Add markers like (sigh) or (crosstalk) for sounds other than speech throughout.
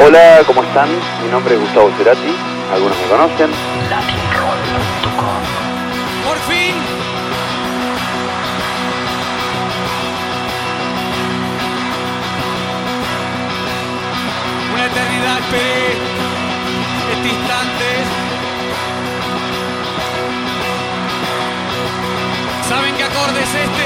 Hola, ¿cómo están? Mi nombre es Gustavo Cerati, algunos me conocen. Latinroll.com Por fin. Una eternidad esperé este instante. ¿Saben qué acorde es este?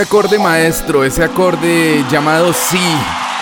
Acorde maestro, ese acorde llamado Sí,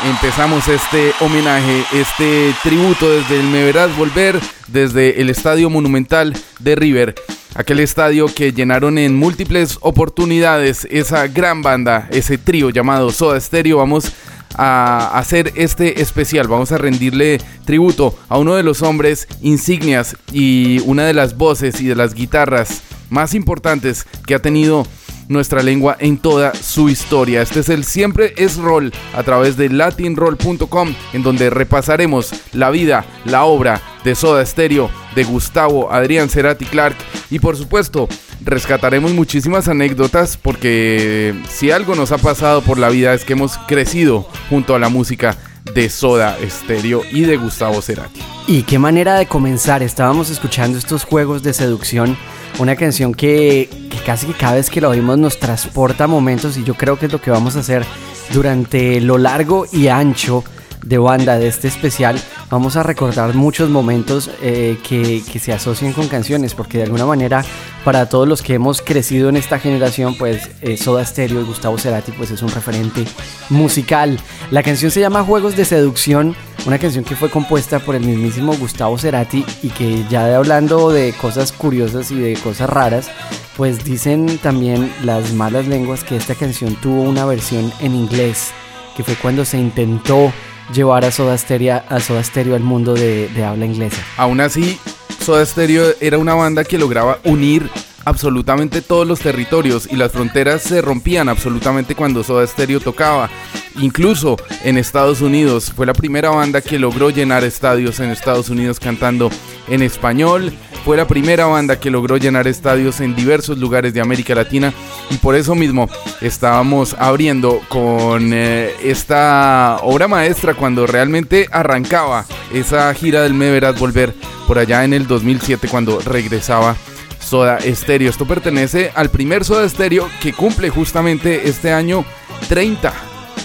empezamos este homenaje, este tributo desde el Me Verás Volver, desde el Estadio Monumental de River. Aquel estadio que llenaron en múltiples oportunidades esa gran banda, ese trío llamado Soda Stereo. Vamos a hacer este especial, vamos a rendirle tributo a uno de los hombres insignias y una de las voces y de las guitarras más importantes que ha tenido nuestra lengua en toda su historia. Este es el Siempre es Roll a través de latinroll.com en donde repasaremos la vida, la obra de Soda Stereo, de Gustavo Adrián Cerati Clark y por supuesto rescataremos muchísimas anécdotas porque si algo nos ha pasado por la vida es que hemos crecido junto a la música de Soda Stereo y de Gustavo Cerati. Y qué manera de comenzar. Estábamos escuchando estos juegos de seducción una canción que, que casi que cada vez que la oímos nos transporta momentos y yo creo que es lo que vamos a hacer durante lo largo y ancho de banda de este especial vamos a recordar muchos momentos eh, que, que, se asocian con canciones porque de alguna manera para todos los que hemos crecido en esta generación pues eh, Soda Stereo y Gustavo Cerati pues es un referente musical. La canción se llama Juegos de Seducción una canción que fue compuesta por el mismísimo Gustavo Cerati y que ya hablando de cosas curiosas y de cosas raras pues dicen también las malas lenguas que esta canción tuvo una versión en inglés que fue cuando se intentó llevar a Soda Stereo, a Soda Stereo al mundo de, de habla inglesa. Aún así, Soda Stereo era una banda que lograba unir absolutamente todos los territorios y las fronteras se rompían absolutamente cuando Soda Stereo tocaba. Incluso en Estados Unidos fue la primera banda que logró llenar estadios en Estados Unidos cantando en español. Fue la primera banda que logró llenar estadios en diversos lugares de América Latina y por eso mismo estábamos abriendo con eh, esta obra maestra cuando realmente arrancaba esa gira del Me Verás Volver por allá en el 2007 cuando regresaba Soda Stereo. Esto pertenece al primer Soda Stereo que cumple justamente este año 30.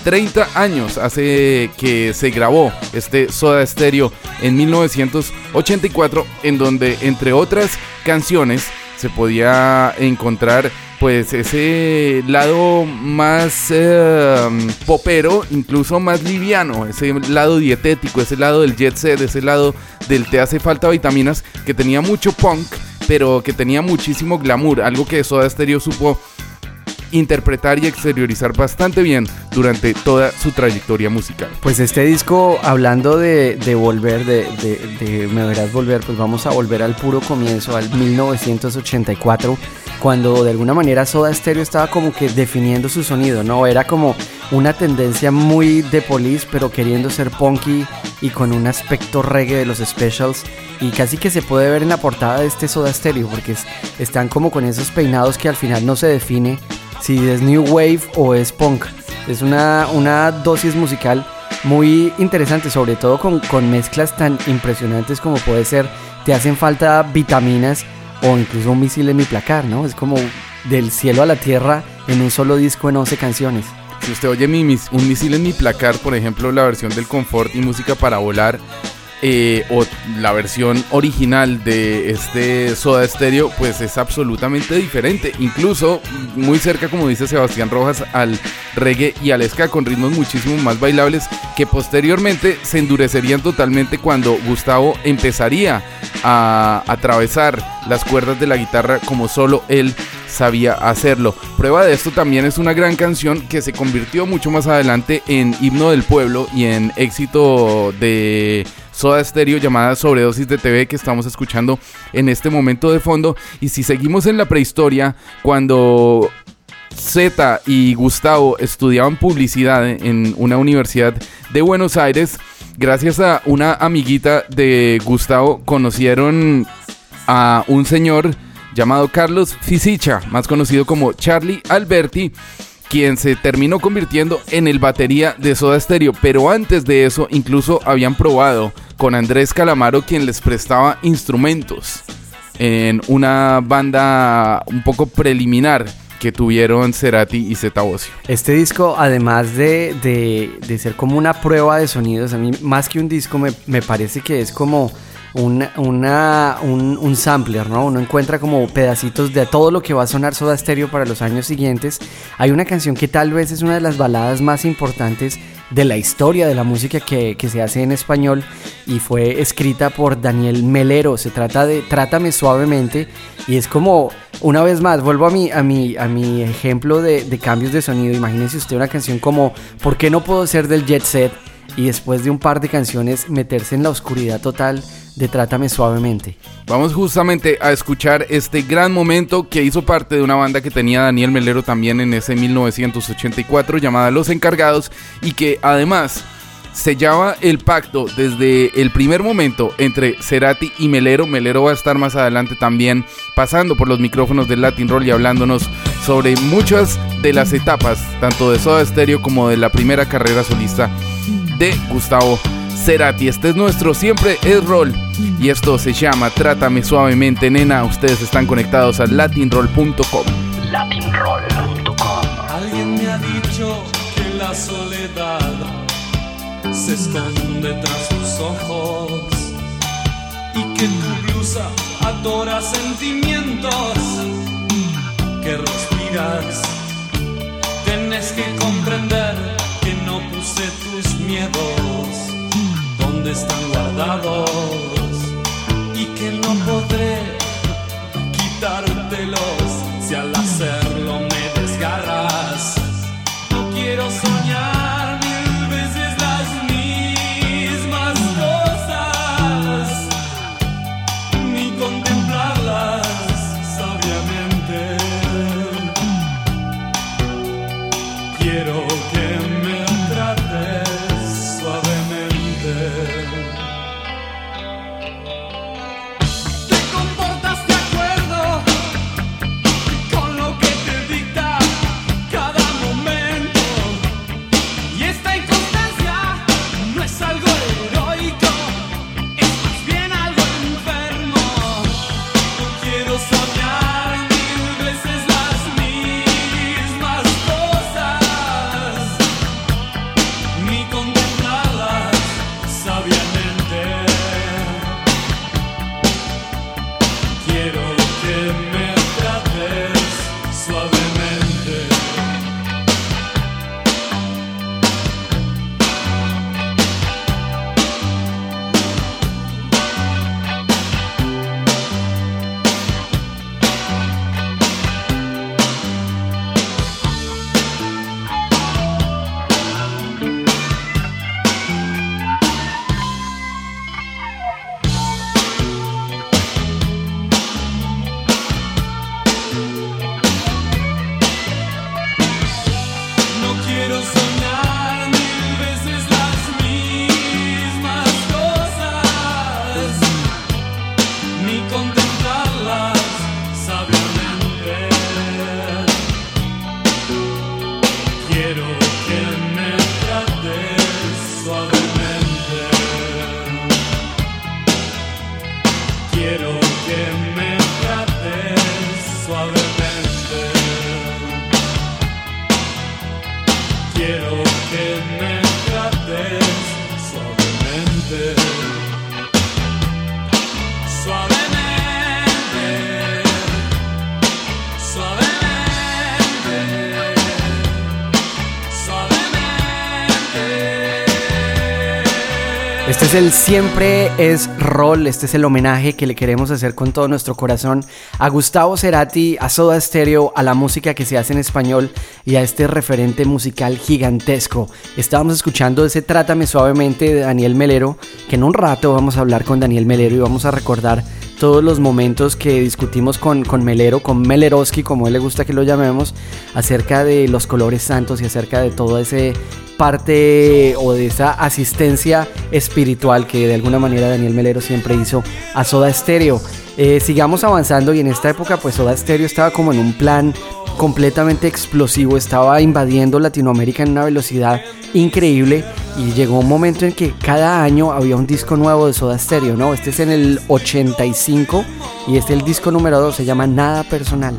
30 años hace que se grabó este Soda Stereo en 1984, en donde entre otras canciones se podía encontrar pues ese lado más eh, popero, incluso más liviano, ese lado dietético, ese lado del jet set, ese lado del te hace falta vitaminas, que tenía mucho punk, pero que tenía muchísimo glamour, algo que Soda Stereo supo interpretar y exteriorizar bastante bien durante toda su trayectoria musical. Pues este disco, hablando de, volver, de, de, de, Me Verás Volver, pues vamos a volver al puro comienzo, al 1984, cuando de alguna manera Soda Stereo estaba como que definiendo su sonido, ¿no? Era como una tendencia muy de police, pero queriendo ser punky y con un aspecto reggae de los specials. Y casi que se puede ver en la portada de este Soda Stereo, porque es, están como con esos peinados que al final no se define si es New Wave o es punk. Es una, una dosis musical muy interesante, sobre todo con, con, mezclas tan impresionantes como puede ser Te hacen falta vitaminas o incluso un misil en mi placar, ¿no? Es como del cielo a la tierra en un solo disco en 11 canciones. Si usted oye mi, un misil en mi placar, por ejemplo, la versión del confort y música para volar, eh, o la versión original de este Soda Stereo, pues es absolutamente diferente. Incluso muy cerca, como dice Sebastián Rojas, al reggae y al ska con ritmos muchísimo más bailables que posteriormente se endurecerían totalmente cuando Gustavo empezaría a atravesar las cuerdas de la guitarra como solo él sabía hacerlo. Prueba de esto también es una gran canción que se convirtió mucho más adelante en himno del pueblo y en éxito de Soda Stereo llamada Sobredosis de TV que estamos escuchando en este momento de fondo. Y si seguimos en la prehistoria, cuando Z y Gustavo estudiaban publicidad en una universidad de Buenos Aires, gracias a una amiguita de Gustavo conocieron a un señor llamado Carlos Fisicha, más conocido como Charlie Alberti, quien se terminó convirtiendo en el batería de Soda Stereo. Pero antes de eso, incluso habían probado con Andrés Calamaro, quien les prestaba instrumentos en una banda un poco preliminar que tuvieron Cerati y Zeta Bosio. Este disco, además de, de, de, ser como una prueba de sonidos, a mí más que un disco me, me parece que es como una, una, un, un, sampler, ¿no? Uno encuentra como pedacitos de todo lo que va a sonar Soda Stereo para los años siguientes. Hay una canción que tal vez es una de las baladas más importantes de la historia de la música que, que, se hace en español y fue escrita por Daniel Melero. Se trata de Trátame suavemente y es como, una vez más, vuelvo a mi, a mi, a mi ejemplo de, de cambios de sonido. Imagínense usted una canción como ¿Por qué no puedo ser del jet set? Y después de un par de canciones meterse en la oscuridad total de Trátame Suavemente. Vamos justamente a escuchar este gran momento que hizo parte de una banda que tenía Daniel Melero también en ese 1984 llamada Los Encargados y que además sellaba el pacto desde el primer momento entre Cerati y Melero. Melero va a estar más adelante también pasando por los micrófonos del Latin Roll y hablándonos sobre muchas de las etapas, tanto de Soda Stereo como de la primera carrera solista de Gustavo Cerati. Este es nuestro siempre es rol y esto se llama Trátame suavemente, nena. Ustedes están conectados a latinroll.com. Latinroll.com. Alguien me ha dicho que la soledad se esconde tras tus ojos y que tu blusa adora sentimientos que respiras. Tienes que comprender que no puse tus miedos donde están guardados y que no podré quitártelos Este es el siempre es rol, este es el homenaje que le queremos hacer con todo nuestro corazón a Gustavo Cerati, a Soda Stereo, a la música que se hace en español y a este referente musical gigantesco. Estábamos escuchando ese Trátame suavemente de Daniel Melero, que en un rato vamos a hablar con Daniel Melero y vamos a recordar todos los momentos que discutimos con, con Melero, con Meleroski, como él le gusta que lo llamemos, acerca de los colores santos y acerca de todo ese parte o de esa asistencia espiritual que de alguna manera Daniel Melero siempre hizo a Soda Stereo. Eh, sigamos avanzando y en esta época pues Soda Stereo estaba como en un plan completamente explosivo, estaba invadiendo Latinoamérica en una velocidad increíble y llegó un momento en que cada año había un disco nuevo de Soda Stereo, ¿no? Este es en el 85 y este es el disco número 2, se llama Nada Personal.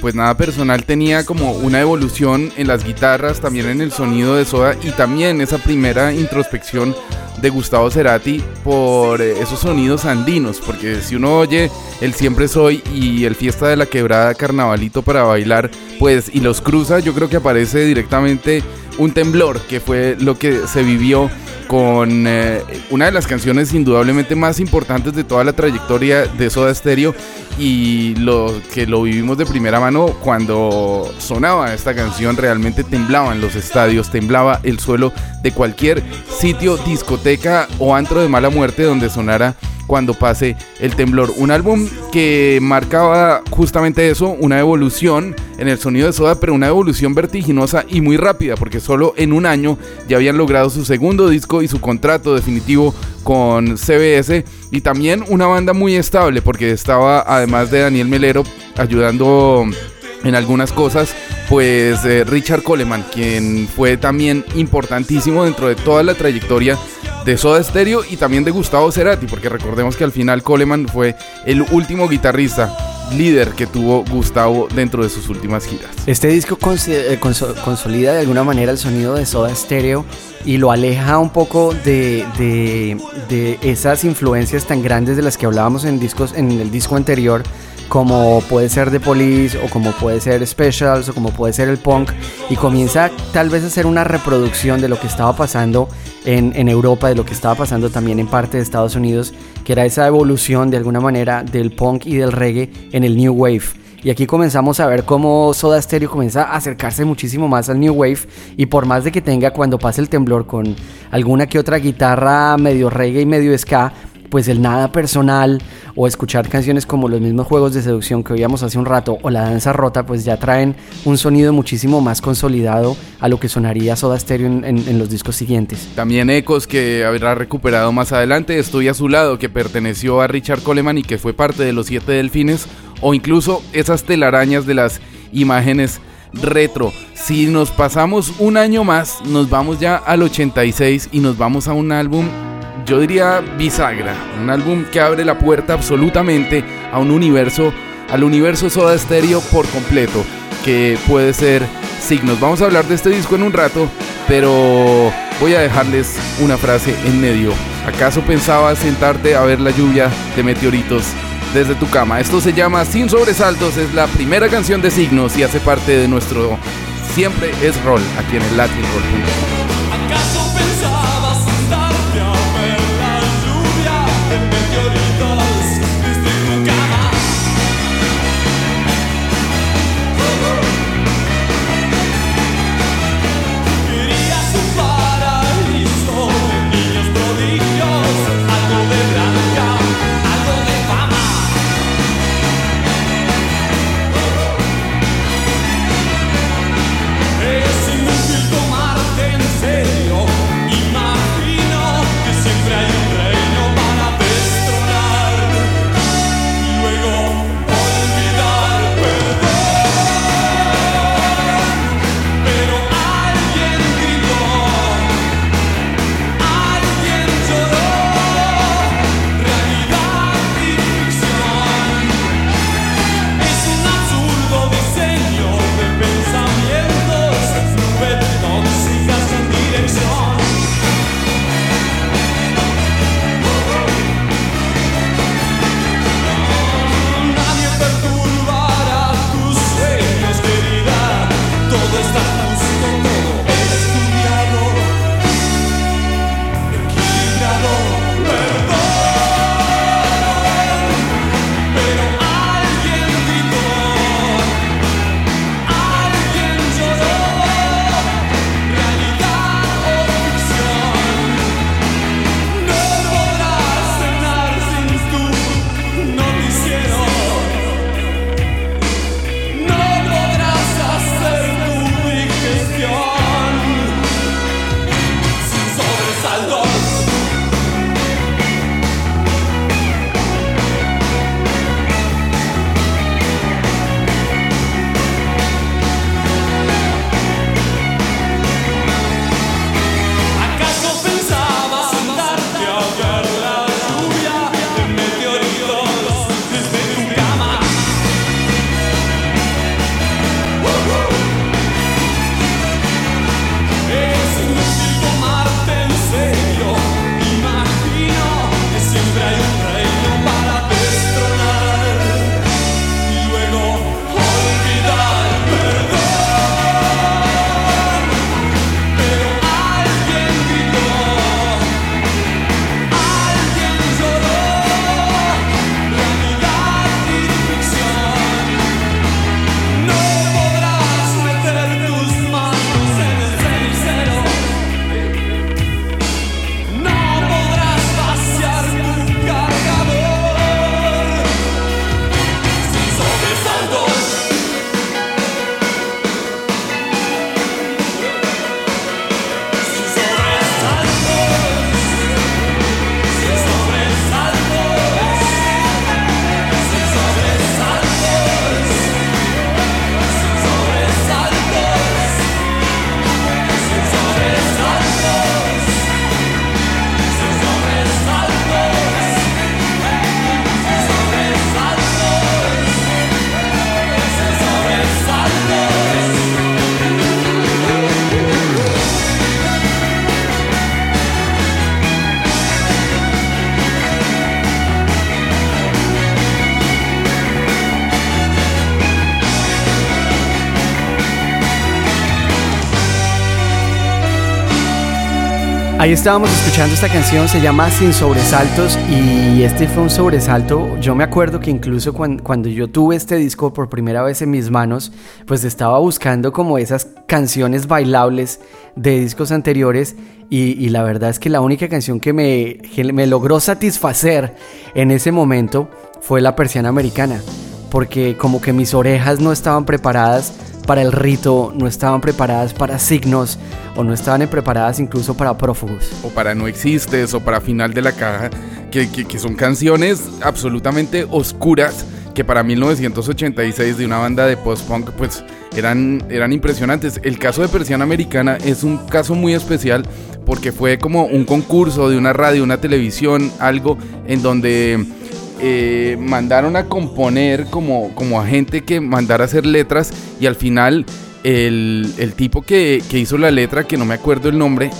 Pues nada personal tenía como una evolución en las guitarras, también en el sonido de Soda y también esa primera introspección de Gustavo Cerati por eh, esos sonidos andinos, porque si uno oye el Siempre Soy y el Fiesta de la Quebrada Carnavalito para bailar, pues y los cruza, yo creo que aparece directamente un temblor, que fue lo que se vivió con eh, una de las canciones indudablemente más importantes de toda la trayectoria de Soda Stereo y lo que lo vivimos de primera mano cuando sonaba esta canción realmente temblaban los estadios, temblaba el suelo de cualquier sitio, discoteca o antro de mala muerte donde sonara cuando pase el temblor. Un álbum que marcaba justamente eso, una evolución en el sonido de Soda, pero una evolución vertiginosa y muy rápida, porque solo en un año ya habían logrado su segundo disco y su contrato definitivo con CBS y también una banda muy estable, porque estaba además de Daniel Melero ayudando en algunas cosas pues eh, Richard Coleman, quien fue también importantísimo dentro de toda la trayectoria de Soda Stereo y también de Gustavo Cerati, porque recordemos que al final Coleman fue el último guitarrista líder que tuvo Gustavo dentro de sus últimas giras. Este disco eh, consolida de alguna manera el sonido de Soda Stereo y lo aleja un poco de, de, esas influencias tan grandes de las que hablábamos en, discos, en el disco anterior como puede ser The Police o como puede ser Specials o como puede ser el punk y comienza tal vez a hacer una reproducción de lo que estaba pasando en, Europa, de lo que estaba pasando también en parte de Estados Unidos, que era esa evolución de alguna manera del punk y del reggae en el New Wave. Y aquí comenzamos a ver cómo Soda Stereo comienza a acercarse muchísimo más al New Wave. Y por más de que tenga cuando pase el temblor con alguna que otra guitarra medio reggae y medio ska, pues el nada personal o escuchar canciones como los mismos juegos de seducción que oíamos hace un rato o la danza rota, pues ya traen un sonido muchísimo más consolidado a lo que sonaría Soda Stereo en, los discos siguientes. También Ecos que habrá recuperado más adelante, Estoy a su lado que perteneció a Richard Coleman y que fue parte de los Siete Delfines o incluso esas telarañas de las imágenes retro. Si nos pasamos un año más, nos vamos ya al 86 y nos vamos a un álbum yo diría bisagra, un álbum que abre la puerta absolutamente a un universo, al universo Soda Stereo por completo, que puede ser Signos. Vamos a hablar de este disco en un rato, pero voy a dejarles una frase en medio. ¿Acaso pensabas sentarte a ver la lluvia de meteoritos desde tu cama? Esto se llama Sin Sobresaltos, es la primera canción de Signos y hace parte de nuestro Siempre es Roll aquí en el Latin Roll. Ahí estábamos escuchando esta canción, se llama Sin Sobresaltos y este fue un sobresalto. Yo me acuerdo que incluso cuando, yo tuve este disco por primera vez en mis manos, pues estaba buscando como esas canciones bailables de discos anteriores y, la verdad es que la única canción que me, que me logró satisfacer en ese momento fue La Persiana Americana, porque como que mis orejas no estaban preparadas para el rito, no estaban preparadas para signos o no estaban preparadas incluso para prófugos. O para No Existes o para Final de la Caja, que, son canciones absolutamente oscuras que para 1986 de una banda de post-punk pues eran, eran impresionantes. El caso de Persiana Americana es un caso muy especial porque fue como un concurso de una radio, una televisión, algo en donde eh, mandaron a componer como, como a gente que mandara a hacer letras y al final el, tipo que, hizo la letra, que no me acuerdo el nombre,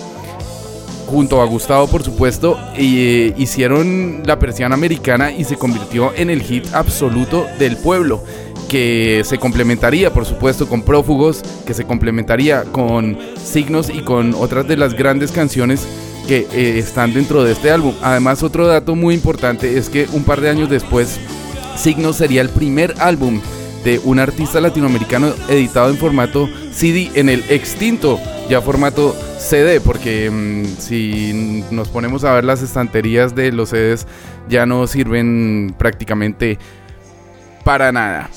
junto a Gustavo por supuesto, eh, hicieron la persiana americana y se convirtió en el hit absoluto del pueblo que se complementaría, por supuesto, con Prófugos, que se complementaría con Signos y con otras de las grandes canciones que eh, están dentro de este álbum. Además, otro dato muy importante es que un par de años después, Signos sería el primer álbum de un artista latinoamericano editado en formato CD en el extinto ya formato CD, porque mm, si nos ponemos a ver las estanterías de los CDs ya no sirven prácticamente para nada.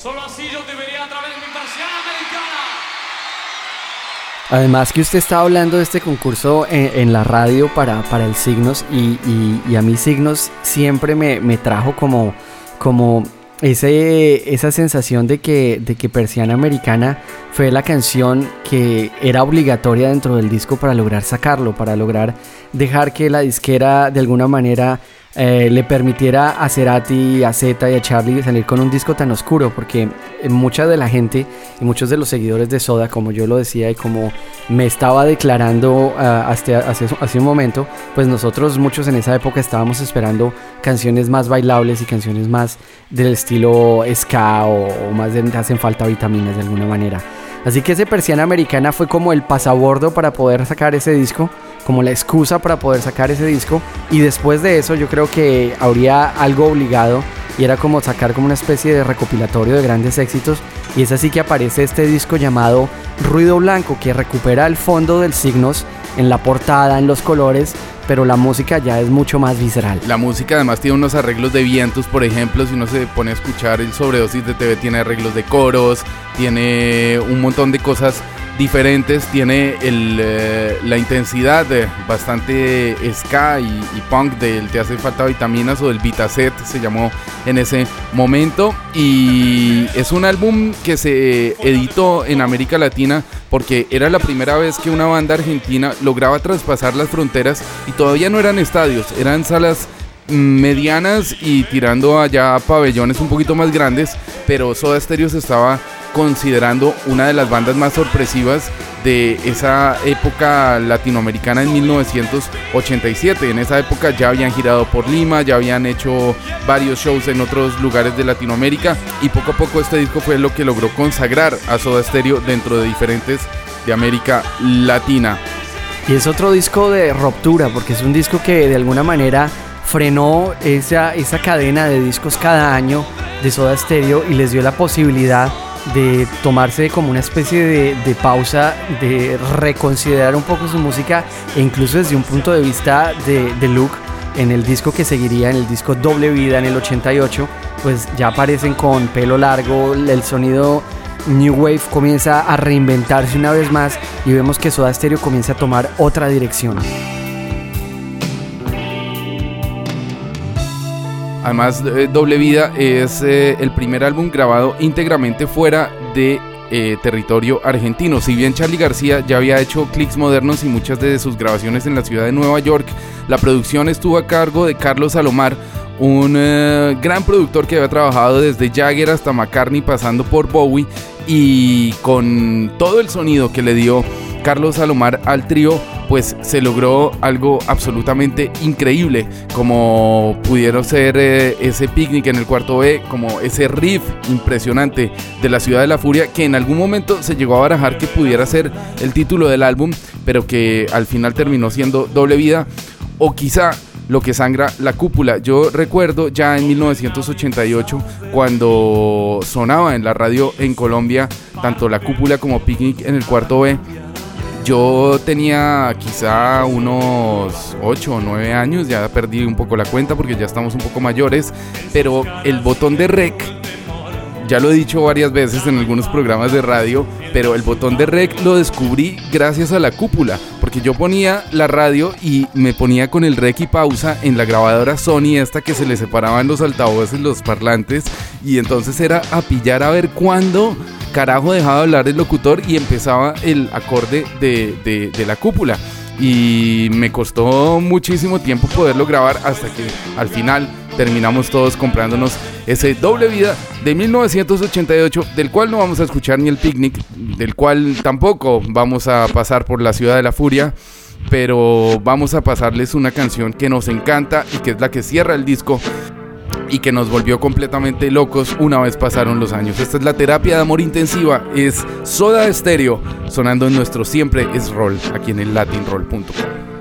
Además que usted estaba hablando de este concurso en, la radio para, para el Signos y, a mí Signos siempre me, trajo como, como ese, esa sensación de que, de que Persiana Americana fue la canción que era obligatoria dentro del disco para lograr sacarlo, para lograr dejar que la disquera de alguna manera eh, le permitiera a Cerati, a Z y a Charlie salir con un disco tan oscuro, porque mucha de la gente y muchos de los seguidores de Soda, como yo lo decía y como me estaba declarando ah, hasta hace, un momento, pues nosotros muchos en esa época estábamos esperando canciones más bailables y canciones más del estilo ska o, más de hacen falta vitaminas de alguna manera. Así que ese Persiana Americana fue como el pasabordo para poder sacar ese disco como la excusa para poder sacar ese disco. Y después de eso yo creo que habría algo obligado y era como sacar como una especie de recopilatorio de grandes éxitos. Y es así que aparece este disco llamado Ruido Blanco que recupera el fondo del signos en la portada, en los colores, pero la música ya es mucho más visceral. La música además tiene unos arreglos de vientos, por ejemplo, si uno se pone a escuchar el sobredosis de TV tiene arreglos de coros, tiene un montón de cosas diferentes, tiene eh, la intensidad bastante ska y, punk del Te hace falta vitaminas o del Vitaset se llamó en ese momento. Y es un álbum que se editó en América Latina porque era la primera vez que una banda argentina lograba traspasar las fronteras y todavía no eran estadios, eran salas medianas y tirando allá pabellones un poquito más grandes, pero Soda Stereo estaba considerando una de las bandas más sorpresivas de esa época latinoamericana en 1987. En esa época ya habían girado por Lima, ya habían hecho varios shows en otros lugares de Latinoamérica y poco a poco este disco fue lo que logró consagrar a Soda Stereo dentro de diferentes de América Latina. Y es otro disco de ruptura porque es un disco que de alguna manera frenó esa, esa cadena de discos cada año de Soda Stereo y les dio la posibilidad de tomarse como una especie de, pausa, de reconsiderar un poco su música e incluso desde un punto de vista de, de look en el disco que seguiría, en el disco Doble Vida en el 88, pues ya aparecen con pelo largo, el sonido New Wave comienza a reinventarse una vez más y vemos que Soda Stereo comienza a tomar otra dirección. Además, eh, Doble Vida es eh, el primer álbum grabado íntegramente fuera de eh, territorio argentino. Si bien Charlie García ya había hecho clics modernos y muchas de sus grabaciones en la ciudad de Nueva York, la producción estuvo a cargo de Carlos Salomar, un gran productor que había trabajado desde Jagger hasta McCartney pasando por Bowie y con todo el sonido que le dio Carlos Salomar al trío pues se logró algo absolutamente increíble, como pudieron ser eh, ese picnic en el cuarto B, como ese riff impresionante de la ciudad de la furia, que en algún momento se llegó a barajar que pudiera ser el título del álbum, pero que al final terminó siendo doble vida, o quizá lo que sangra la cúpula. Yo recuerdo ya en 1988 cuando sonaba en la radio en Colombia tanto la cúpula como Picnic en el cuarto B. Yo tenía quizá unos 8 o 9 años, ya perdí un poco la cuenta porque ya estamos un poco mayores, pero el botón de rec, ya lo he dicho varias veces en algunos programas de radio, pero el botón de rec lo descubrí gracias a la cúpula, porque yo ponía la radio y me ponía con el rec y pausa en la grabadora Sony esta que se le separaban los altavoces, los parlantes, y entonces era a pillar a ver cuándo carajo dejaba de hablar el locutor y empezaba el acorde de, de, la cúpula. Y me costó muchísimo tiempo poderlo grabar hasta que al final terminamos todos comprándonos ese doble vida de 1988, del cual no vamos a escuchar ni el picnic, del cual tampoco vamos a pasar por la ciudad de la furia, pero vamos a pasarles una canción que nos encanta y que es la que cierra el disco y que nos volvió completamente locos una vez pasaron los años. Esta es la terapia de amor intensiva, es Soda Estéreo, sonando en nuestro siempre es roll aquí en el latinroll.com.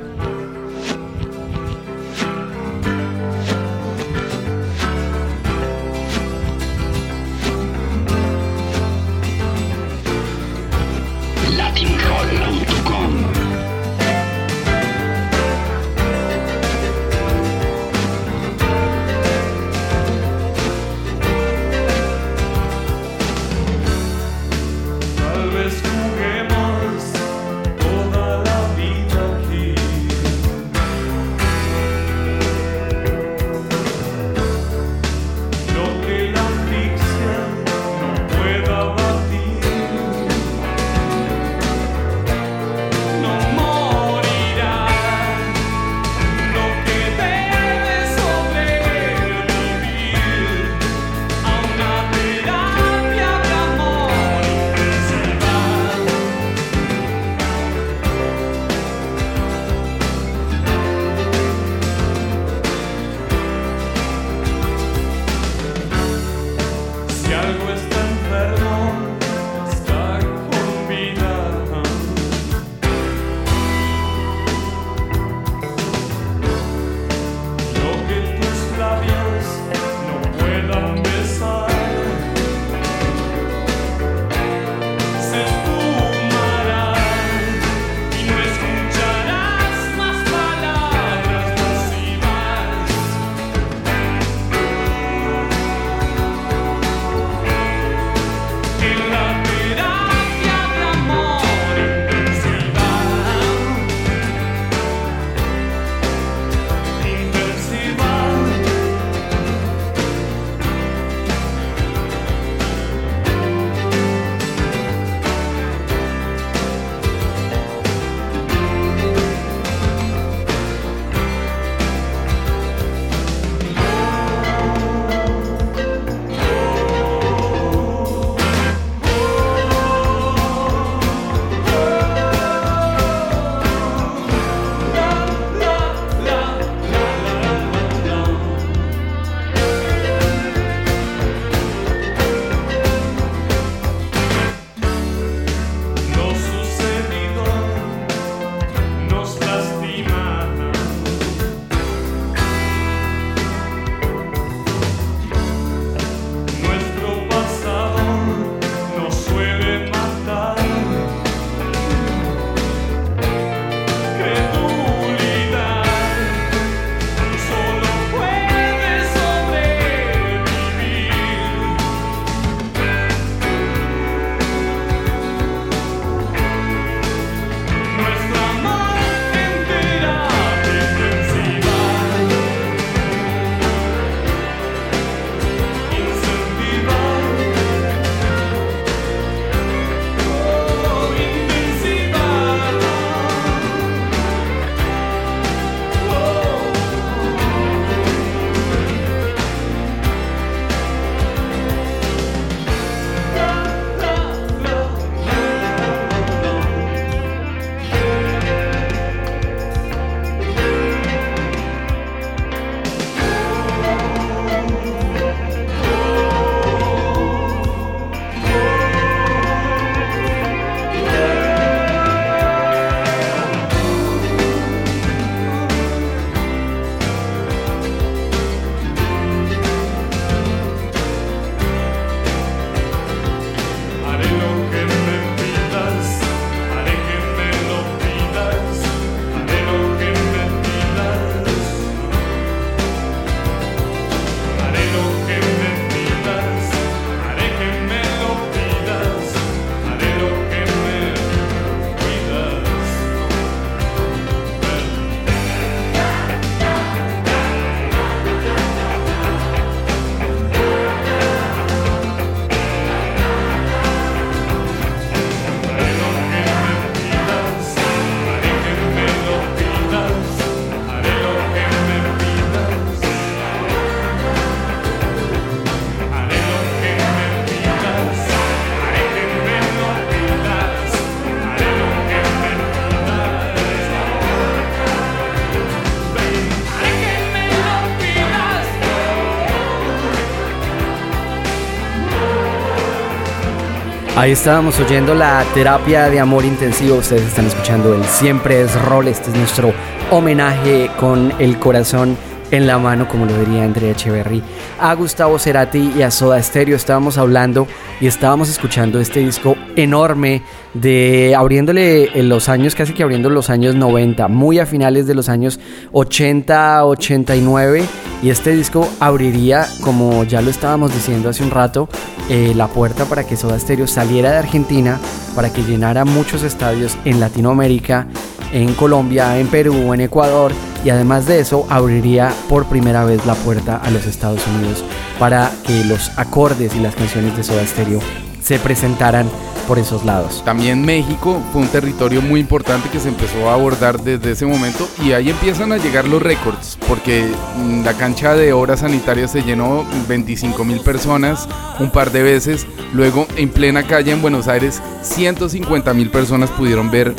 Ahí estábamos oyendo la terapia de amor intensivo. Ustedes están escuchando el Siempre es Rol. Este es nuestro homenaje con el corazón en la mano, como lo diría Andrea Echeverry, a Gustavo Cerati y a Soda Stereo. Estábamos hablando y estábamos escuchando este disco enorme de abriéndole en los años, casi que abriendo los años 90, muy a finales de los años 80, 89. Y este disco abriría, como ya lo estábamos diciendo hace un rato, eh, la puerta para que Soda Stereo saliera de Argentina, para que llenara muchos estadios en Latinoamérica, en Colombia, en Perú, en Ecuador y además de eso abriría por primera vez la puerta a los Estados Unidos para que los acordes y las canciones de Soda Stereo se presentaran por esos lados. También México fue un territorio muy importante que se empezó a abordar desde ese momento y ahí empiezan a llegar los récords porque mm, la cancha de obras sanitarias se llenó 25 mil personas un par de veces. Luego en plena calle en Buenos Aires 150 mil personas pudieron ver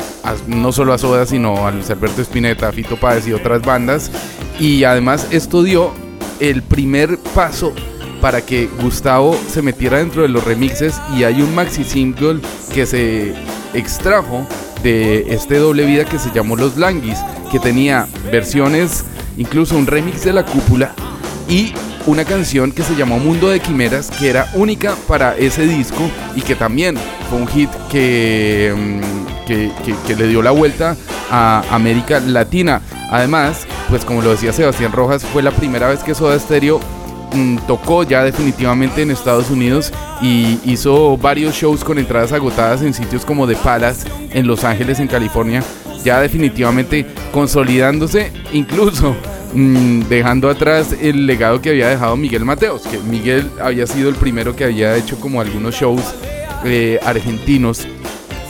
no solo a Soda sino a Luis Alberto Spinetta, a Fito Páez y otras bandas y además esto dio el primer paso para que Gustavo se metiera dentro de los remixes y hay un maxi single que se extrajo de este doble vida que se llamó Los Languis, que tenía versiones, incluso un remix de la cúpula y una canción que se llamó Mundo de Quimeras, que era única para ese disco y que también fue un hit que, mm, que, que le dio la vuelta a América Latina. Además, pues como lo decía Sebastián Rojas, fue la primera vez que Soda Stereo Mm, tocó ya definitivamente en Estados Unidos y hizo varios shows con entradas agotadas en sitios como The Palace en Los Ángeles, en California, ya definitivamente consolidándose, incluso (laughs) mm, dejando atrás el legado que había dejado Miguel Mateos, que Miguel había sido el primero que había hecho como algunos shows eh, argentinos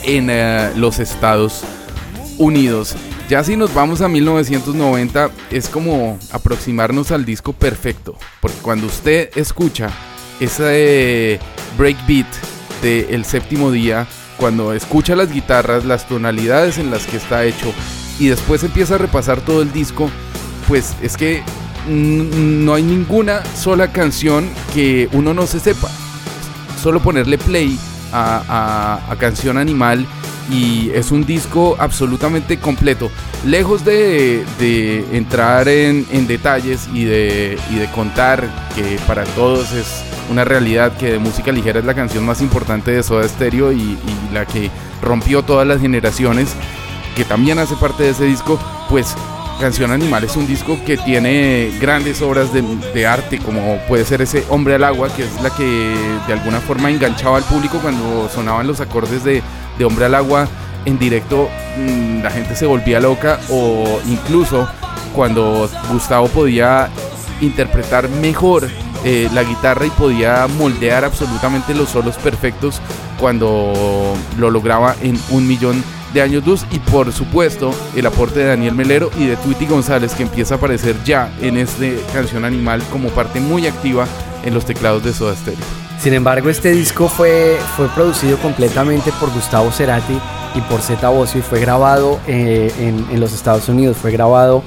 en eh, los Estados Unidos. Ya si nos vamos a 1990 es como aproximarnos al disco perfecto, porque cuando usted escucha ese breakbeat del el séptimo día, cuando escucha las guitarras, las tonalidades en las que está hecho y después empieza a repasar todo el disco, pues es que no hay ninguna sola canción que uno no se sepa. Solo ponerle play a, a Canción Animal y es un disco absolutamente completo. Lejos de, entrar en, detalles y de, de contar que para todos es una realidad que de música ligera es la canción más importante de Soda Stereo y, y, la que rompió todas las generaciones, que también hace parte de ese disco, pues Canción Animal es un disco que tiene grandes obras de, arte, como puede ser ese Hombre al Agua, que es la que de alguna forma enganchaba al público cuando sonaban los acordes de, Hombre al Agua en directo, mm, la gente se volvía loca, o incluso cuando Gustavo podía interpretar mejor eh, la guitarra y podía moldear absolutamente los solos perfectos cuando lo lograba en un millón de años luz y por supuesto el aporte de Daniel Melero y de Tweety González que empieza a aparecer ya en este canción animal como parte muy activa en los teclados de Soda Stereo. Sin embargo, este disco fue, fue producido completamente por Gustavo Cerati y por Zeta Bosio y fue grabado eh, en, en, los Estados Unidos, fue grabado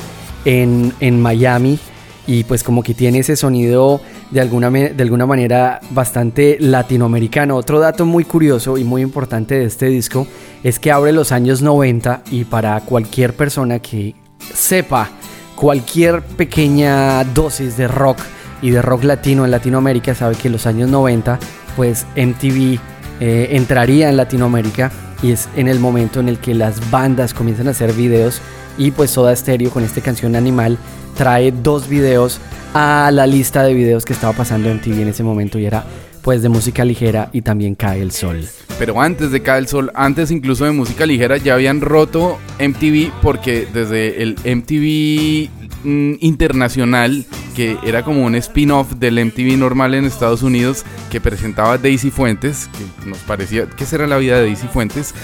en, en Miami y pues como que tiene ese sonido de alguna, de alguna manera bastante latinoamericano. Otro dato muy curioso y muy importante de este disco es que abre los años 90 y para cualquier persona que sepa cualquier pequeña dosis de rock y de rock latino en Latinoamérica sabe que en los años 90 pues MTV eh, entraría en Latinoamérica y es en el momento en el que las bandas comienzan a hacer videos y pues Soda Stereo con esta canción Animal trae dos videos a la lista de videos que estaba pasando en TV en ese momento y era pues de música ligera y también Cae el Sol. Pero antes de Cae el Sol, antes incluso de música ligera, ya habían roto MTV porque desde el MTV mm, internacional, que era como un spin-off del MTV normal en Estados Unidos, que presentaba Daisy Fuentes, que nos parecía, ¿qué será la vida de Daisy Fuentes?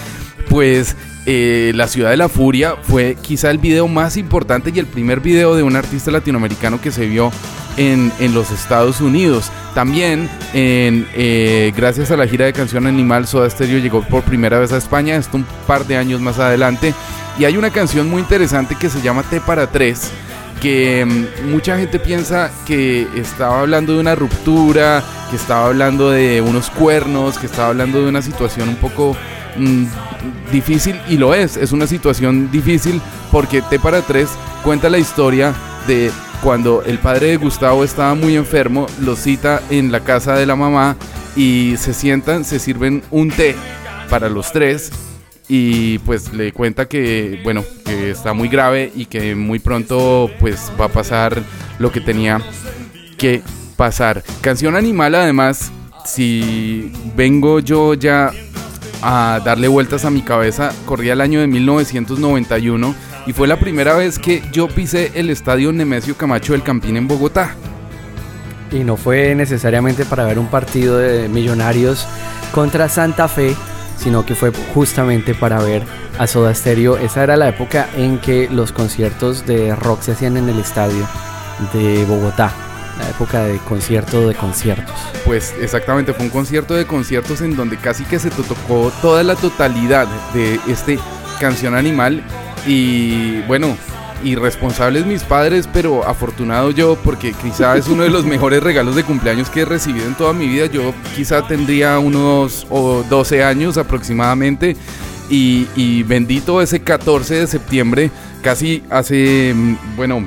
Pues eh, La Ciudad de la Furia fue quizá el video más importante y el primer video de un artista latinoamericano que se vio en, los Estados Unidos. También, eh, gracias a la gira de canción Animal, Soda Stereo llegó por primera vez a España, esto un par de años más adelante. Y hay una canción muy interesante que se llama T para 3 que mm, mucha gente piensa que estaba hablando de una ruptura, que estaba hablando de unos cuernos, que estaba hablando de una situación un poco mm, difícil y lo es, es una situación difícil porque T para 3 cuenta la historia de cuando el padre de Gustavo estaba muy enfermo, lo cita en la casa de la mamá y se sientan, se sirven un té para los tres y pues le cuenta que bueno que está muy grave y que muy pronto pues va a pasar lo que tenía que pasar. Canción animal además si vengo yo ya a darle vueltas a mi cabeza corría el año de 1991 y fue la primera vez que yo pisé el estadio Nemesio Camacho del Campín en Bogotá y no fue necesariamente para ver un partido de millonarios contra Santa Fe sino que fue justamente para ver a Soda Stereo. Esa era la época en que los conciertos de rock se hacían en el estadio de Bogotá. La época de concierto de conciertos. Pues exactamente, fue un concierto de conciertos en donde casi que se tocó toda la totalidad de este canción animal. Y bueno, irresponsables mis padres, pero afortunado yo porque quizá es uno de los mejores (laughs) regalos de cumpleaños que he recibido en toda mi vida. Yo quizá tendría unos 12 años aproximadamente y, bendito ese 14 de septiembre, casi hace, mm, bueno,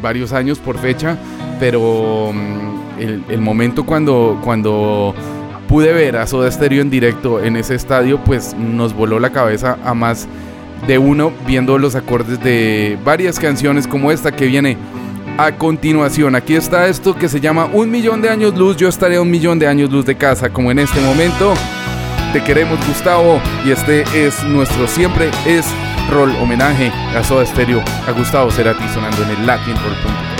varios años por fecha, pero mm, el, momento cuando, cuando pude ver a Soda Stereo en directo en ese estadio, pues nos voló la cabeza a más de uno viendo los acordes de varias canciones como esta que viene a continuación. Aquí está esto que se llama Un millón de años luz. Yo estaré a un millón de años luz de casa como en este momento. Te queremos Gustavo y este es nuestro siempre es rol homenaje a Soda Stereo, a Gustavo Cerati sonando en el Latin Roll.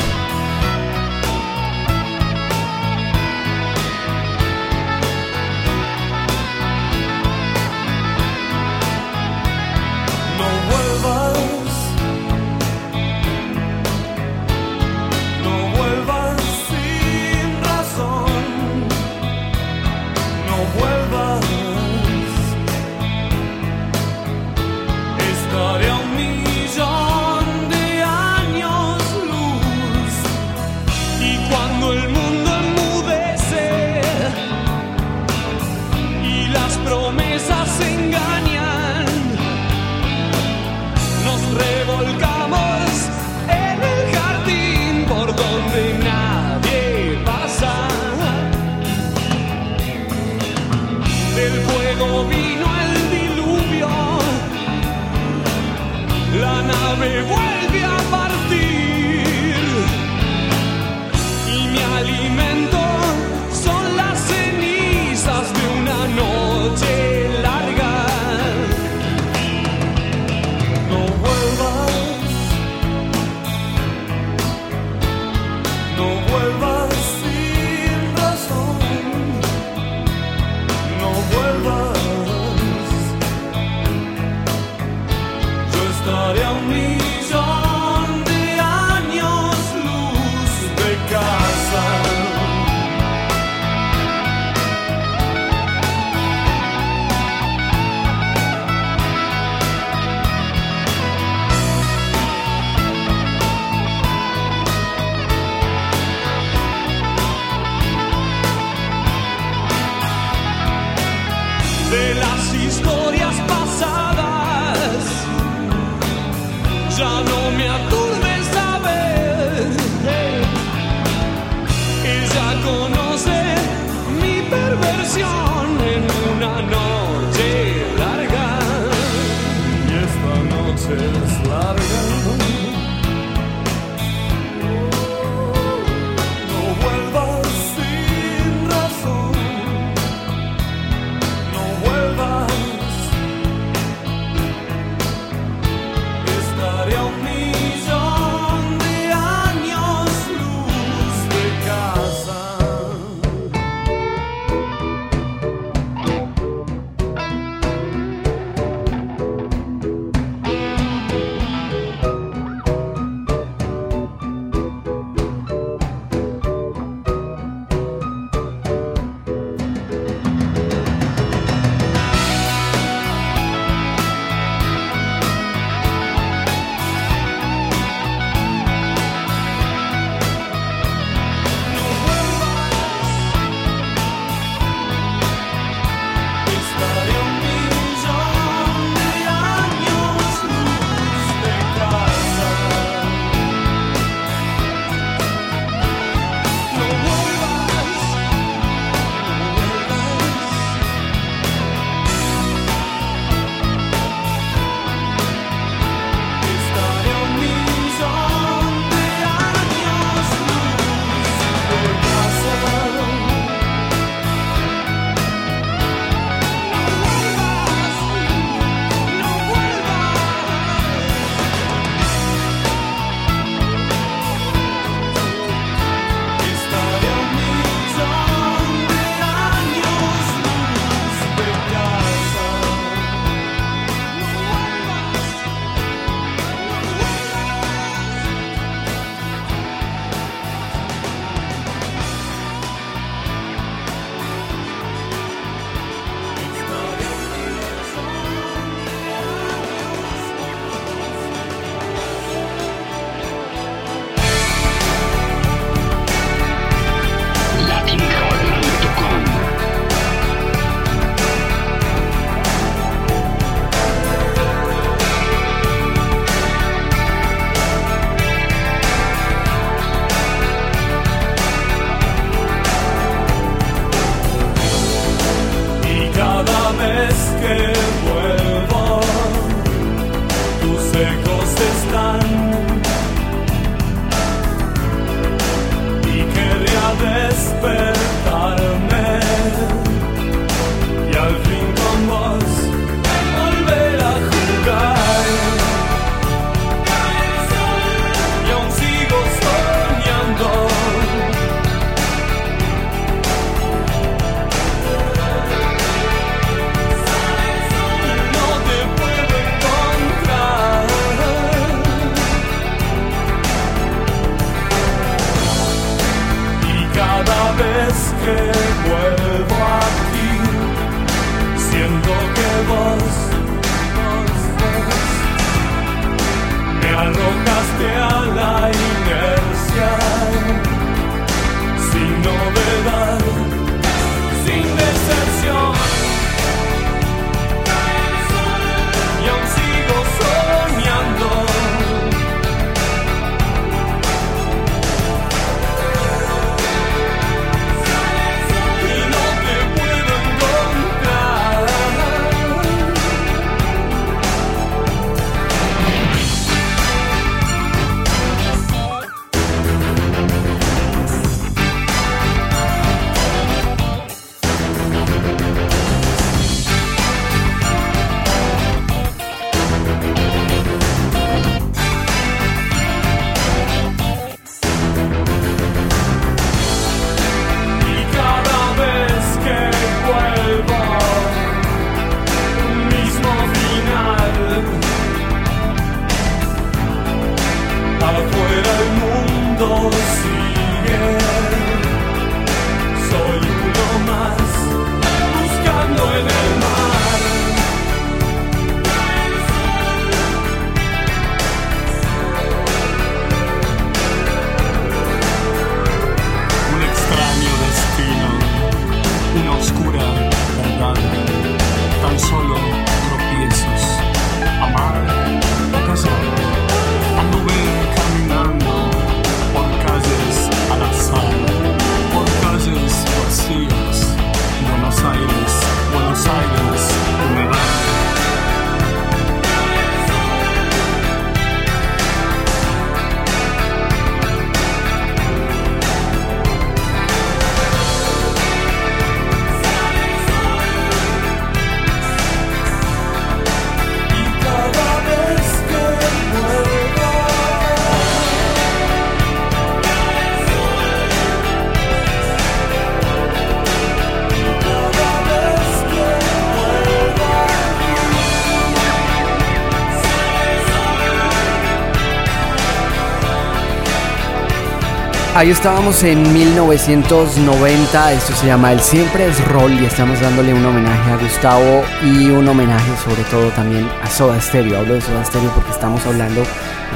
Ahí estábamos en 1990, esto se llama El Siempre es Roll y estamos dándole un homenaje a Gustavo y un homenaje sobre todo también a Soda Stereo. Hablo de Soda Stereo porque estamos hablando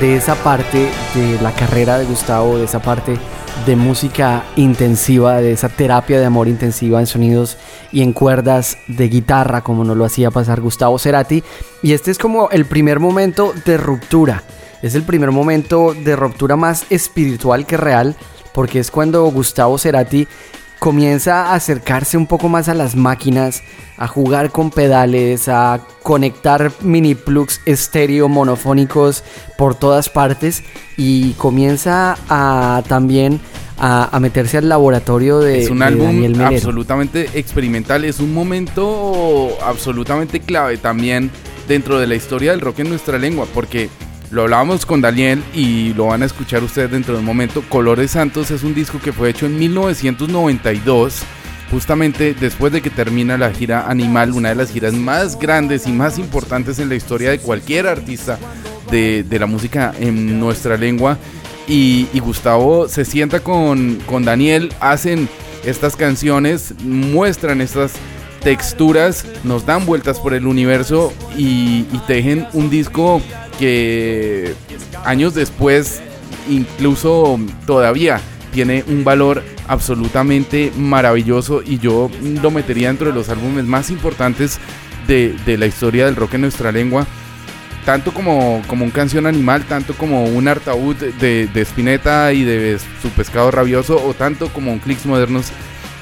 de esa parte de la carrera de Gustavo, de esa parte de música intensiva, de esa terapia de amor intensiva en sonidos y en cuerdas de guitarra, como nos lo hacía pasar Gustavo Cerati. Y este es como el primer momento de ruptura. Es el primer momento de ruptura más espiritual que real porque es cuando Gustavo Cerati comienza a acercarse un poco más a las máquinas, a jugar con pedales, a conectar mini plugs estéreo monofónicos por todas partes y comienza a también a, meterse al laboratorio de Es un álbum absolutamente experimental, es un momento absolutamente clave también dentro de la historia del rock en nuestra lengua, porque lo hablábamos con Daniel y lo van a escuchar ustedes dentro de un momento. Colores Santos es un disco que fue hecho en 1992, justamente después de que termina la gira Animal, una de las giras más grandes y más importantes en la historia de cualquier artista de, la música en nuestra lengua. Y, Gustavo se sienta con, con Daniel, hacen estas canciones, muestran estas texturas, nos dan vueltas por el universo y, y tejen un disco que años después, incluso todavía, tiene un valor absolutamente maravilloso y yo lo metería dentro de los álbumes más importantes de, la historia del rock en nuestra lengua. Tanto como, como un canción animal, tanto como un artaúd de, de Spinetta y de su pescado rabioso, o tanto como un Clicks Modernos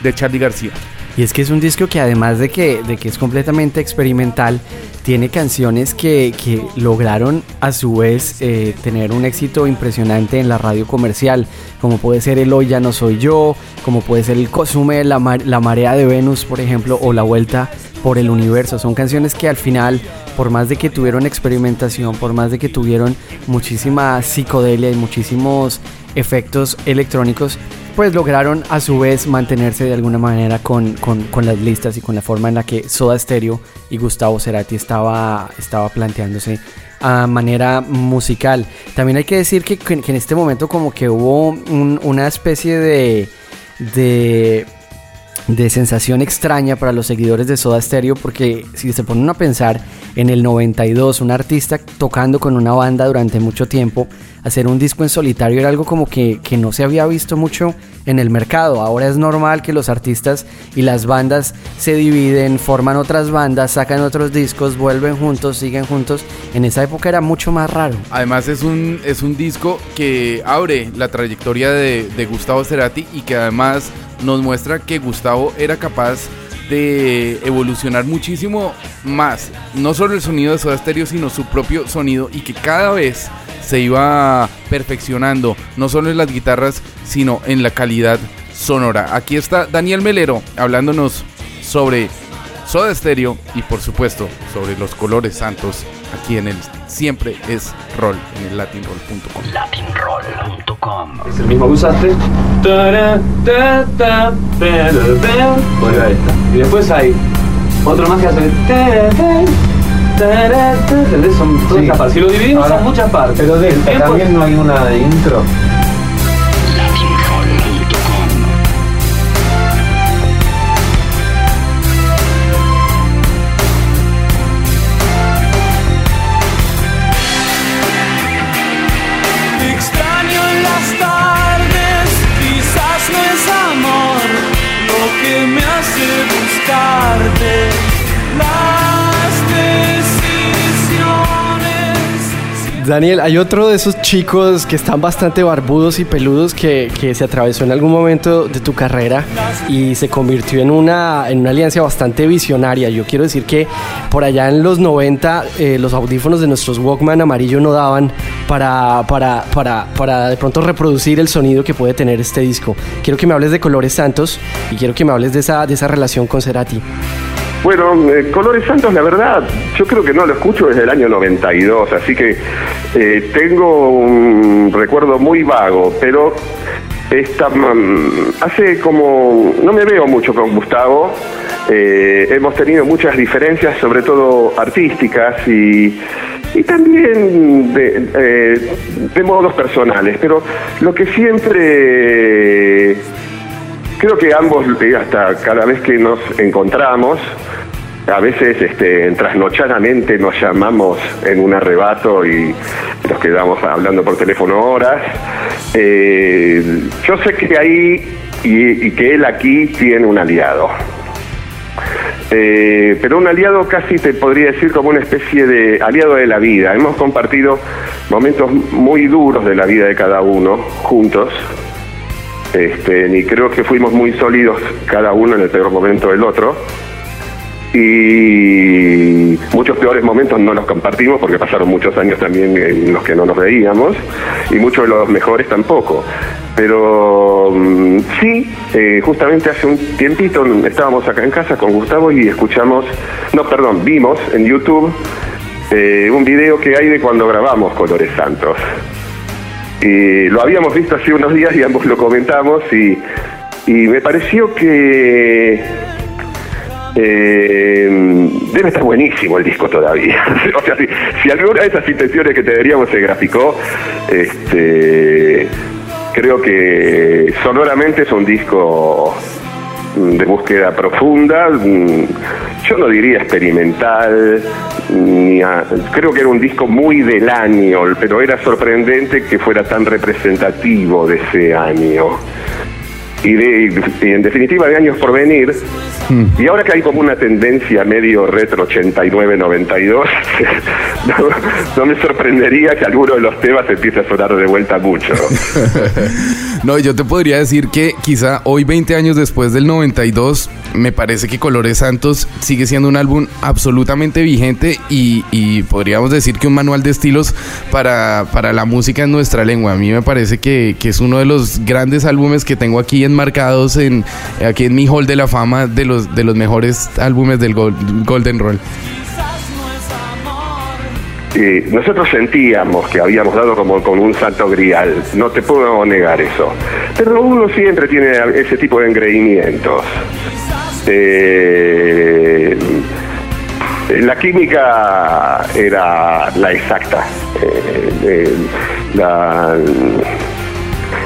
de Charlie García. Y es que es un disco que además de que, de que es completamente experimental, tiene canciones que, que lograron a su vez eh, tener un éxito impresionante en la radio comercial, como puede ser El Hoy Ya No Soy Yo, como puede ser El Cosume, la, la Marea de Venus, por ejemplo, o La Vuelta por el Universo. Son canciones que al final, por más de que tuvieron experimentación, por más de que tuvieron muchísima psicodelia y muchísimos efectos electrónicos, pues lograron a su vez mantenerse de alguna manera con, las listas y con la forma en la que Soda Stereo y Gustavo Cerati estaba, estaba planteándose a manera musical. También hay que decir que, en este momento como que hubo una especie de de sensación extraña para los seguidores de Soda Stereo porque si se ponen a pensar en el 92 un artista tocando con una banda durante mucho tiempo hacer un disco en solitario era algo como que, que, no se había visto mucho en el mercado. Ahora es normal que los artistas y las bandas se dividen forman otras bandas sacan otros discos vuelven juntos siguen juntos. En esa época era mucho más raro. Además es un, es un disco que abre la trayectoria de, de Gustavo Cerati y que además nos muestra que Gustavo era capaz de evolucionar muchísimo más, no solo el sonido de Soda Stereo, sino su propio sonido y que cada vez se iba perfeccionando, no solo en las guitarras, sino en la calidad sonora. Aquí está Daniel Melero hablándonos sobre Soda Stereo y por supuesto sobre los colores santos aquí en el siempre es roll en el latinroll.com. Latinroll.com. Es el mismo que usaste. Y después hay otro más que hace. ¿Entendés? Son todas sí. partes. Si lo dividimos son muchas partes. Pero de también no hay una de intro. Daniel, hay otro de esos chicos que están bastante barbudos y peludos que, se atravesó en algún momento de tu carrera y se convirtió en una, en una alianza bastante visionaria. Yo quiero decir que por allá en los 90 eh, los audífonos de nuestros Walkman amarillo no daban para, para, para, para de pronto reproducir el sonido que puede tener este disco. Quiero que me hables de Colores Santos y quiero que me hables de esa, de esa relación con Cerati. Bueno, eh, Colores Santos, la verdad, yo creo que no lo escucho desde el año 92, así que eh, tengo un recuerdo muy vago, pero esta, mm, hace como, no me veo mucho con Gustavo, eh, hemos tenido muchas diferencias, sobre todo artísticas, y y también de, modos personales, pero lo que siempre creo que ambos, hasta cada vez que nos encontramos, a veces este, trasnochadamente nos llamamos en un arrebato y nos quedamos hablando por teléfono horas. Eh, yo sé que ahí y, que él aquí tiene un aliado. Eh, pero un aliado casi te podría decir como una especie de aliado de la vida. Hemos compartido momentos muy duros de la vida de cada uno juntos. Este, y creo que fuimos muy sólidos cada uno en el peor momento del otro. Y muchos peores momentos no los compartimos porque pasaron muchos años también en los que no nos veíamos y muchos de los mejores tampoco. Pero mm, sí, eh, justamente hace un tiempito estábamos acá en casa con Gustavo y escuchamos, no, perdón, vimos en YouTube eh, un video que hay de cuando grabamos Colores Santos. Y lo habíamos visto hace unos días y ambos lo comentamos y, y me pareció que eh, debe estar buenísimo el disco todavía. (laughs) o sea, si, si alguna de esas intenciones que te deberíamos se graficó, este, creo que sonoramente es un disco de búsqueda profunda, yo no diría experimental, creo que era un disco muy del año, pero era sorprendente que fuera tan representativo de ese año. Y, de, y en definitiva de años por venir, y ahora que hay como una tendencia medio retro 89-92, (laughs) no, no me sorprendería que alguno de los temas empiece a sonar de vuelta mucho. (laughs) No, yo te podría decir que quizá hoy, 20 años después del 92, me parece que Colores Santos sigue siendo un álbum absolutamente vigente y, y podríamos decir que un manual de estilos para, para la música en nuestra lengua. A mí me parece que, que es uno de los grandes álbumes que tengo aquí enmarcados en, aquí en mi hall de la fama de los, de los mejores álbumes del Gol- Golden Roll. Nosotros sentíamos que habíamos dado como con un salto grial, no te puedo negar eso. Pero uno siempre tiene ese tipo de engreimientos. Eh, la química era la exacta. Eh, eh, la-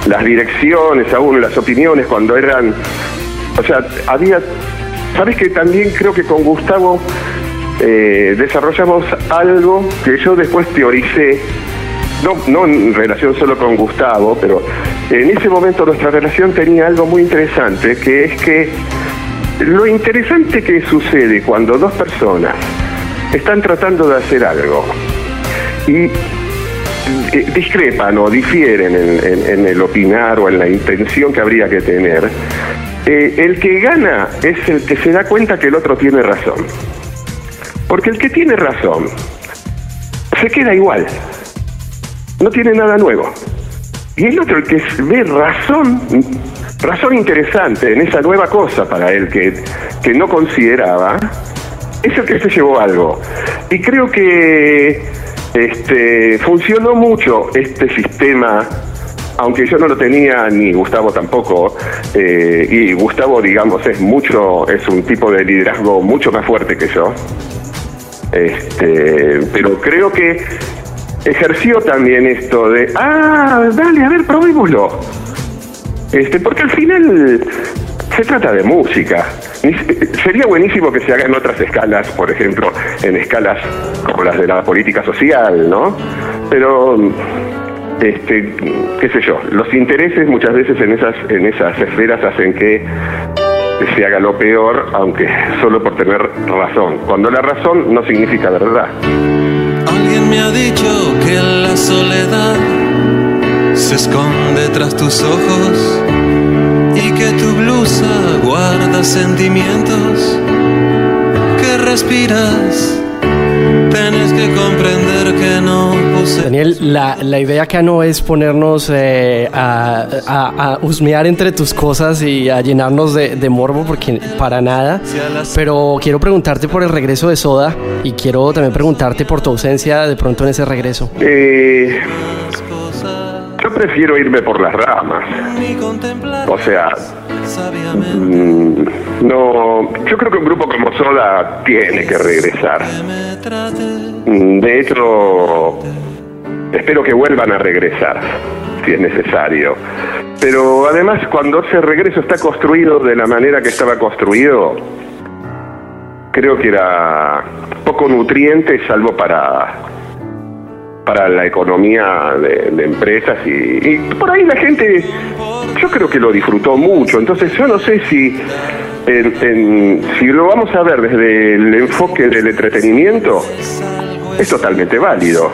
las direcciones aún, las opiniones cuando eran... O sea, había... ¿Sabes que también creo que con Gustavo eh, desarrollamos algo que yo después teoricé, no, no en relación solo con Gustavo, pero en ese momento nuestra relación tenía algo muy interesante, que es que lo interesante que sucede cuando dos personas están tratando de hacer algo y eh, discrepan o difieren en, el opinar o en la intención que habría que tener, eh, el que gana es el que se da cuenta que el otro tiene razón. Porque el que tiene razón se queda igual, no tiene nada nuevo. Y el otro, el que ve razón, razón interesante en esa nueva cosa para él que, que no consideraba, es el que se llevó algo. Y creo que este, funcionó mucho este sistema, aunque yo no lo tenía ni Gustavo tampoco, eh, y Gustavo, digamos, es mucho, es un tipo de liderazgo mucho más fuerte que yo. Este, pero creo que ejerció también esto de, ah, dale, a ver, probémoslo. Este, porque al final se trata de música. Sería buenísimo que se haga en otras escalas, por ejemplo, en escalas como las de la política social, ¿no? Pero, este, qué sé yo, los intereses muchas veces en esas, en esas esferas hacen que se haga lo peor, aunque solo por tener razón. Cuando la razón no significa verdad. Alguien me ha dicho que la soledad se esconde tras tus ojos que tu blusa guarda sentimientos que respiras. Tienes que comprender que no posee. Daniel, la, la idea acá no es ponernos eh, a, a- a husmear entre tus cosas y a llenarnos de, de morbo, porque para nada. Pero quiero preguntarte por el regreso de Soda y quiero también preguntarte por tu ausencia de pronto en ese regreso. Eh, prefiero irme por las ramas. O sea, mm, no, yo creo que un grupo como Soda tiene que regresar. Mm, De hecho, espero que vuelvan a regresar, si es necesario. Pero además, cuando ese regreso está construido de la manera que estaba construido, creo que era poco nutriente, salvo para para la economía de, empresas y, y por ahí la gente yo creo que lo disfrutó mucho. Entonces yo no sé si en- en- si lo vamos a ver desde el enfoque del entretenimiento es totalmente válido.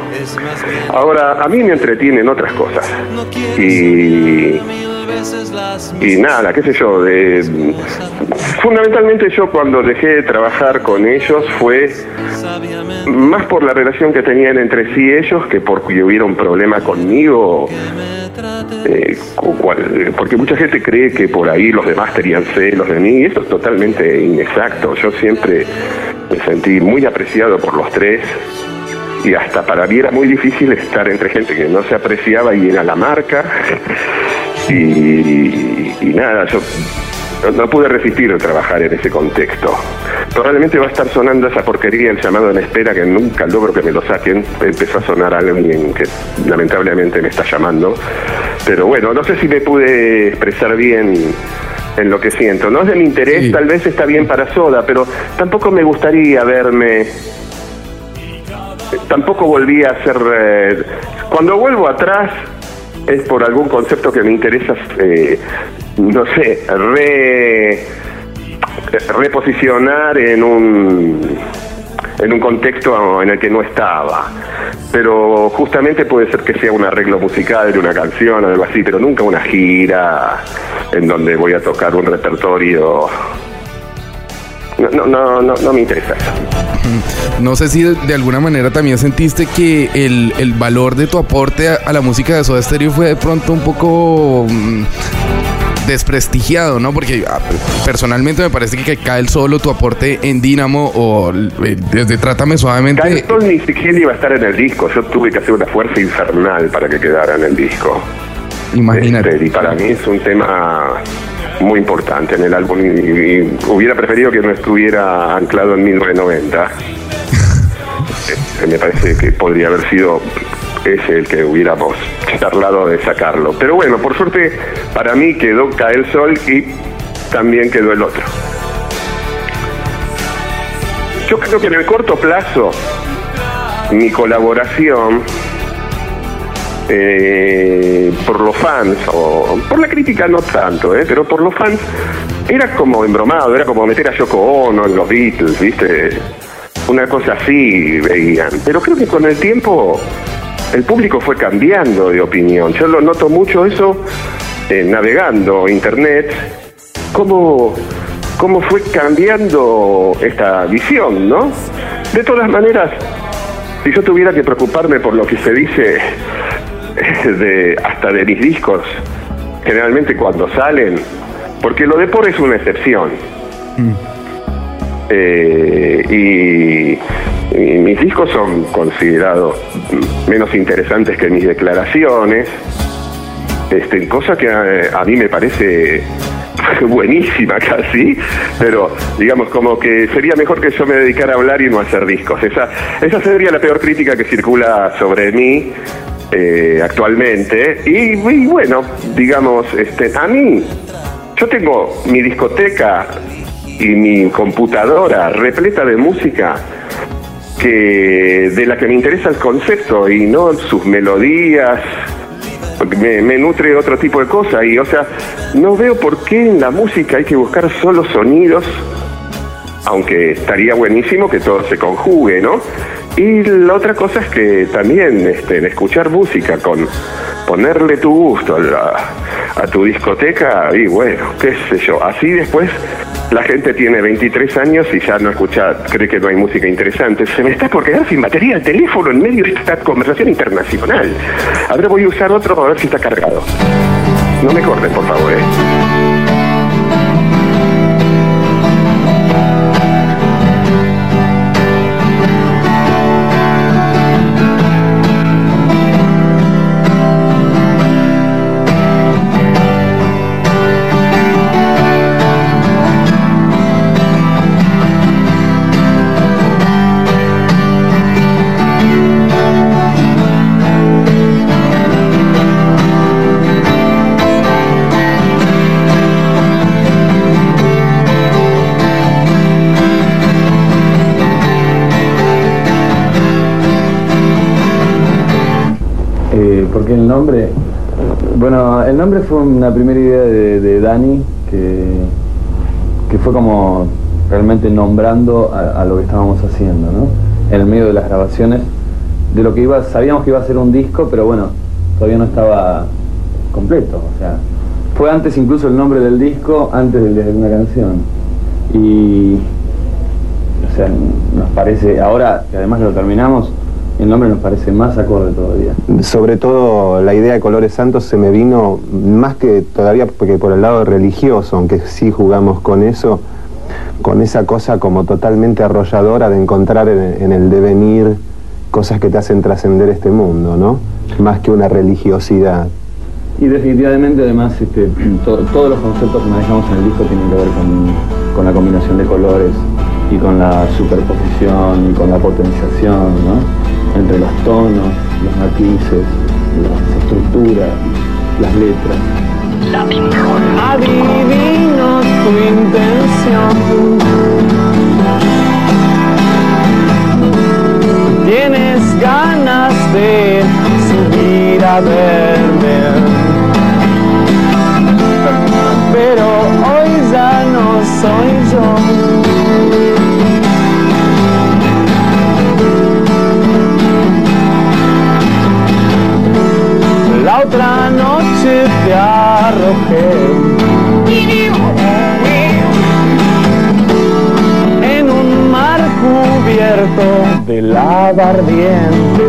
Ahora a mí me entretienen otras cosas. Y y nada, qué sé yo, fundamentalmente yo cuando dejé de trabajar con ellos fue más por la relación que tenían entre sí ellos que porque hubiera un problema conmigo. eh, porque mucha gente cree que por ahí los demás tenían celos de mí y eso es totalmente inexacto. Yo siempre me sentí muy apreciado por los tres y hasta para mí era muy difícil estar entre gente que no se apreciaba y era la marca. Y, y nada, yo no, no pude resistir trabajar en ese contexto. Probablemente va a estar sonando esa porquería, el llamado en espera, que nunca logro que me lo saquen. Empezó a sonar alguien que lamentablemente me está llamando. Pero bueno, no sé si me pude expresar bien en lo que siento. No es de mi interés, Sí. tal vez está bien para Soda, pero tampoco me gustaría verme tampoco volví a hacer... eh, cuando vuelvo atrás es por algún concepto que me interesa, eh, no sé, re, reposicionar en un en un contexto en el que no estaba. Pero justamente puede ser que sea un arreglo musical de una canción o algo así, pero nunca una gira en donde voy a tocar un repertorio. No, no, no, no, me interesa eso. (laughs) No sé si de, alguna manera también sentiste que el, el valor de tu aporte a, a la música de Soda Stereo fue de pronto un poco mm, desprestigiado, ¿no? Porque ah, personalmente me parece que cae el solo tu aporte en Dínamo o eh, desde Trátame Suavemente. Carlton ni siquiera iba a estar en el disco. Yo tuve que hacer una fuerza infernal para que quedara en el disco. Imagínate. Este, y para mí es un tema muy importante en el álbum y, y hubiera preferido que no estuviera anclado en 1990. Este, me parece que podría haber sido ese el que hubiéramos charlado de sacarlo. Pero bueno, por suerte para mí quedó Cae el Sol y también quedó el otro. Yo creo que en el corto plazo mi colaboración eh, por los fans, o por la crítica no tanto, eh, pero por los fans era como embromado, era como meter a Yoko Ono en los Beatles, ¿viste? Una cosa así veían. Pero creo que con el tiempo el público fue cambiando de opinión. Yo lo noto mucho eso eh, navegando internet, cómo, cómo fue cambiando esta visión, ¿no? De todas maneras, si yo tuviera que preocuparme por lo que se dice (laughs) de hasta de mis discos, generalmente cuando salen, porque lo de por es una excepción. Eh, y, mis discos son considerados menos interesantes que mis declaraciones, este, cosa que a, a mí me parece (laughs) buenísima casi, pero digamos como que sería mejor que yo me dedicara a hablar y no a hacer discos. Esa, esa sería la peor crítica que circula sobre mí eh, actualmente. Y, bueno, digamos, este, a mí, yo tengo mi discoteca y mi computadora repleta de música que de la que me interesa el concepto y no sus melodías me, me nutre otro tipo de cosas y o sea no veo por qué en la música hay que buscar solo sonidos aunque estaría buenísimo que todo se conjugue no y la otra cosa es que también este, en escuchar música con ponerle tu gusto a, la- a tu discoteca y bueno qué sé yo así después la gente tiene 23 años y ya no escucha, cree que no hay música interesante. Se me está por quedar sin batería el teléfono en medio de esta conversación internacional. Ahora voy a usar otro a ver si está cargado. No me corten, por favor, ¿eh? Fue una primera idea de, Dani, que, que fue como realmente nombrando a, a lo que estábamos haciendo, ¿no? En el medio de las grabaciones, de lo que iba, sabíamos que iba a ser un disco, pero bueno, todavía no estaba completo, o sea, fue antes incluso el nombre del disco, antes de de una canción. Y, o sea, nos parece, ahora que además lo terminamos, el nombre nos parece más acorde todavía. Sobre todo la idea de Colores Santos se me vino más que todavía porque por el lado religioso, aunque sí jugamos con eso, con esa cosa como totalmente arrolladora de encontrar en, en el devenir cosas que te hacen trascender este mundo, ¿no? Más que una religiosidad. Y definitivamente además este, (clears throat) to- todos los conceptos que manejamos en el disco tienen que ver con, con la combinación de colores y con la superposición y con la potenciación, ¿no? Entre los tonos, los matices, las estructuras, las letras. Adivino tu intención. Tienes ganas de subir a verme. Pero hoy ya no soy yo. La otra noche te arrojé en un mar cubierto de lava ardiente.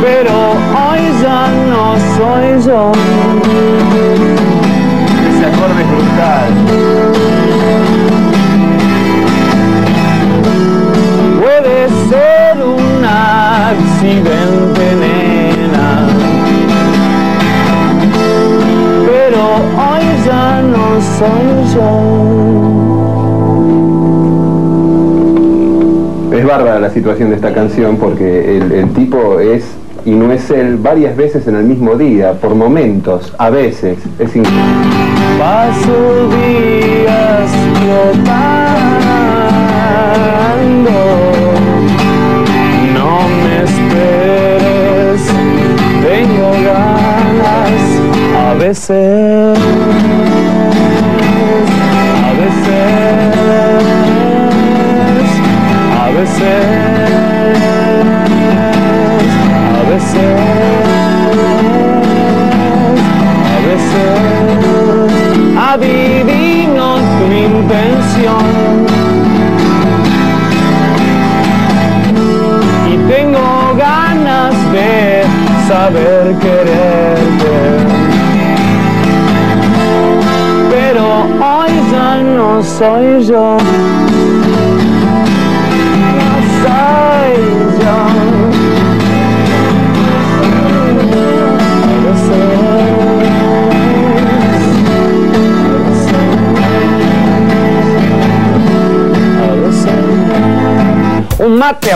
Pero hoy ya no soy yo. Ese acorde es brutal. Puede ser accidente, nena. Pero hoy ya no soy yo. Es bárbara la situación de esta canción porque el, el tipo es y no es él varias veces en el mismo día, por momentos, a veces. Es increíble. Paso días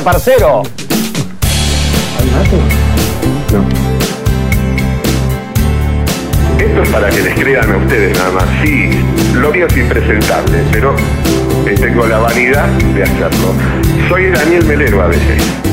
Parcero. Esto es para que les crean a ustedes nada más. Sí, lo mío es impresentable, pero eh, tengo la vanidad de hacerlo. Soy Daniel Melero a veces.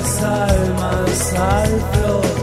Nuestras almas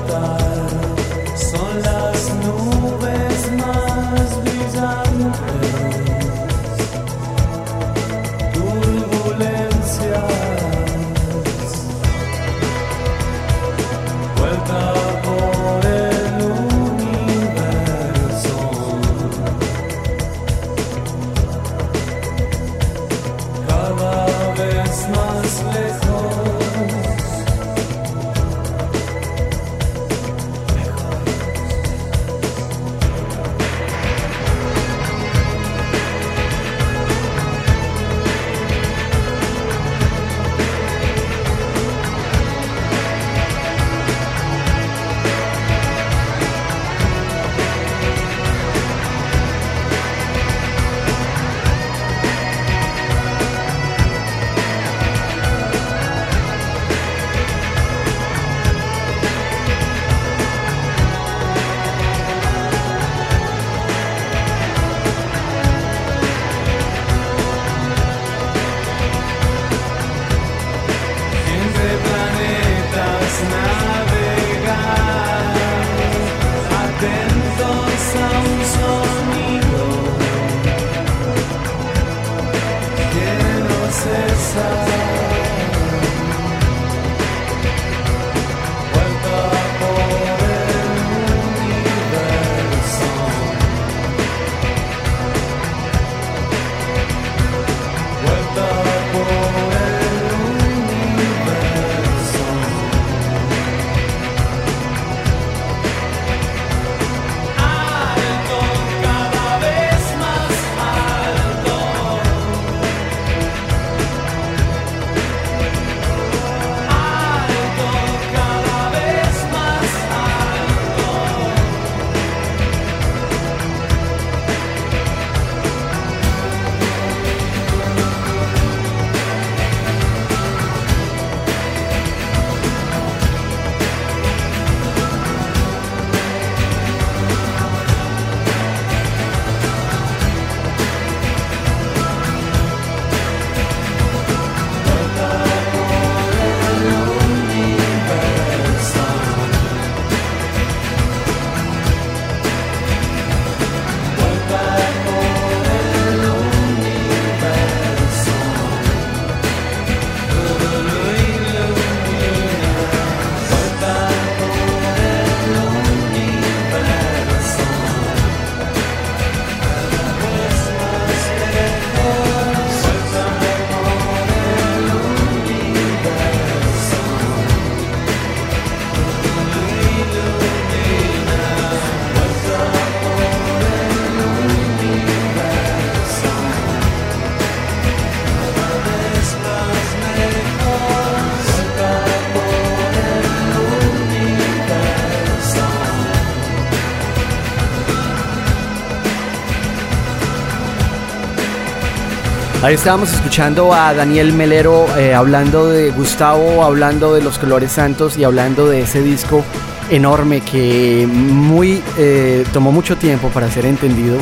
Ahí estábamos escuchando a Daniel Melero eh, hablando de Gustavo, hablando de los Colores Santos y hablando de ese disco enorme que muy eh, tomó mucho tiempo para ser entendido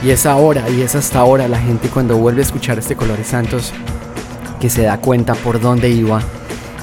y es ahora y es hasta ahora la gente cuando vuelve a escuchar este Colores Santos que se da cuenta por dónde iba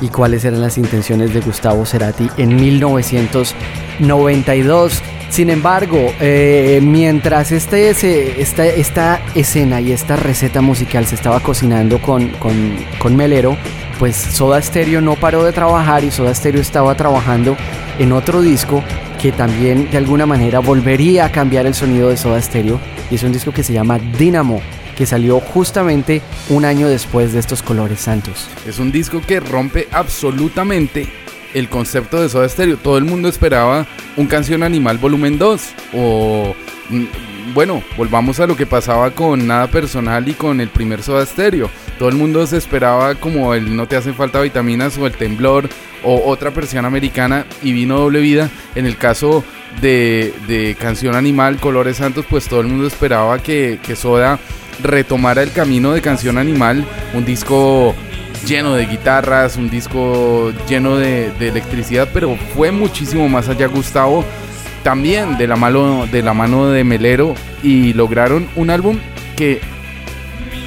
y cuáles eran las intenciones de Gustavo Cerati en 1992. Sin embargo, eh, mientras este, esta, escena y esta receta musical se estaba cocinando con Melero, pues Soda Stereo no paró de trabajar y Soda Stereo estaba trabajando en otro disco que también de alguna manera volvería a cambiar el sonido de Soda Stereo y es un disco que se llama Dynamo que salió justamente un año después de estos colores santos. Es un disco que rompe absolutamente el concepto de Soda Stereo. Todo el mundo esperaba un Canción Animal Volumen 2 o mm, bueno, volvamos a lo que pasaba con Nada Personal y con el primer Soda Stereo. Todo el mundo se esperaba como el No te hacen falta vitaminas o el Temblor o otra versión americana y vino doble vida. En el caso de, de Canción Animal, Colores Santos, pues todo el mundo esperaba que Soda retomara el camino de Canción Animal, un disco lleno de guitarras, un disco lleno de, electricidad, pero fue muchísimo más allá Gustavo, también de la, mano, de la mano de Melero, y lograron un álbum que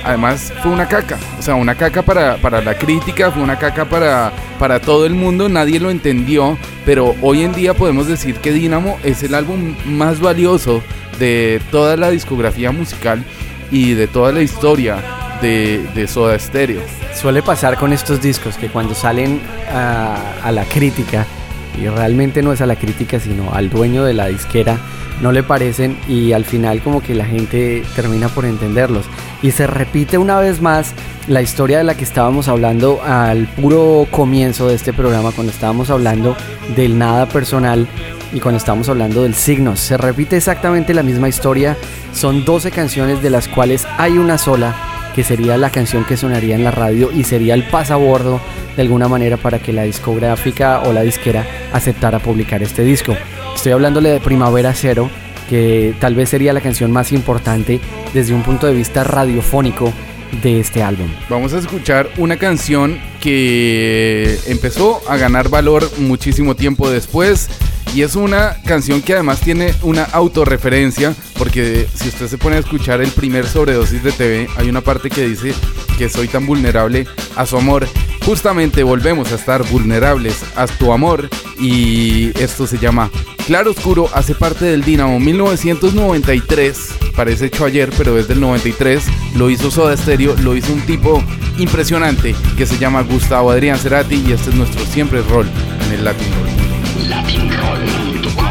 además fue una caca, o sea, una caca para, para la crítica, fue una caca para, para todo el mundo, nadie lo entendió, pero hoy en día podemos decir que Dynamo es el álbum más valioso de toda la discografía musical y de toda la historia de, de Soda Stereo. Suele pasar con estos discos que cuando salen a, a la crítica, y realmente no es a la crítica, sino al dueño de la disquera, no le parecen y al final como que la gente termina por entenderlos. Y se repite una vez más la historia de la que estábamos hablando al puro comienzo de este programa, cuando estábamos hablando del nada personal y cuando estábamos hablando del signos. Se repite exactamente la misma historia. Son 12 canciones de las cuales hay una sola que sería la canción que sonaría en la radio y sería el pasabordo de alguna manera para que la discográfica o la disquera aceptara publicar este disco. Estoy hablándole de Primavera Cero, que tal vez sería la canción más importante desde un punto de vista radiofónico de este álbum. Vamos a escuchar una canción que empezó a ganar valor muchísimo tiempo después. Y es una canción que además tiene una autorreferencia, porque si usted se pone a escuchar el primer sobredosis de TV, hay una parte que dice que soy tan vulnerable a su amor. Justamente volvemos a estar vulnerables a tu amor y esto se llama Claro Oscuro, hace parte del Dynamo 1993, parece hecho ayer, pero es del 93, lo hizo Soda Stereo, lo hizo un tipo impresionante que se llama Gustavo Adrián Cerati y este es nuestro siempre rol en el Latin Roll. Y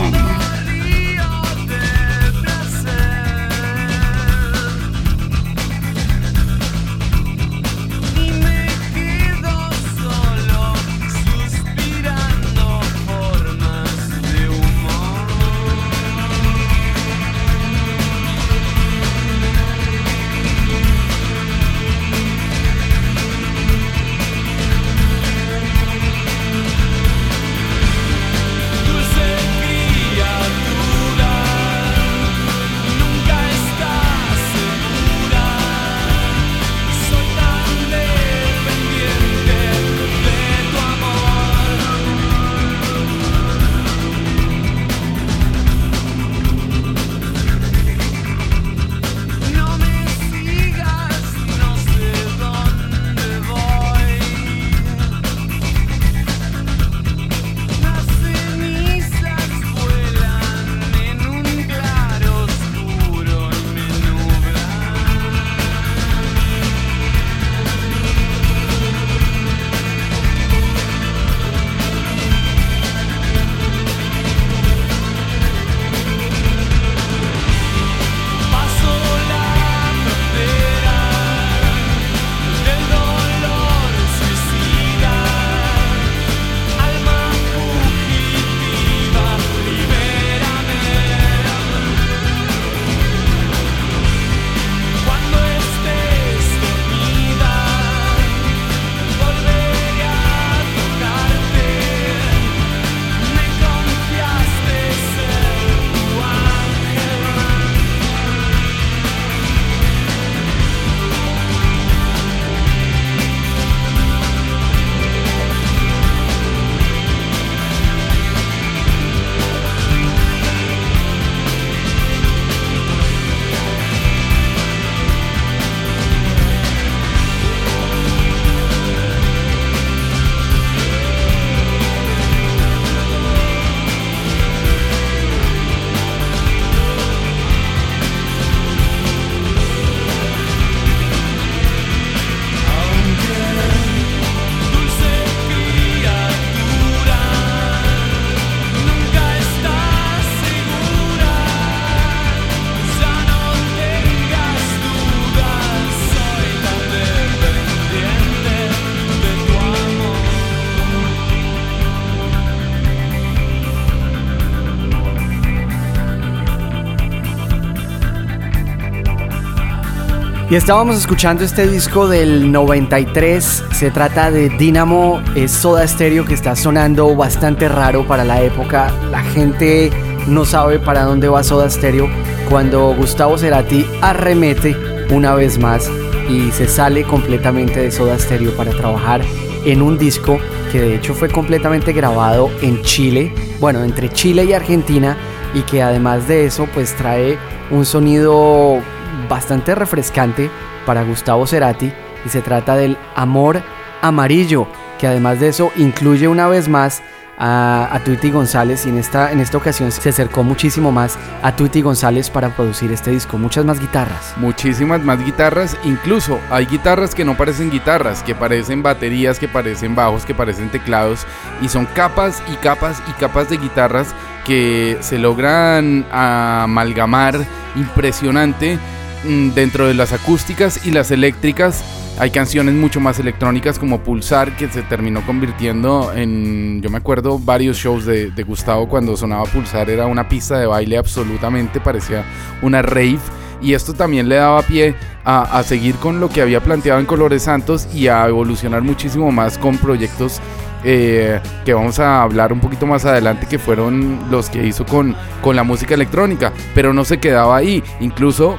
estábamos escuchando este disco del 93, se trata de Dynamo, es Soda Stereo que está sonando bastante raro para la época, la gente no sabe para dónde va Soda Stereo. Cuando Gustavo Cerati arremete una vez más y se sale completamente de Soda Stereo para trabajar en un disco que de hecho fue completamente grabado en Chile, bueno, entre Chile y Argentina y que además de eso pues trae un sonido bastante refrescante para Gustavo Cerati y se trata del Amor Amarillo, que además de eso incluye una vez más a, a Tweety González y en esta, en esta ocasión se acercó muchísimo más a Tweety González para producir este disco, muchas más guitarras. Muchísimas más guitarras, incluso hay guitarras que no parecen guitarras, que parecen baterías, que parecen bajos, que parecen teclados y son capas y capas y capas de guitarras que se logran amalgamar impresionante dentro de las acústicas y las eléctricas. Hay canciones mucho más electrónicas como Pulsar que se terminó convirtiendo en, yo me acuerdo, varios shows de, Gustavo cuando sonaba Pulsar era una pista de baile absolutamente, parecía una rave y esto también le daba pie a, a, seguir con lo que había planteado en Colores Santos y a evolucionar muchísimo más con proyectos eh, que vamos a hablar un poquito más adelante que fueron los que hizo con, con la música electrónica, pero no se quedaba ahí, incluso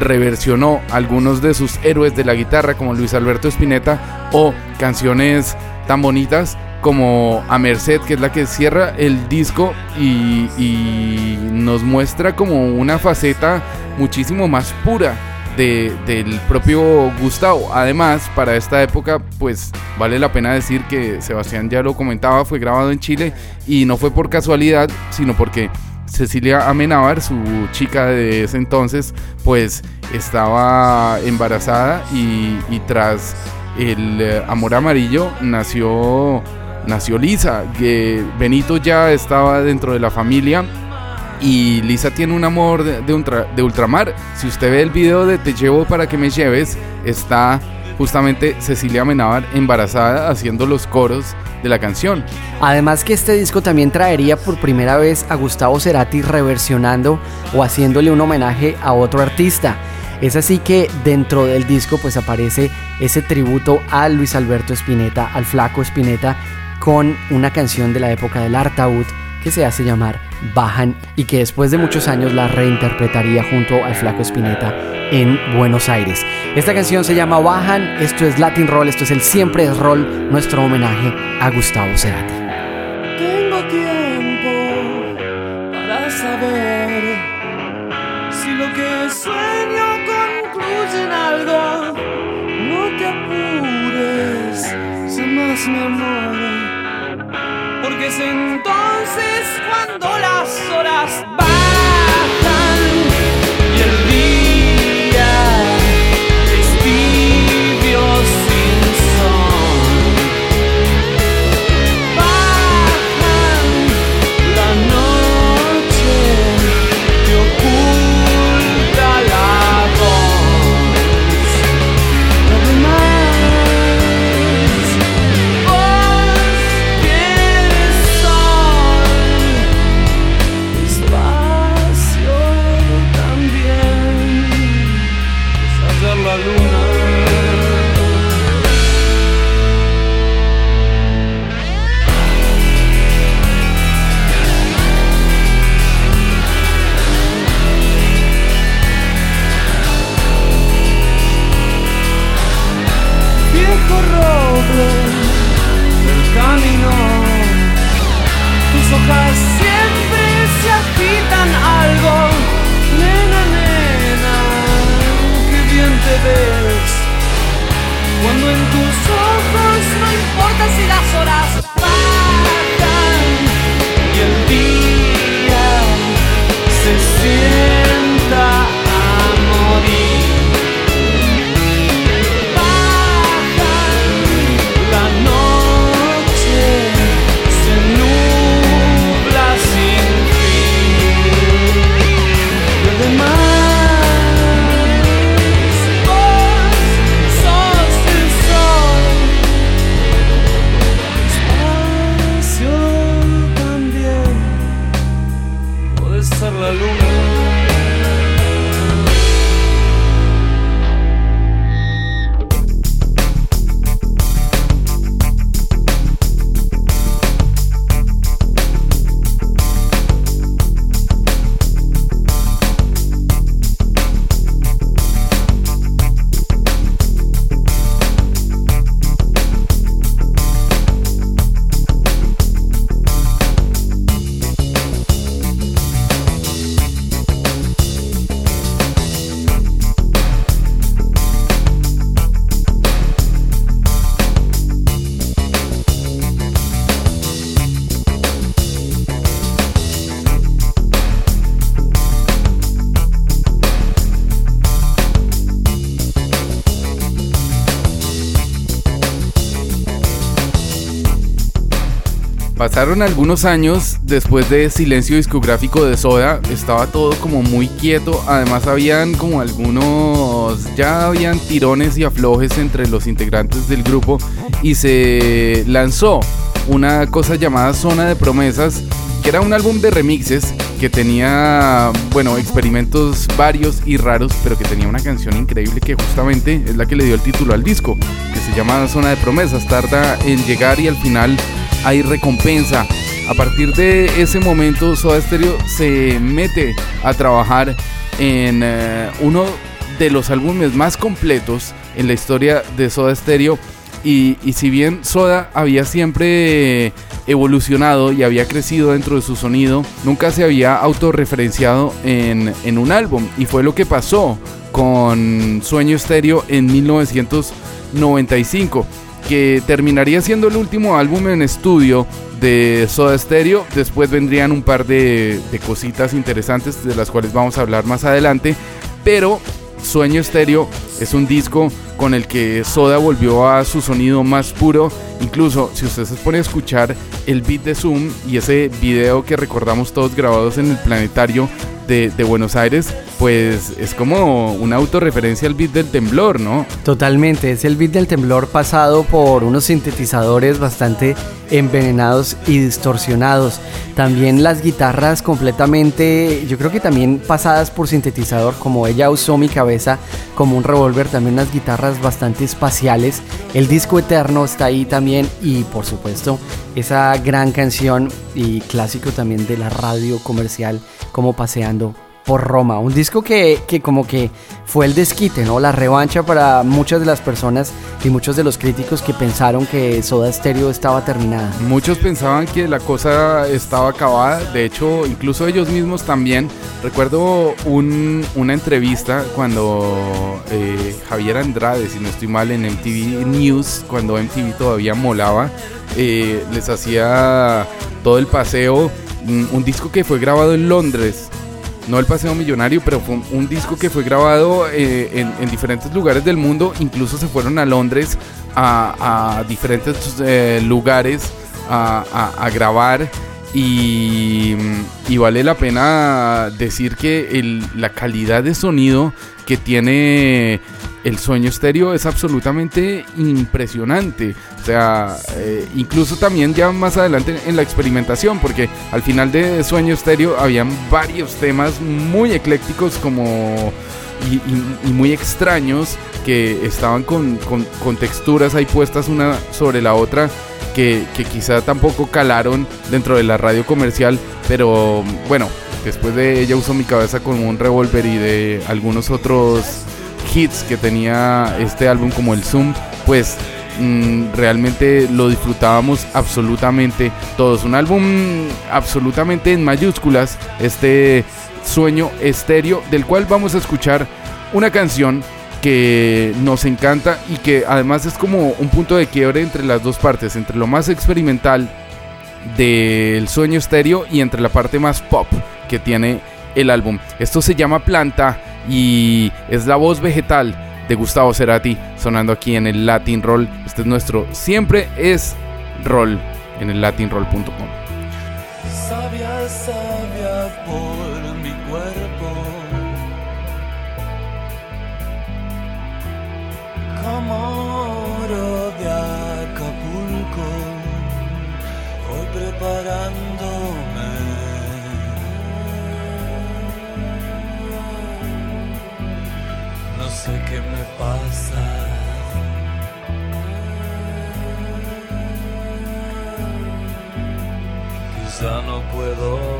reversionó algunos de sus héroes de la guitarra como Luis Alberto Spinetta o canciones tan bonitas como A Merced, que es la que cierra el disco y, y nos muestra como una faceta muchísimo más pura de, del propio Gustavo. Además, para esta época, pues vale la pena decir que Sebastián ya lo comentaba, fue grabado en Chile y no fue por casualidad, sino porque Cecilia Amenábar, su chica de ese entonces, pues estaba embarazada y, tras el eh, amor amarillo nació nació Lisa, que Benito ya estaba dentro de la familia y Lisa tiene un amor de, de, ultramar. Si usted ve el video de Te llevo para que me lleves, está justamente Cecilia Amenábar embarazada haciendo los coros de la canción. Además que este disco también traería por primera vez a Gustavo Cerati reversionando o haciéndole un homenaje a otro artista. Es así que dentro del disco pues aparece ese tributo a Luis Alberto Spinetta, al flaco Spinetta, con una canción de la época del Artaud que se hace llamar Bajan y que después de muchos años la reinterpretaría junto al flaco Spinetta en Buenos Aires. Esta canción se llama Bajan, esto es Latin Roll, esto es el Siempre es Roll, nuestro homenaje a Gustavo Cerati. Tengo tiempo para saber si lo que sueño concluye en algo. No te apures, más. Es entonces cuando las horas bajan Pasaron algunos años después de silencio discográfico de Soda, estaba todo como muy quieto, además habían como algunos, ya habían tirones y aflojes entre los integrantes del grupo y se lanzó una cosa llamada Zona de Promesas, que era un álbum de remixes que tenía, bueno, experimentos varios y raros, pero que tenía una canción increíble que justamente es la que le dio el título al disco, que se llama Zona de Promesas, tarda en llegar y al final hay recompensa. A partir de ese momento, Soda Stereo se mete a trabajar en eh, uno de los álbumes más completos en la historia de Soda Stereo. Y, si bien Soda había siempre evolucionado y había crecido dentro de su sonido, nunca se había autorreferenciado en, en un álbum. Y fue lo que pasó con Sueño Stereo en 1995 terminaría siendo el último álbum en estudio de Soda Stereo. Después vendrían un par de, de, cositas interesantes de las cuales vamos a hablar más adelante. Pero Sueño Stereo es un disco con el que Soda volvió a su sonido más puro. Incluso si usted se pone a escuchar el beat de Zoom y ese video que recordamos todos grabados en el planetario de, de, Buenos Aires, pues es como una autorreferencia al beat del temblor, ¿no? Totalmente, es el beat del temblor pasado por unos sintetizadores bastante envenenados y distorsionados. También las guitarras completamente, yo creo que también pasadas por sintetizador, como ella usó mi cabeza como un revólver, también unas guitarras bastante espaciales. El disco eterno está ahí también y por supuesto esa gran canción y clásico también de la radio comercial como paseando por Roma. Un disco que, que, como que fue el desquite, ¿no? La revancha para muchas de las personas y muchos de los críticos que pensaron que Soda Stereo estaba terminada. Muchos pensaban que la cosa estaba acabada. De hecho, incluso ellos mismos también. Recuerdo un, una entrevista cuando eh, Javier Andrade, si no estoy mal, en MTV News, cuando MTV todavía molaba, eh, les hacía todo el paseo. Un disco que fue grabado en Londres no el Paseo Millonario, pero fue un, disco que fue grabado eh, en, en, diferentes lugares del mundo, incluso se fueron a Londres a, diferentes eh, lugares a, grabar. Y, vale la pena decir que la calidad de sonido que tiene el sueño estéreo es absolutamente impresionante. O sea, eh, incluso también ya más adelante en la experimentación, porque al final de sueño estéreo habían varios temas muy eclécticos como... Y, muy extraños que estaban con, con, con texturas ahí puestas una sobre la otra que, que, quizá tampoco calaron dentro de la radio comercial, pero bueno, después de ella usó mi cabeza como un revólver y de algunos otros hits que tenía este álbum como el Zoom, pues mmm, realmente lo disfrutábamos absolutamente todos. Un álbum absolutamente en mayúsculas, este sueño estéreo, del cual vamos a escuchar una canción que nos encanta y que además es como un punto de quiebre entre las dos partes, entre lo más experimental del sueño estéreo y entre la parte más pop que tiene el álbum. Esto se llama Planta y es la voz vegetal de Gustavo Cerati sonando aquí en el Latin Roll. Este es nuestro siempre es roll en el latinroll.com. Sabia, sabia por mi cuerpo. De Acapulco, voy preparándome. Qué me pasa. Quizá no puedo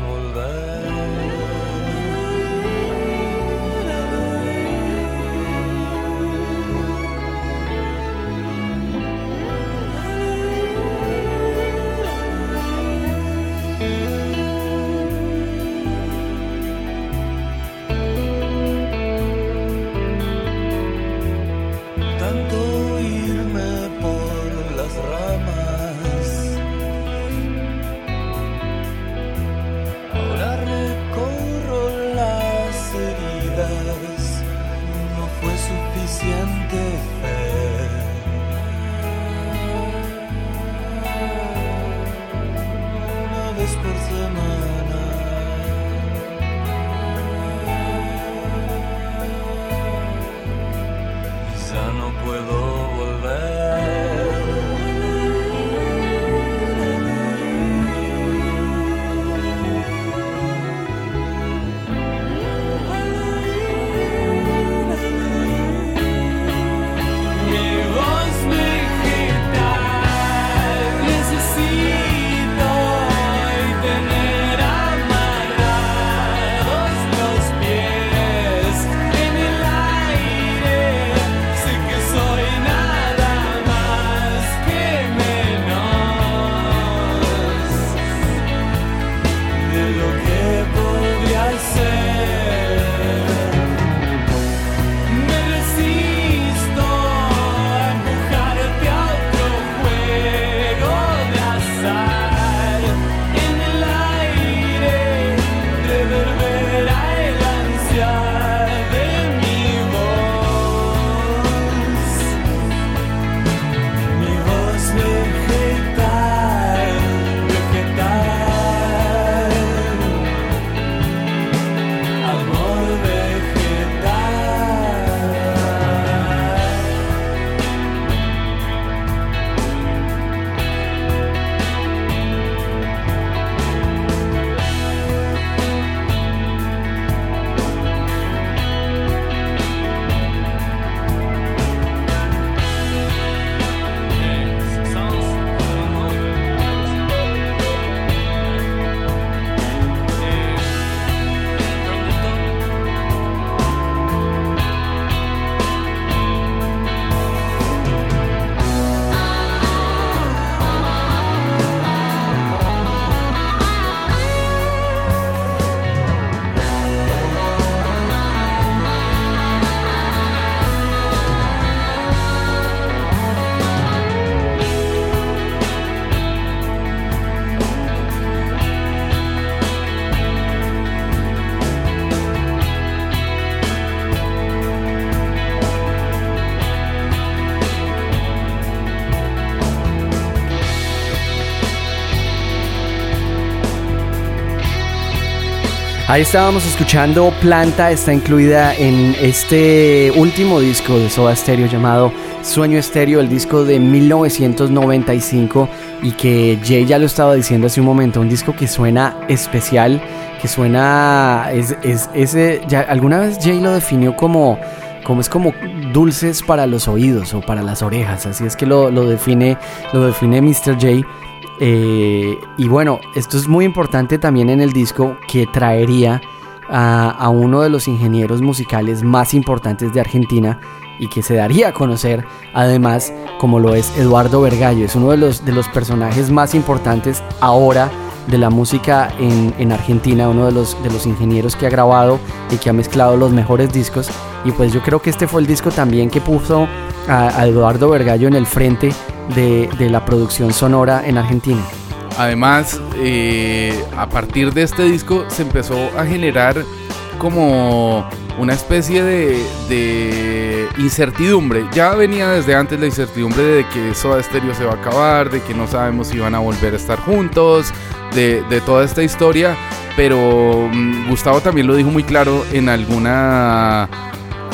Ahí estábamos escuchando Planta, está incluida en este último disco de Soda Stereo llamado Sueño Estéreo, el disco de 1995 y que Jay ya lo estaba diciendo hace un momento, un disco que suena especial, que suena, es, es, ese, ya, alguna vez Jay lo definió como, como es como dulces para los oídos o para las orejas, así es que lo, lo define, lo define Mr. J. Eh, y bueno, esto es muy importante también en el disco que traería a, uno de los ingenieros musicales más importantes de Argentina y que se daría a conocer además como lo es Eduardo Vergallo. Es uno de los, de los personajes más importantes ahora de la música en, en, Argentina, uno de los, de los ingenieros que ha grabado y que ha mezclado los mejores discos. Y pues yo creo que este fue el disco también que puso a Eduardo Vergallo en el frente de, de, la producción sonora en Argentina. Además, eh, a partir de este disco se empezó a generar como una especie de, de, incertidumbre. Ya venía desde antes la incertidumbre de que Soda Stereo se va a acabar, de que no sabemos si van a volver a estar juntos, de, de toda esta historia. Pero um, Gustavo también lo dijo muy claro en alguna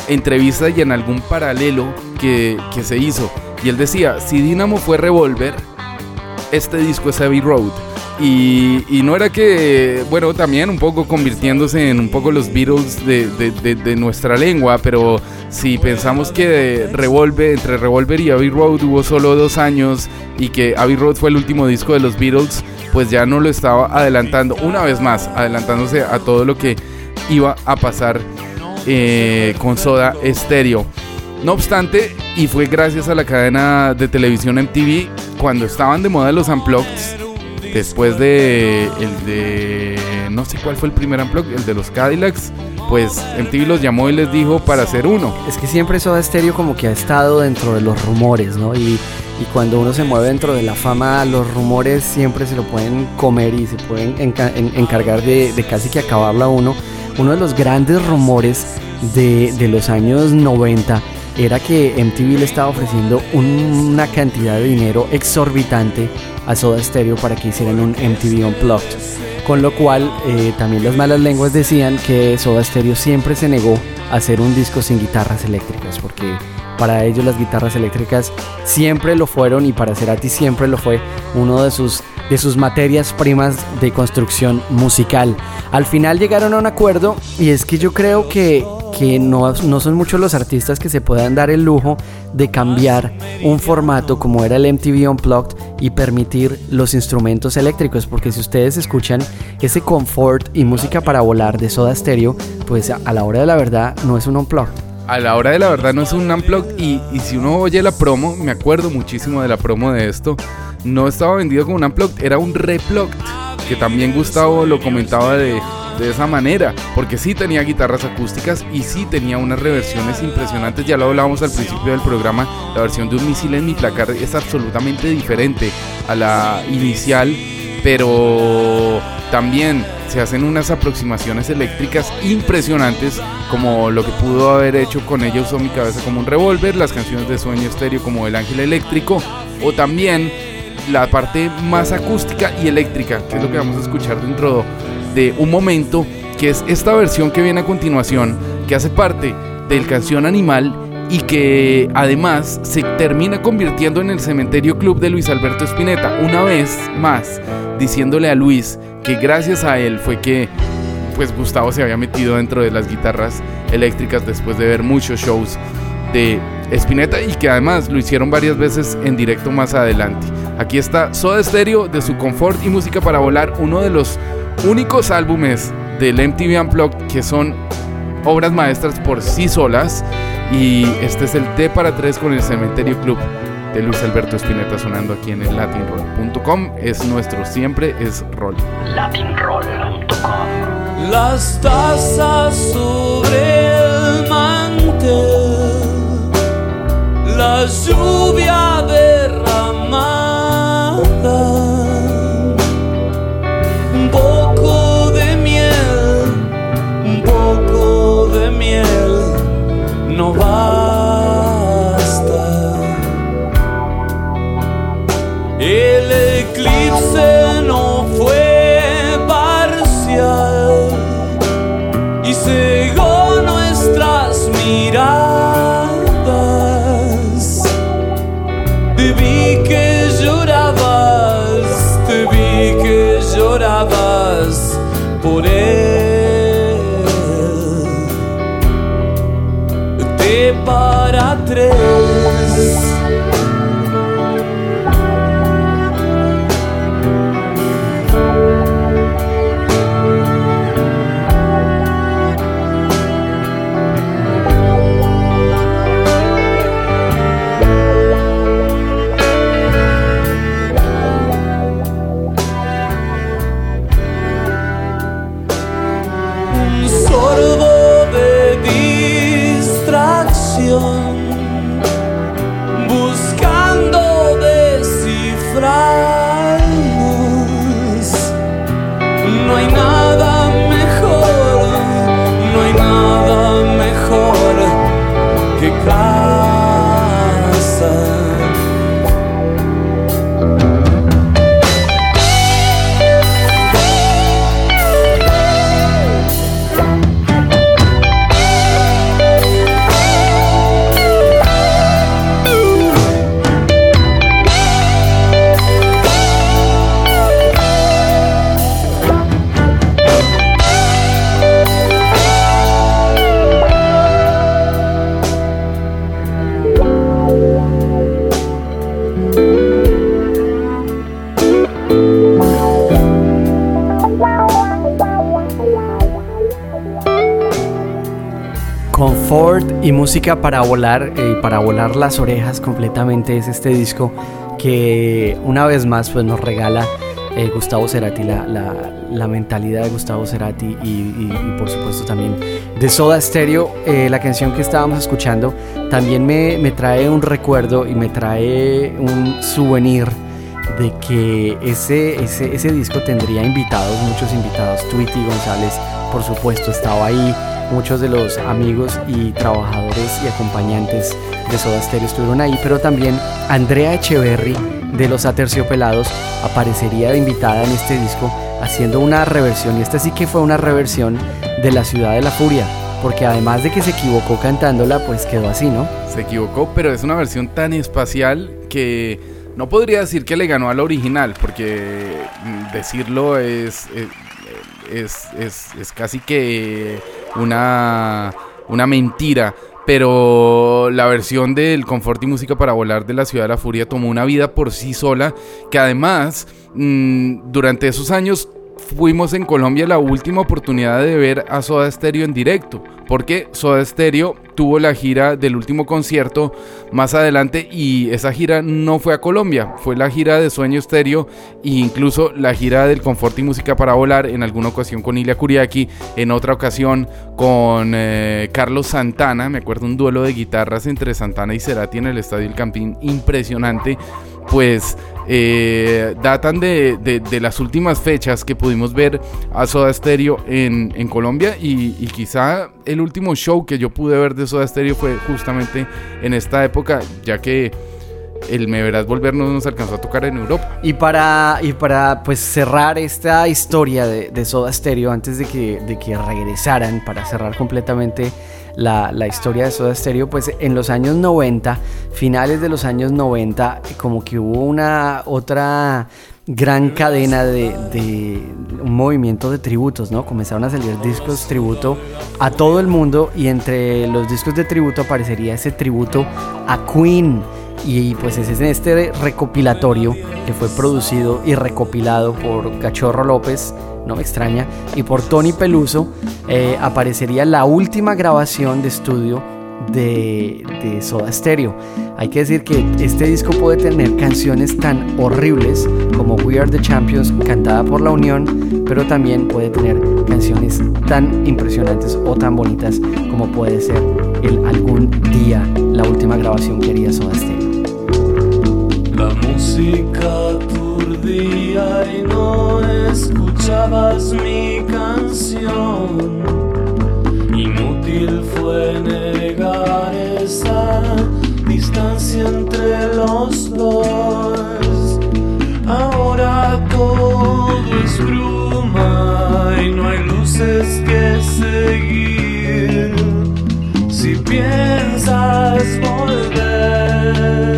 entrevista y en algún paralelo que, que se hizo. Y él decía, si Dynamo fue Revolver, este disco es Heavy Road. Y, no era que, bueno, también un poco convirtiéndose en un poco los Beatles de nuestra lengua, pero si pensamos que Revolver, entre Revolver y Abbey Road hubo solo dos años y que Abbey Road fue el último disco de los Beatles, pues ya no lo estaba adelantando, una vez más, adelantándose a todo lo que iba a pasar eh, con Soda Stereo. No obstante, y fue gracias a la cadena de televisión MTV, cuando estaban de moda los unplugged, después de el de no sé cuál fue el primer unplug, el de los Cadillacs, pues MTV los llamó y les dijo para hacer uno. Es que siempre Soda Stereo como que ha estado dentro de los rumores, ¿no? Y, y cuando uno se mueve dentro de la fama, los rumores siempre se lo pueden comer y se pueden enca en encargar de, de, casi que acabarla uno. Uno de los grandes rumores de, de los años 90 era que MTV le estaba ofreciendo una cantidad de dinero exorbitante a Soda Stereo para que hicieran un MTV Unplugged. Con lo cual, eh, también las malas lenguas decían que Soda Stereo siempre se negó a hacer un disco sin guitarras eléctricas, porque para ellos las guitarras eléctricas siempre lo fueron y para Cerati siempre lo fue uno de sus, de sus materias primas de construcción musical. Al final llegaron a un acuerdo y es que yo creo que, que no, no, son muchos los artistas que se puedan dar el lujo de cambiar un formato como era el MTV Unplugged y permitir los instrumentos eléctricos, porque si ustedes escuchan ese confort y música para volar de Soda Stereo, pues a la hora de la verdad no es un Unplugged. A la hora de la verdad no es un Unplugged y, y si uno oye la promo, me acuerdo muchísimo de la promo de esto, no estaba vendido como un Unplugged, era un Replugged, que también Gustavo lo comentaba de de esa manera, porque sí tenía guitarras acústicas y sí tenía unas reversiones impresionantes, ya lo hablábamos al principio del programa, la versión de un misil en mi placar es absolutamente diferente a la inicial, pero también se hacen unas aproximaciones eléctricas impresionantes, como lo que pudo haber hecho con ellos Usó mi cabeza como un revólver, las canciones de Sueño Estéreo como El Ángel Eléctrico, o también la parte más acústica y eléctrica, que es lo que vamos a escuchar dentro de un momento, que es esta versión que viene a continuación, que hace parte del canción Animal y que además se termina convirtiendo en el cementerio club de Luis Alberto Spinetta, una vez más diciéndole a Luis que gracias a él fue que pues Gustavo se había metido dentro de las guitarras eléctricas después de ver muchos shows de Spinetta y que además lo hicieron varias veces en directo más adelante. Aquí está Soda Stereo de su confort y música para volar, uno de los únicos álbumes del MTV Unplugged que son obras maestras por sí solas. Y este es el T para 3 con el Cementerio Club de Luis Alberto Spinetta sonando aquí en el latinroll.com. Es nuestro siempre es rol. Latinroll.com. Las tazas sobre el mantel, la lluvia. No basta. Y música para volar eh, para volar las orejas completamente es este disco que una vez más pues nos regala eh, Gustavo Cerati, la, la- la mentalidad de Gustavo Cerati y, por supuesto también de Soda Stereo. Eh, la canción que estábamos escuchando también me, me trae un recuerdo y me trae un souvenir de que ese, ese, ese disco tendría invitados, muchos invitados. Tweety González, por supuesto, estaba ahí. Muchos de los amigos y trabajadores y acompañantes de Soda Stereo estuvieron ahí, pero también Andrea Echeverry de Los Aterciopelados aparecería de invitada en este disco haciendo una reversión. Y esta sí que fue una reversión de La Ciudad de la Furia, porque además de que se equivocó cantándola, pues quedó así, ¿no? Se equivocó, pero es una versión tan espacial que no podría decir que le ganó a la original, porque mm, decirlo es, eh, es, es, es casi que una, una mentira. Pero la versión del Confort y Música para Volar de la Ciudad de la Furia tomó una vida por sí sola, que además mm, durante esos años fuimos en Colombia la última oportunidad de ver a Soda Stereo en directo, porque Soda Stereo tuvo la gira del último concierto más adelante y esa gira no fue a Colombia, fue la gira de Sueño Stereo e incluso la gira del Confort y Música para Volar en alguna ocasión con Ilia Kuriaki, en otra ocasión con eh, Carlos Santana, me acuerdo un duelo de guitarras entre Santana y Cerati en el Estadio El Campín impresionante pues eh, datan de, de- las últimas fechas que pudimos ver a Soda Stereo en, en Colombia y, y quizá el último show que yo pude ver de Soda Stereo fue justamente en esta época, ya que el Me Verás Volver no nos alcanzó a tocar en Europa. Y para, y para pues cerrar esta historia de, de Soda Stereo, antes de que, de que regresaran, para cerrar completamente la, historia de Soda Stereo, pues en los años 90, finales de los años 90, como que hubo una otra gran cadena de, un movimiento de tributos, ¿no? Comenzaron a salir discos tributo a todo el mundo y entre los discos de tributo aparecería ese tributo a Queen. Y pues es este recopilatorio que fue producido y recopilado por Cachorro López, no me extraña, y por Tony Peluso, eh, aparecería la última grabación de estudio de, de Soda Stereo. Hay que decir que este disco puede tener canciones tan horribles como We Are the Champions, cantada por La Unión, pero también puede tener canciones tan impresionantes o tan bonitas como puede ser el Algún Día, la última grabación que haría Soda Stereo. La música aturdía y no escuchabas mi canción. Inútil fue negar esa distancia entre los dos. Ahora todo es bruma y no hay luces que seguir. Si piensas volver.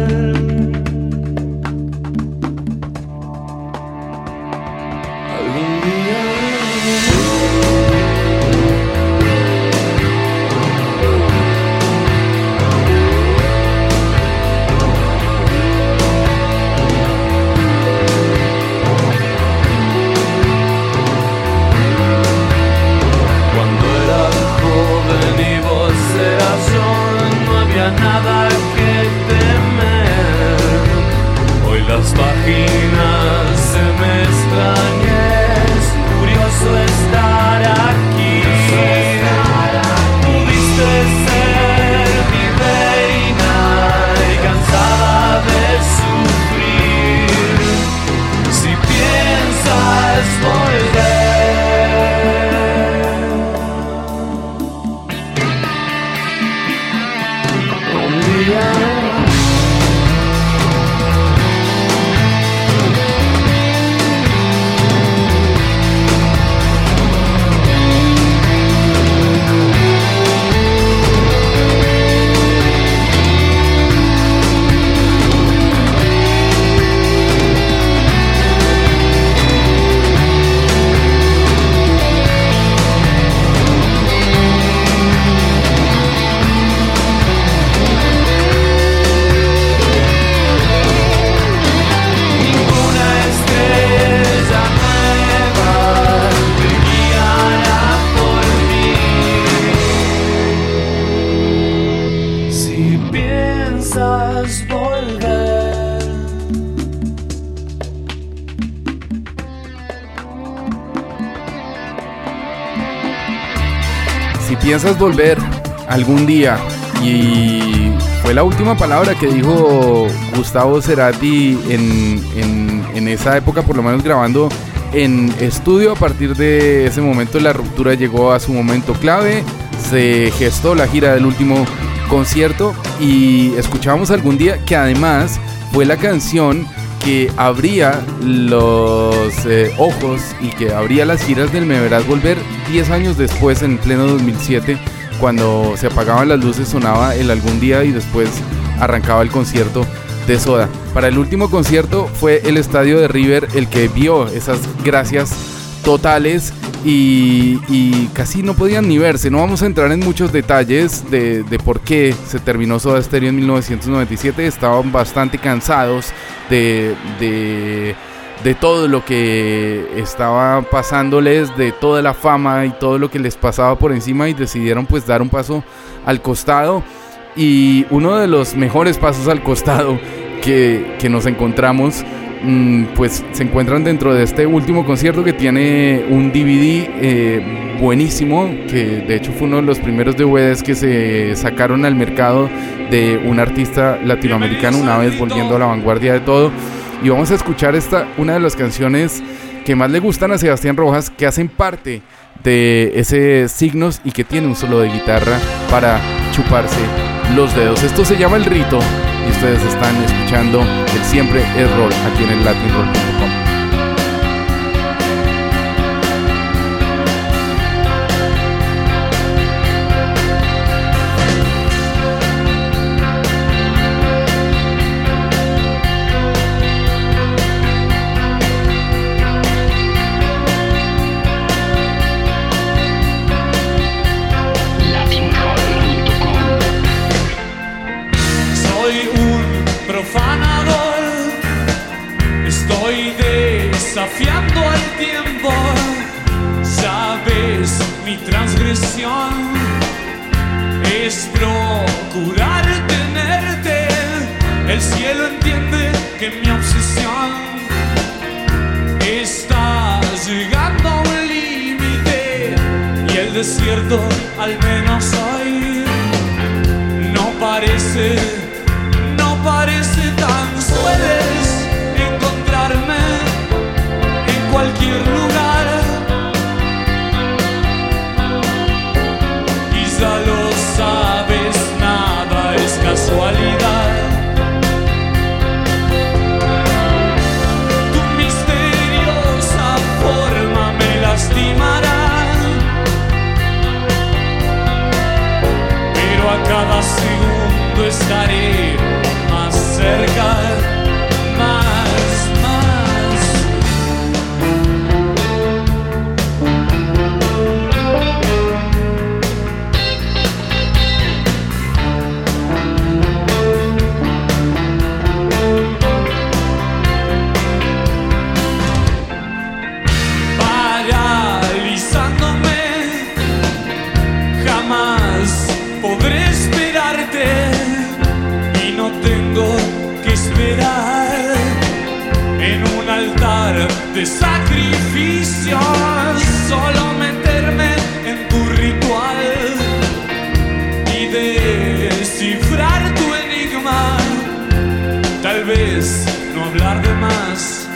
Piensas volver algún día y fue la última palabra que dijo Gustavo Cerati en, en- esa época, por lo menos grabando en estudio. A partir de ese momento la ruptura llegó a su momento clave, se gestó la gira del último concierto y escuchamos algún día que además fue la canción que abría los eh, ojos y que abría las giras del Me Verás Volver 10 años después, en pleno 2007, cuando se apagaban las luces, sonaba el algún día y después arrancaba el concierto de Soda. Para el último concierto fue el estadio de River el que vio esas gracias totales y, casi no podían ni verse. No vamos a entrar en muchos detalles de, de por qué se terminó Soda Stereo en 1997. Estaban bastante cansados de, de, de todo lo que estaba pasándoles, de toda la fama y todo lo que les pasaba por encima y decidieron pues dar un paso al costado. Y uno de los mejores pasos al costado que, que nos encontramos mm, pues se encuentran dentro de este último concierto que tiene un DVD eh, buenísimo, que de hecho fue uno de los primeros DVDs que se sacaron al mercado de un artista latinoamericano, una vez volviendo a la vanguardia de todo. Y vamos a escuchar esta, una de las canciones que más le gustan a Sebastián Rojas, que hacen parte de ese signos y que tiene un solo de guitarra para chuparse los dedos. Esto se llama El Rito y ustedes están escuchando el Siempre es Roll aquí en el latinroll.com. solo meterme en tu ritual y descifrar tu enigma, tal vez no hablar de más.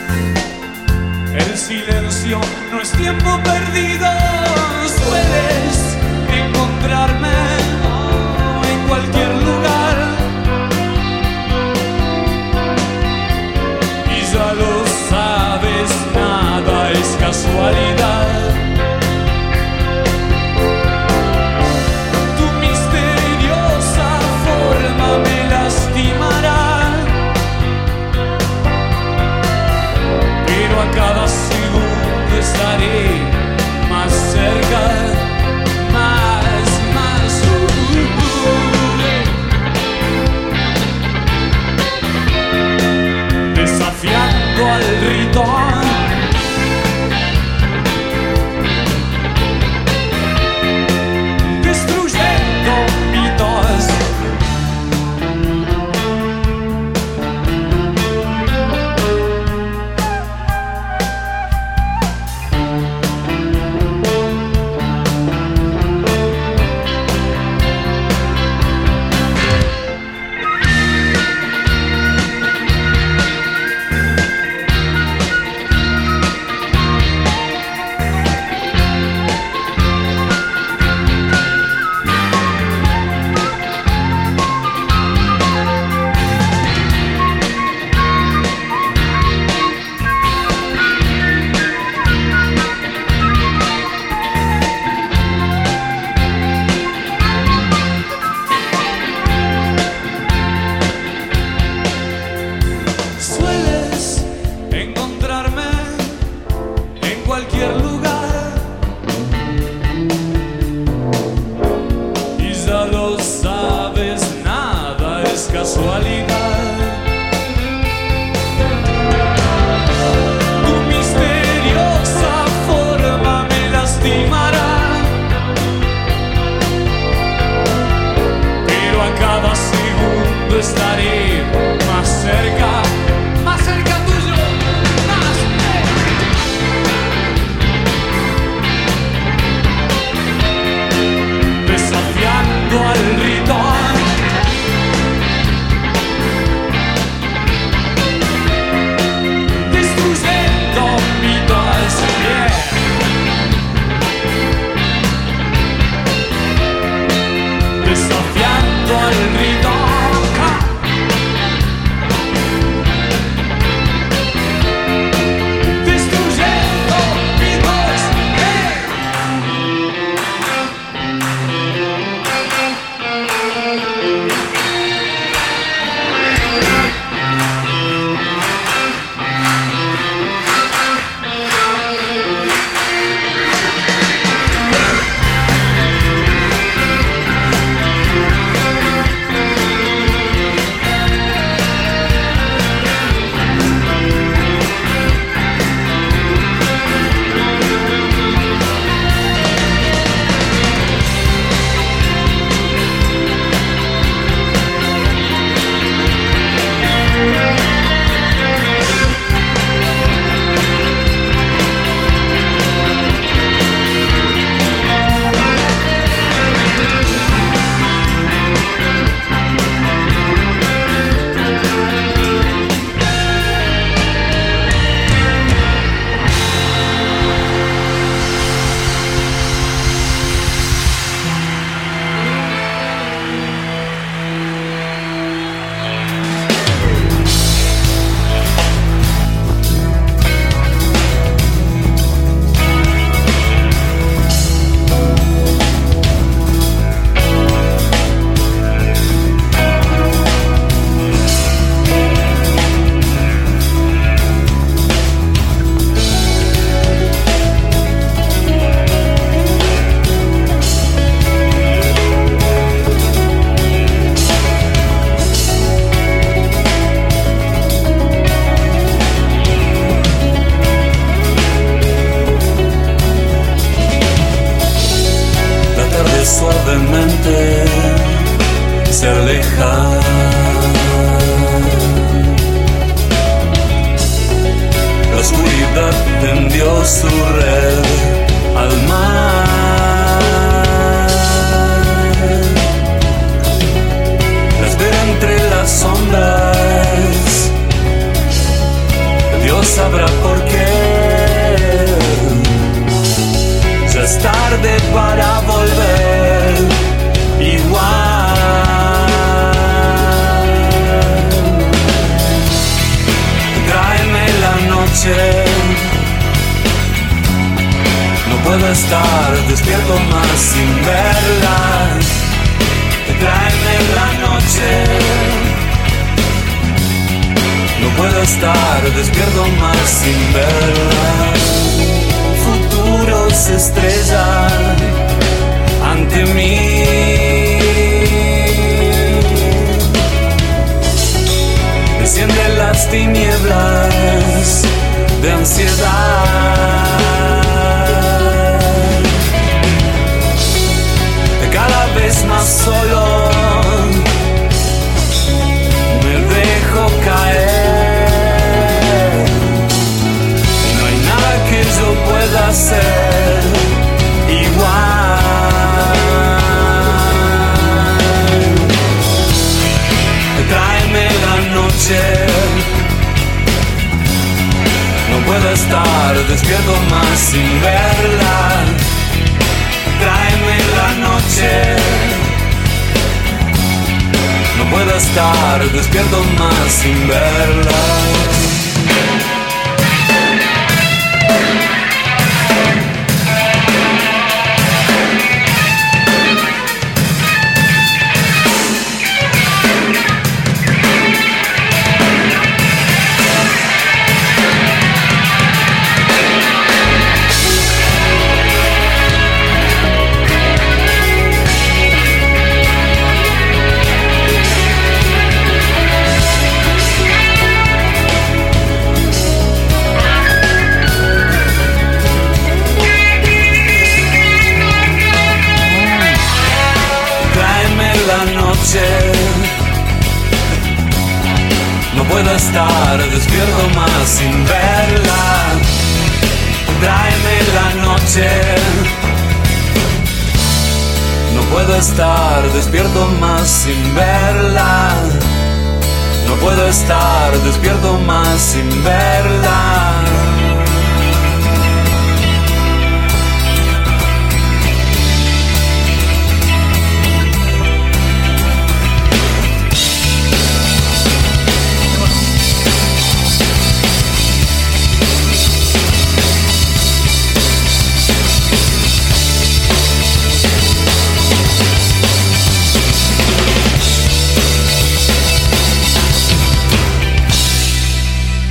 El silencio no es tiempo perdido,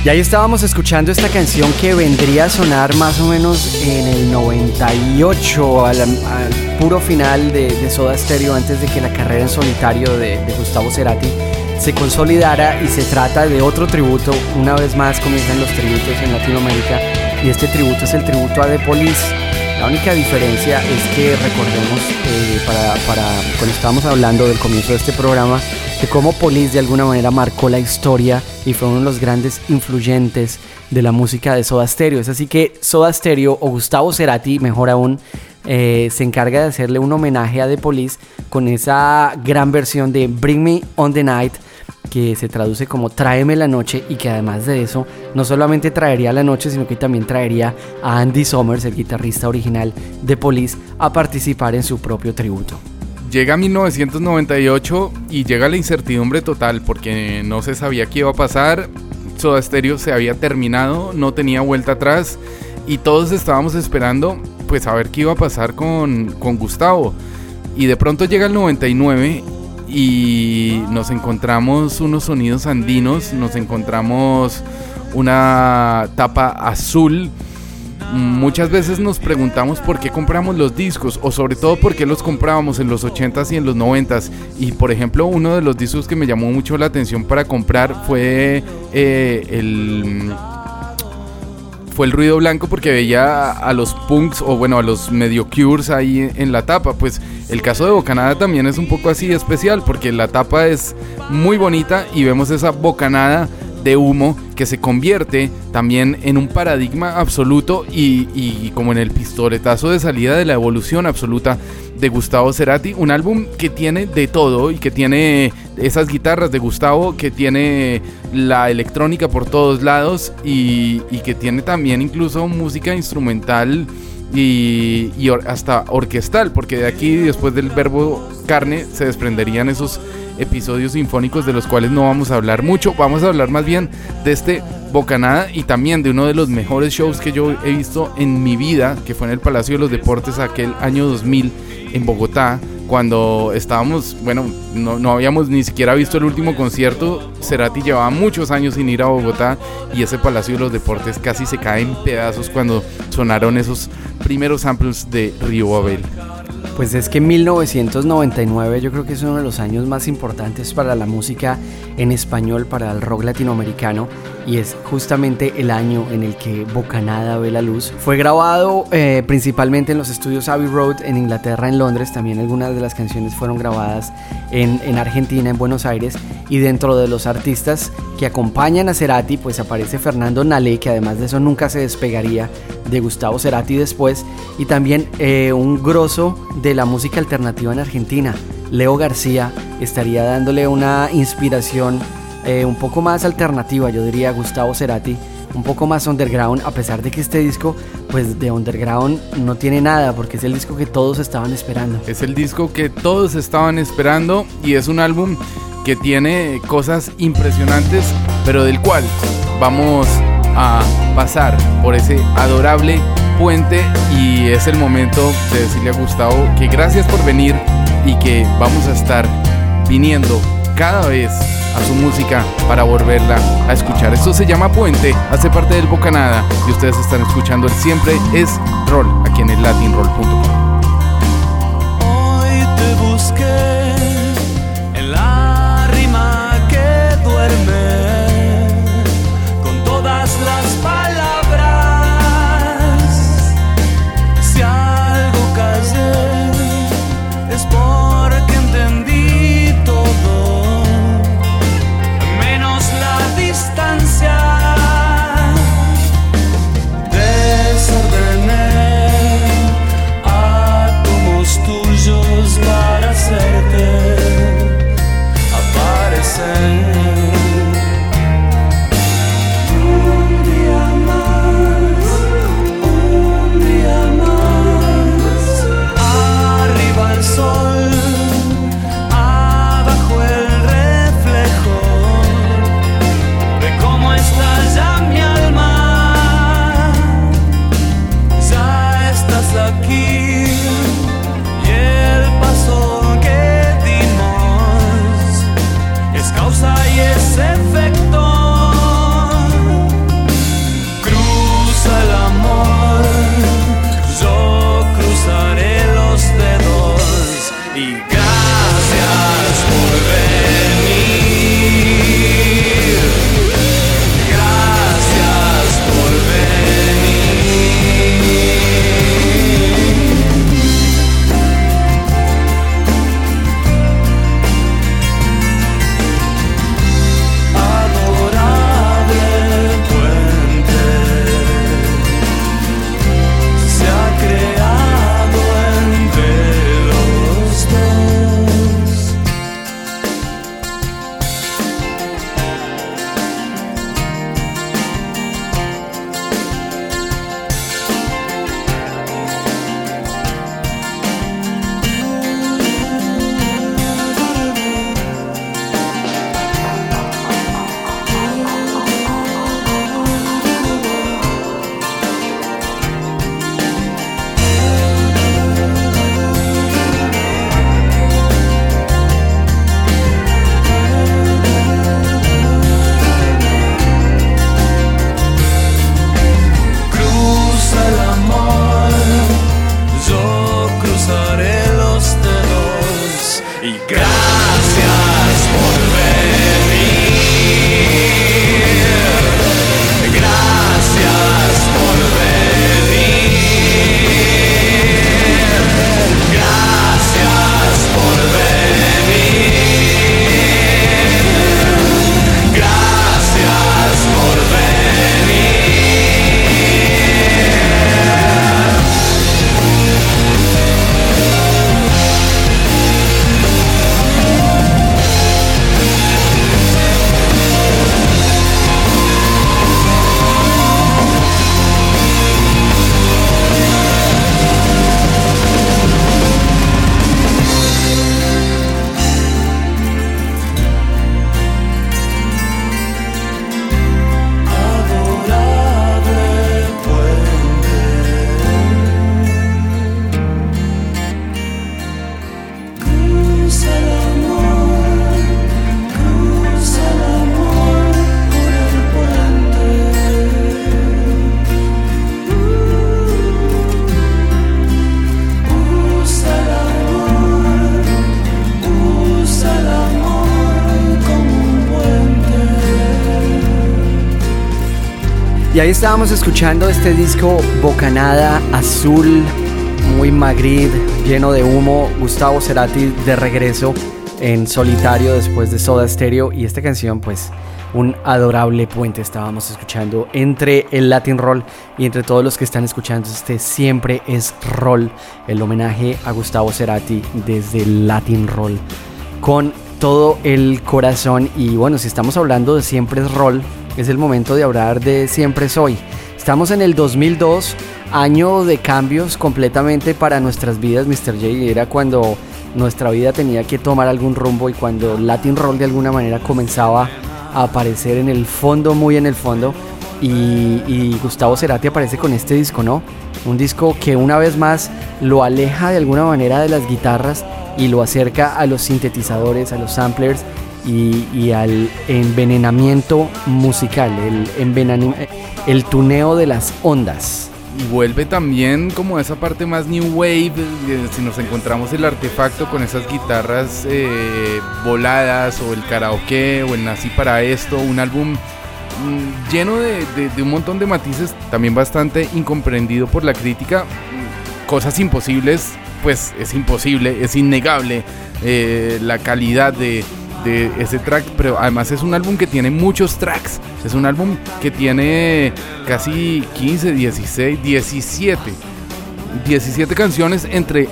Y ahí estábamos escuchando esta canción que vendría a sonar más o menos en el 98, al, al puro final de, de, Soda Stereo, antes de que la carrera en solitario de, Gustavo Cerati se consolidara y se trata de otro tributo. Una vez más comienzan los tributos en Latinoamérica y este tributo es el tributo a The Police. La única diferencia es que recordemos, eh, para, para cuando estábamos hablando del comienzo de este programa, de cómo Police de alguna manera marcó la historia y fue uno de los grandes influyentes de la música de Soda Stereo. Es así que Soda Stereo o Gustavo Cerati, mejor aún, eh, se encarga de hacerle un homenaje a The Police con esa gran versión de Bring Me On The Night que se traduce como Tráeme la noche y que además de eso no solamente traería la noche sino que también traería a Andy Summers, el guitarrista original de Police, a participar en su propio tributo. Llega 1998 y llega la incertidumbre total porque no se sabía qué iba a pasar. Soda Stereo se había terminado, no tenía vuelta atrás y todos estábamos esperando pues a ver qué iba a pasar con, con Gustavo. Y de pronto llega el 99 y nos encontramos unos sonidos andinos, nos encontramos una tapa azul Muchas veces nos preguntamos por qué compramos los discos o sobre todo por qué los comprábamos en los 80s y en los 90s. Y por ejemplo, uno de los discos que me llamó mucho la atención para comprar fue eh, el fue el ruido blanco porque veía a los punks o bueno a los medio cures ahí en la tapa. Pues el caso de Bocanada también es un poco así especial porque la tapa es muy bonita y vemos esa bocanada humo que se convierte también en un paradigma absoluto y, como en el pistoletazo de salida de la evolución absoluta de Gustavo Cerati, un álbum que tiene de todo y que tiene esas guitarras de Gustavo, que tiene la electrónica por todos lados y, que tiene también incluso música instrumental y, y hasta orquestal, porque de aquí después del verbo carne se desprenderían esos episodios sinfónicos de los cuales no vamos a hablar mucho, vamos a hablar más bien de este Bocanada y también de uno de los mejores shows que yo he visto en mi vida, que fue en el Palacio de los Deportes aquel año 2000 en Bogotá, cuando estábamos, bueno, no, no, habíamos ni siquiera visto el último concierto, Cerati llevaba muchos años sin ir a Bogotá y ese Palacio de los Deportes casi se cae en pedazos cuando sonaron esos primeros samples de Río Babel. Pues es que 1999 yo creo que es uno de los años más importantes para la música en español, para el rock latinoamericano y es justamente el año en el que Bocanada ve la luz. Fue grabado eh, principalmente en los estudios Abbey Road en Inglaterra, en Londres, también algunas de las canciones fueron grabadas en, en Argentina, en Buenos Aires y dentro de los artistas que acompañan a Cerati pues aparece Fernando Nalé que además de eso nunca se despegaría de Gustavo Cerati después y también eh, un grosso de la música alternativa en Argentina. Leo García estaría dándole una inspiración eh, un poco más alternativa, yo diría Gustavo Cerati, un poco más underground, a pesar de que este disco, pues de underground no tiene nada, porque es el disco que todos estaban esperando. Es el disco que todos estaban esperando y es un álbum que tiene cosas impresionantes, pero del cual vamos a pasar por ese adorable puente y es el momento de decirle a Gustavo que gracias por venir y que vamos a estar viniendo cada vez a su música para volverla a escuchar. Esto se llama Puente, hace parte del Bocanada y ustedes están escuchando el siempre es Roll aquí en el latinroll.com. Hoy te busqué estábamos escuchando este disco Bocanada Azul, muy Magrid, lleno de humo. Gustavo Cerati de regreso en solitario después de Soda Stereo. Y esta canción, pues, un adorable puente estábamos escuchando entre el Latin Roll y entre todos los que están escuchando este siempre es roll, el homenaje a Gustavo Cerati desde el Latin Roll con todo el corazón y bueno, si estamos hablando de siempre es roll, es el momento de hablar de siempre soy. Estamos en el 2002, año de cambios completamente para nuestras vidas, Mr. J. Era cuando nuestra vida tenía que tomar algún rumbo y cuando Latin Roll de alguna manera comenzaba a aparecer en el fondo, muy en el fondo. Y, y, Gustavo Cerati aparece con este disco, ¿no? Un disco que una vez más lo aleja de alguna manera de las guitarras y lo acerca a los sintetizadores, a los samplers y, al envenenamiento musical, el, el tuneo de las ondas. Y vuelve también como esa parte más new wave, eh, si nos encontramos el artefacto con esas guitarras eh, voladas o el karaoke o el nací para esto, un álbum mm, lleno de, de, un montón de matices, también bastante incomprendido por la crítica, cosas imposibles, pues es imposible, es innegable eh, la calidad de, ese track, pero además es un álbum que tiene muchos tracks. Es un álbum que tiene casi 15, 16, 17. 17 canciones entre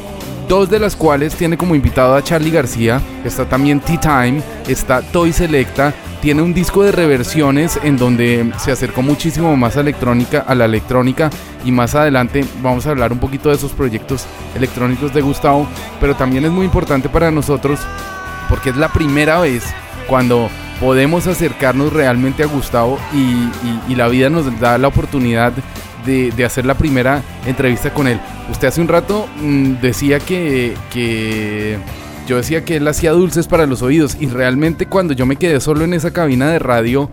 dos de las cuales tiene como invitado a Charlie García. Está también Tea Time, está Toy Selecta. Tiene un disco de reversiones en donde se acercó muchísimo más electrónica, a la electrónica y más adelante vamos a hablar un poquito de esos proyectos electrónicos de Gustavo, pero también es muy importante para nosotros porque es la primera vez cuando podemos acercarnos realmente a Gustavo y, la vida nos da la oportunidad de, hacer la primera entrevista con él. Usted hace un rato mm, decía que, que yo decía que él hacía dulces para los oídos y realmente cuando yo me quedé solo en esa cabina de radio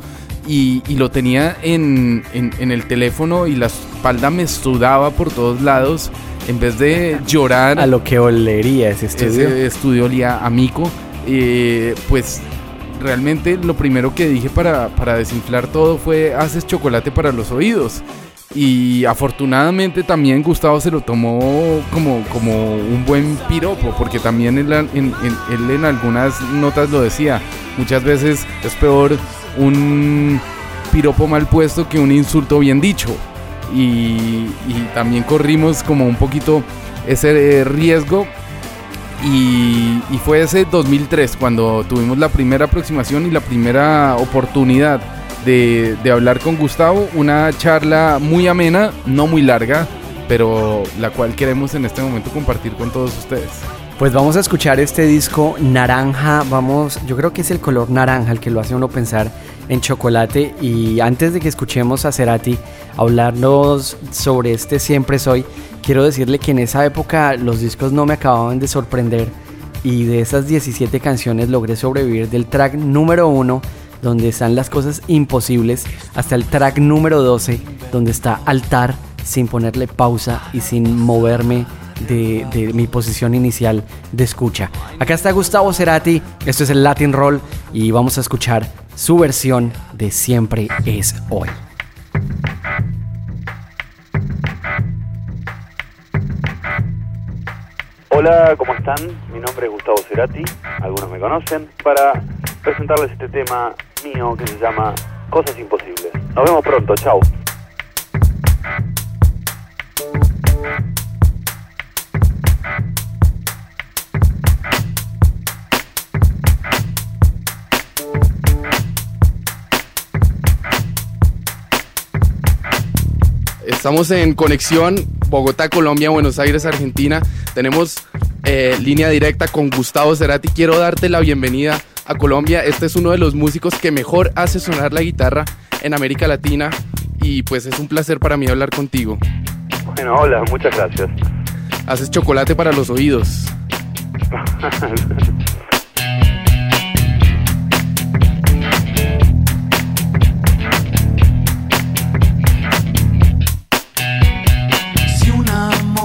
y, lo tenía en, en, el teléfono y la espalda me sudaba por todos lados, en vez de (laughs) llorar... A lo que olería ese estudio. Ese estudio olía a mico. Eh, pues realmente lo primero que dije para, para desinflar todo fue haces chocolate para los oídos. Y afortunadamente también Gustavo se lo tomó como, como un buen piropo, porque también él en, algunas notas lo decía. Muchas veces es peor un piropo mal puesto que un insulto bien dicho. Y, y también corrimos como un poquito ese riesgo y, fue ese 2003 cuando tuvimos la primera aproximación y la primera oportunidad de, hablar con Gustavo. Una charla muy amena, no muy larga, pero la cual queremos en este momento compartir con todos ustedes. Pues vamos a escuchar este disco naranja, vamos, yo creo que es el color naranja el que lo hace uno pensar en chocolate y antes de que escuchemos a Cerati hablarnos sobre este Siempre Soy, quiero decirle que en esa época los discos no me acababan de sorprender y de esas 17 canciones logré sobrevivir del track número 1 donde están las cosas imposibles hasta el track número 12 donde está altar sin ponerle pausa y sin moverme de, mi posición inicial de escucha. Acá está Gustavo Cerati, esto es el Latin Roll y vamos a escuchar su versión de Siempre es hoy. Hola, ¿cómo están? Mi nombre es Gustavo Cerati, algunos me conocen, para presentarles este tema mío que se llama Cosas Imposibles. Nos vemos pronto, chao. Estamos en conexión Bogotá, Colombia, Buenos Aires, Argentina. Tenemos eh, línea directa con Gustavo Cerati. Quiero darte la bienvenida a Colombia. Este es uno de los músicos que mejor hace sonar la guitarra en América Latina y pues es un placer para mí hablar contigo. Bueno, hola, muchas gracias. Haces chocolate para los oídos. (laughs)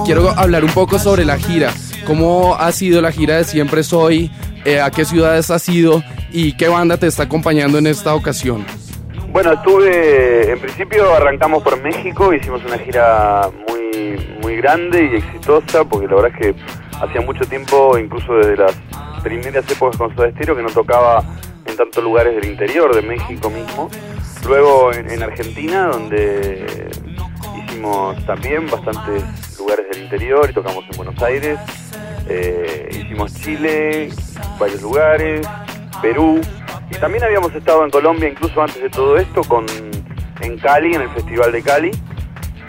quiero hablar un poco sobre la gira. ¿Cómo ha sido la gira de Siempre Soy? Eh, ¿A qué ciudades has ido? ¿Y qué banda te está acompañando en esta ocasión? Bueno, estuve, en principio arrancamos por México, hicimos una gira muy, muy grande y exitosa, porque la verdad es que hacía mucho tiempo, incluso desde las primeras épocas con Soda Stereo, que no tocaba en tantos lugares del interior de México mismo. Luego en Argentina, donde hicimos también bastantes lugares del interior y tocamos en Buenos Aires. Eh, hicimos Chile, varios lugares, Perú. Y también habíamos estado en Colombia, incluso antes de todo esto, con en Cali, en el Festival de Cali,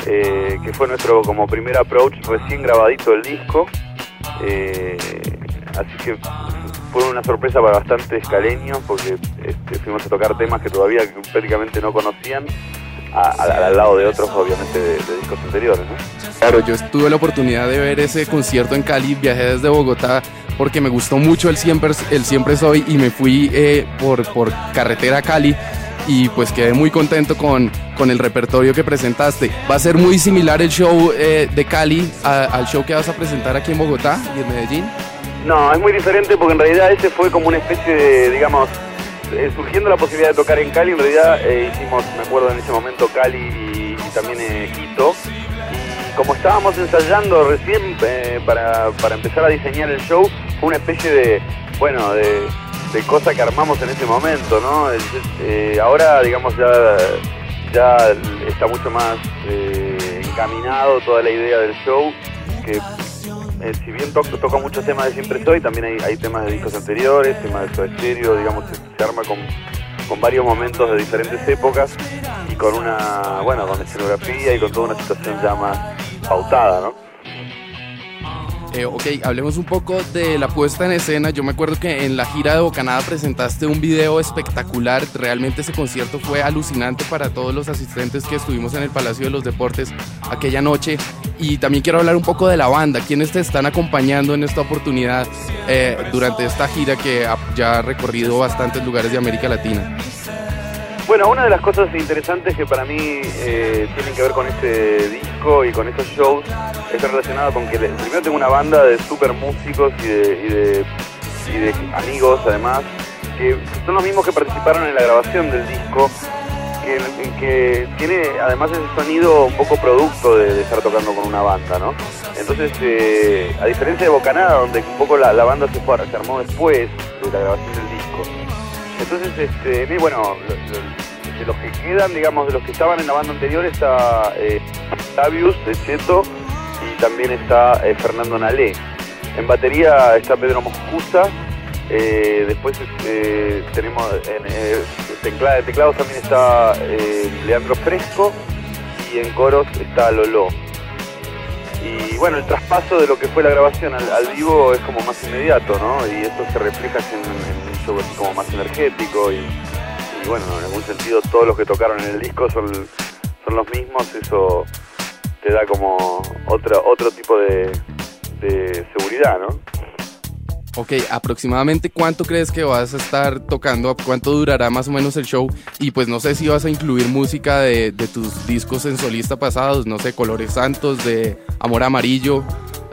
eh, que fue nuestro como primer approach recién grabadito del disco. Eh, así que fue una sorpresa para bastantes caleños porque este, fuimos a tocar temas que todavía prácticamente no conocían a- a- al lado de otros obviamente de, de discos anteriores. ¿no? Claro, yo tuve la oportunidad de ver ese concierto en Cali, viajé desde Bogotá porque me gustó mucho el Siempre, el siempre Soy y me fui eh, por, por carretera a Cali y pues quedé muy contento con, con el repertorio que presentaste. ¿Va a ser muy similar el show eh, de Cali a- al show que vas a presentar aquí en Bogotá y en Medellín? No, es muy diferente porque en realidad ese fue como una especie de, digamos, eh, surgiendo la posibilidad de tocar en Cali, en realidad eh, hicimos, me acuerdo en ese momento, Cali y, también eh, Quito. Y como estábamos ensayando recién eh, para, para empezar a diseñar el show, fue una especie de, bueno, de, de cosa que armamos en ese momento, ¿no? Ahora, digamos, ya, ya está mucho más encaminado toda la idea del show, que eh, si bien to- toca muchos temas de Siempre Soy, también hay, temas de discos anteriores, temas de Soda Stereo, digamos, se, se arma con, con varios momentos de diferentes épocas y con una, bueno, con escenografía y con toda una situación ya más pautada, ¿no? Eh, ok, hablemos un poco de la puesta en escena. Yo me acuerdo que en la gira de Bocanada presentaste un video espectacular. Realmente ese concierto fue alucinante para todos los asistentes que estuvimos en el Palacio de los Deportes aquella noche. Y también quiero hablar un poco de la banda. ¿Quiénes te están acompañando en esta oportunidad eh, durante esta gira que ya ha recorrido bastantes lugares de América Latina? Bueno, una de las cosas interesantes que para mí eh, tienen que ver con este disco y con estos shows está relacionado con que primero tengo una banda de super músicos y de, amigos además, que son los mismos que participaron en la grabación del disco, que, tiene además ese sonido un poco producto de, estar tocando con una banda, ¿no? Entonces, eh, a diferencia de Bocanada, donde un poco la, la banda se, fue, se armó después de la grabación del disco, entonces, este, bueno, de los que quedan, digamos, de los que estaban en la banda anterior está eh, Tavius de Cheto y también está eh, Fernando Nalé. En batería está Pedro Moscusa, eh, después eh, tenemos en eh, tecla- teclados también está Leandro Fresco y en coros está Lolo. Y bueno, el traspaso de lo que fue la grabación al, vivo es como más inmediato, ¿no? Y eso se refleja en así como más energético y, y bueno, en algún sentido todos los que tocaron en el disco son, son los mismos, eso te da como otro, otro tipo de, de seguridad, ¿no? Ok, aproximadamente cuánto crees que vas a estar tocando, cuánto durará más o menos el show y pues no sé si vas a incluir música de, de tus discos en solista pasados, no sé, Colores Santos, de Amor Amarillo,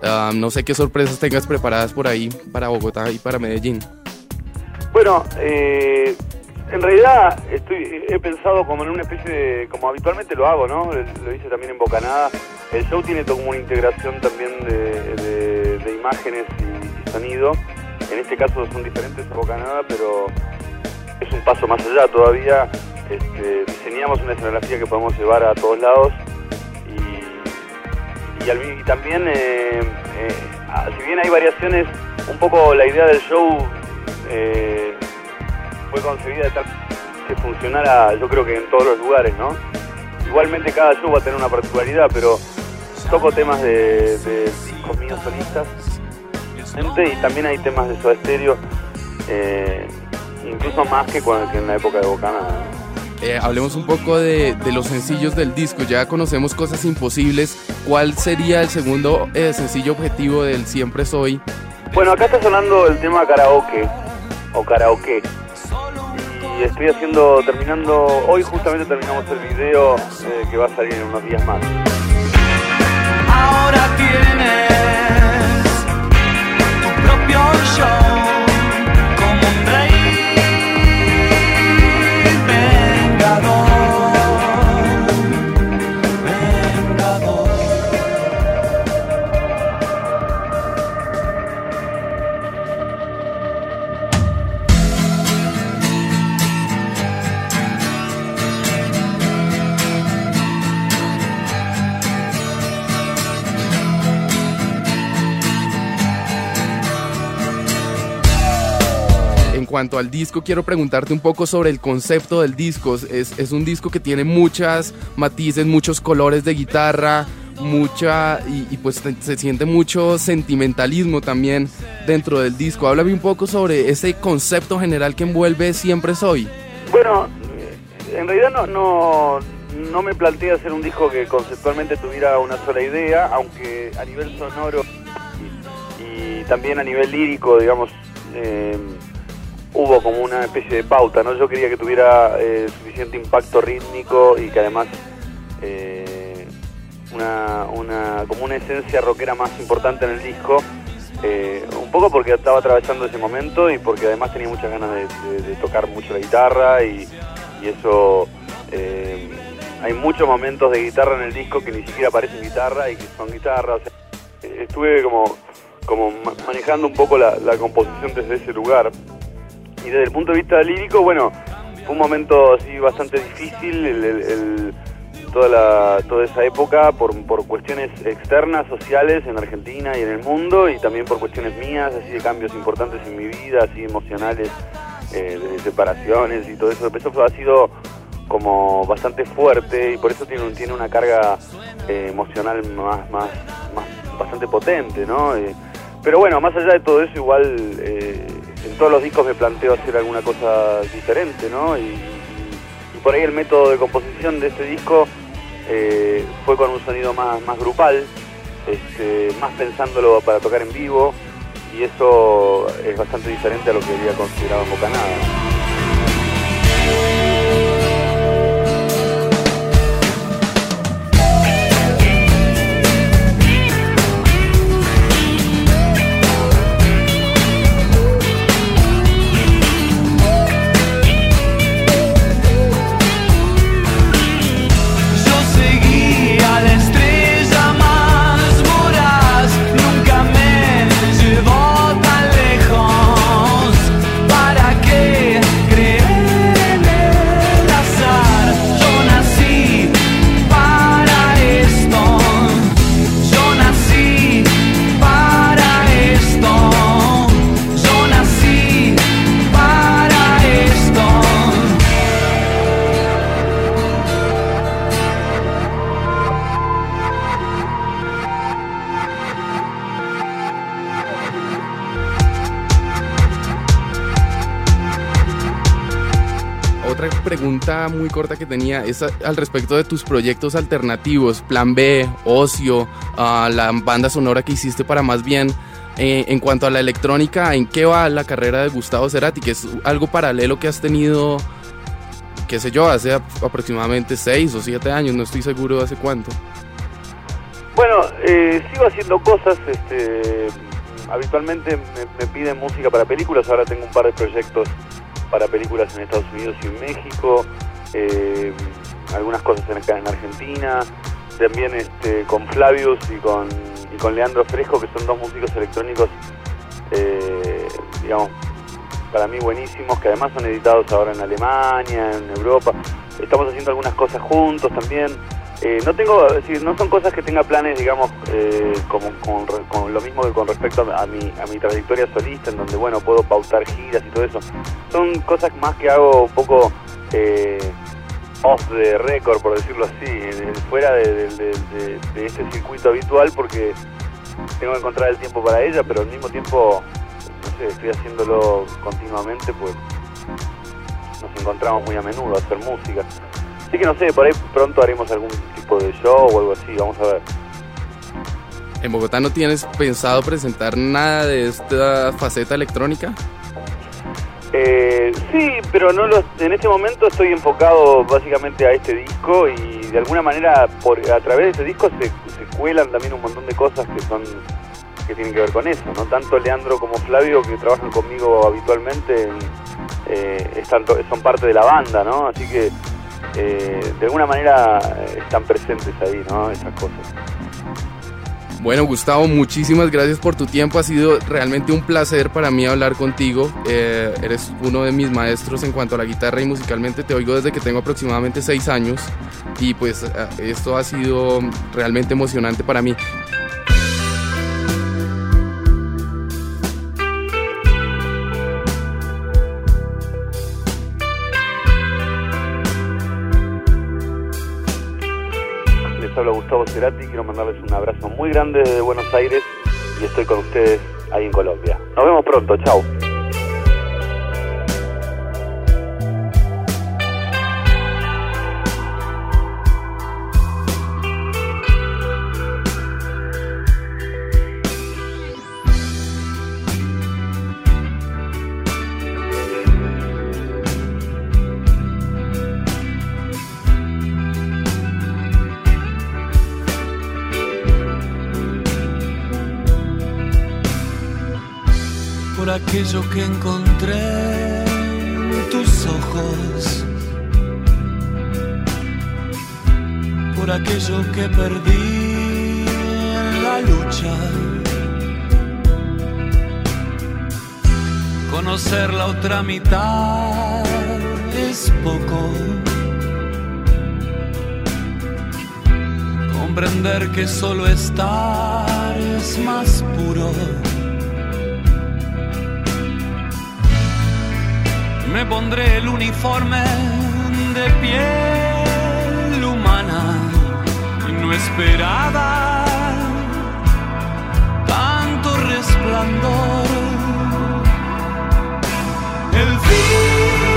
ah, no sé qué sorpresas tengas preparadas por ahí para Bogotá y para Medellín. Bueno, eh, en realidad estoy, he pensado como en una especie de, como habitualmente lo hago, ¿no? Lo hice también en Bocanada. El show tiene como una integración también de, imágenes y, sonido. En este caso son diferentes a Bocanada, pero es un paso más allá todavía. Este, diseñamos una escenografía que podemos llevar a todos lados y, y, al y también, eh, eh, ah, si bien hay variaciones, un poco la idea del show eh, fue concebida de tal que funcionara, yo creo que en todos los lugares, ¿no? Igualmente cada show va a tener una particularidad, pero toco temas de, de discos míos solistas y también hay temas de Soda Stereo, eh, incluso más que, cuando- que en la época de Bocanada. ¿no? Eh, hablemos un poco de, de los sencillos del disco, ya conocemos Cosas Imposibles, ¿cuál sería el segundo eh, sencillo objetivo del Siempre Soy? Bueno, acá está sonando el tema karaoke o karaoke. Y estoy haciendo, terminando, hoy justamente terminamos el video eh, que va a salir en unos días más. Cuanto al disco, quiero preguntarte un poco sobre el concepto del disco. Es, es un disco que tiene muchas matices, muchos colores de guitarra, mucha y, pues se siente mucho sentimentalismo también dentro del disco. Háblame un poco sobre ese concepto general que envuelve Siempre Soy. Bueno, eh, en realidad no, no, no me planteé hacer un disco que conceptualmente tuviera una sola idea, aunque a nivel sonoro y, y también a nivel lírico, digamos, eh, hubo como una especie de pauta, ¿no? Yo quería que tuviera eh, suficiente impacto rítmico y que además eh, una, una, como una esencia rockera más importante en el disco. eh, un poco porque estaba atravesando ese momento y porque además tenía muchas ganas de, tocar mucho la guitarra y, eso hay muchos momentos de guitarra en el disco que ni siquiera parecen guitarra y que son guitarra. o sea, estuve como, como ma- manejando un poco la composición desde ese lugar. Y desde el punto de vista lírico, bueno, fue un momento así bastante difícil, el- toda, la, toda esa época, por, por cuestiones externas, sociales en Argentina y en el mundo, y también por cuestiones mías, así de cambios importantes en mi vida, así emocionales, eh, de separaciones y todo eso. Eso ha sido como bastante fuerte y por eso tiene, tiene una carga eh, emocional más, más, más bastante potente, ¿no? Eh, pero bueno, más allá de todo eso, igual eh, en todos los discos me planteo hacer alguna cosa diferente, ¿no? Y, por ahí el método de composición de este disco eh, fue con un sonido más, más grupal, este, más pensándolo para tocar en vivo, y eso es bastante diferente a lo que había considerado en Bocanada. Pregunta muy corta que tenía es al respecto de tus proyectos alternativos, Plan B, Ocio, ah, la banda sonora que hiciste para más bien. eh, en cuanto a la electrónica, ¿en qué va la carrera de Gustavo Cerati? Que es algo paralelo que has tenido, qué sé yo, hace ap- aproximadamente seis o siete años, no estoy seguro de hace cuánto. Bueno, eh, sigo haciendo cosas, este, habitualmente me, me piden música para películas, ahora tengo un par de proyectos para películas en Estados Unidos y en México, eh, algunas cosas en, en Argentina, también este, con Flavius y con, y con Leandro Fresco, que son dos músicos electrónicos, eh, digamos, para mí buenísimos, que además son editados ahora en Alemania, en Europa. Estamos haciendo algunas cosas juntos también. Eh, no tengo, decir, no son cosas que tenga planes, digamos, eh, como, con, con lo mismo que con respecto a, mi, a mi trayectoria solista, en donde, bueno, puedo pautar giras y todo eso. Son cosas más que hago un poco eh, off the record, por decirlo así, fuera de- de este circuito habitual, porque tengo que encontrar el tiempo para ella, pero al mismo tiempo, no sé, estoy haciéndolo continuamente, pues nos encontramos muy a menudo a hacer música. Así que no sé, por ahí pronto haremos algún tipo de show o algo así, vamos a ver. ¿En Bogotá no tienes pensado presentar nada de esta faceta electrónica? Eh, sí, pero no los, en este momento estoy enfocado básicamente a este disco y de alguna manera por, a través de este disco se, se cuelan también un montón de cosas que son que tienen que ver con eso, ¿no? Tanto Leandro como Flavio que trabajan conmigo habitualmente eh, están son parte de la banda, ¿no? Así que eh, de alguna manera eh, están presentes ahí, ¿no? Esas cosas. Bueno, Gustavo, muchísimas gracias por tu tiempo. Ha sido realmente un placer para mí hablar contigo. Eh, eres uno de mis maestros en cuanto a la guitarra y musicalmente te oigo desde que tengo aproximadamente seis años. Y pues esto ha sido realmente emocionante para mí. Gustavo Cerati, quiero mandarles un abrazo muy grande desde Buenos Aires y estoy con ustedes ahí en Colombia. Nos vemos pronto, chao. Aquello que encontré en tus ojos, por aquello que perdí en la lucha. Conocer la otra mitad es poco. Comprender que solo estar es más puro. Me pondré el uniforme de piel humana y no esperaba tanto resplandor. El fin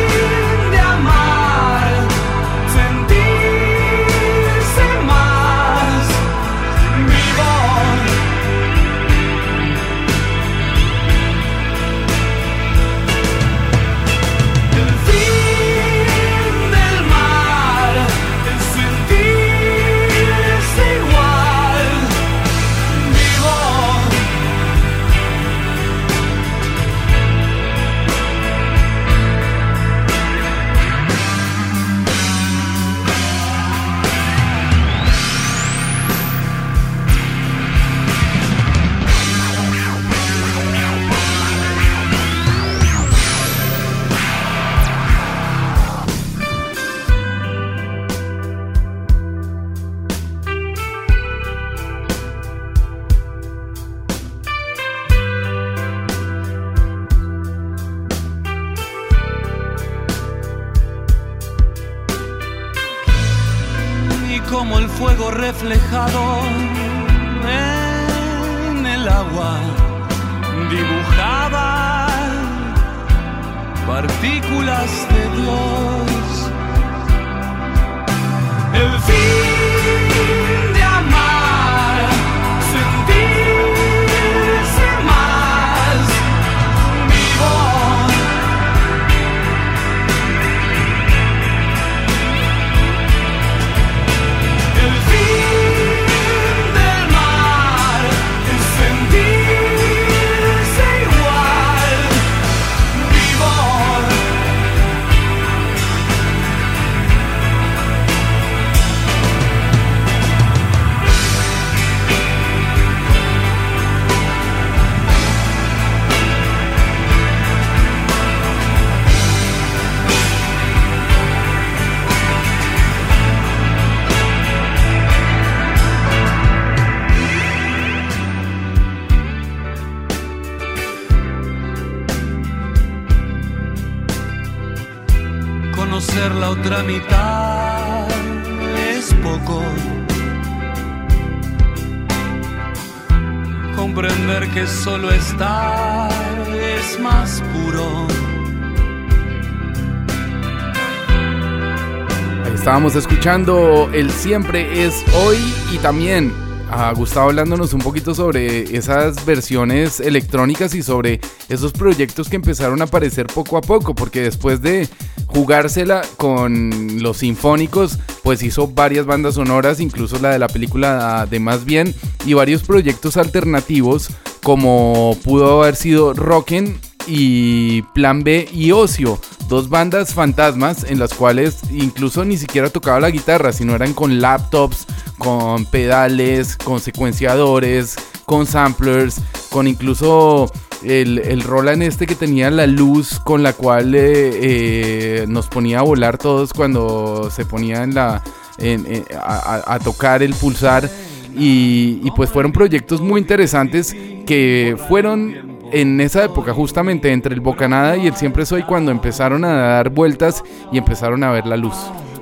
escuchando El Siempre es Hoy y también a Gustavo hablándonos un poquito sobre esas versiones electrónicas y sobre esos proyectos que empezaron a aparecer poco a poco, porque después de jugársela con los sinfónicos, pues hizo varias bandas sonoras, incluso la de la película de Más Bien, y varios proyectos alternativos, como pudo haber sido Rockin' y Plan B y Ocio, dos bandas fantasmas en las cuales incluso ni siquiera tocaba la guitarra, sino eran con laptops, con pedales, con secuenciadores, con samplers, con incluso el, el Roland este que tenía la luz con la cual eh, eh, nos ponía a volar todos cuando se ponía en la, en- a, tocar el pulsar. Y pues fueron proyectos muy interesantes que fueron en esa época justamente entre el Bocanada y el Siempre Soy cuando empezaron a dar vueltas y empezaron a ver la luz.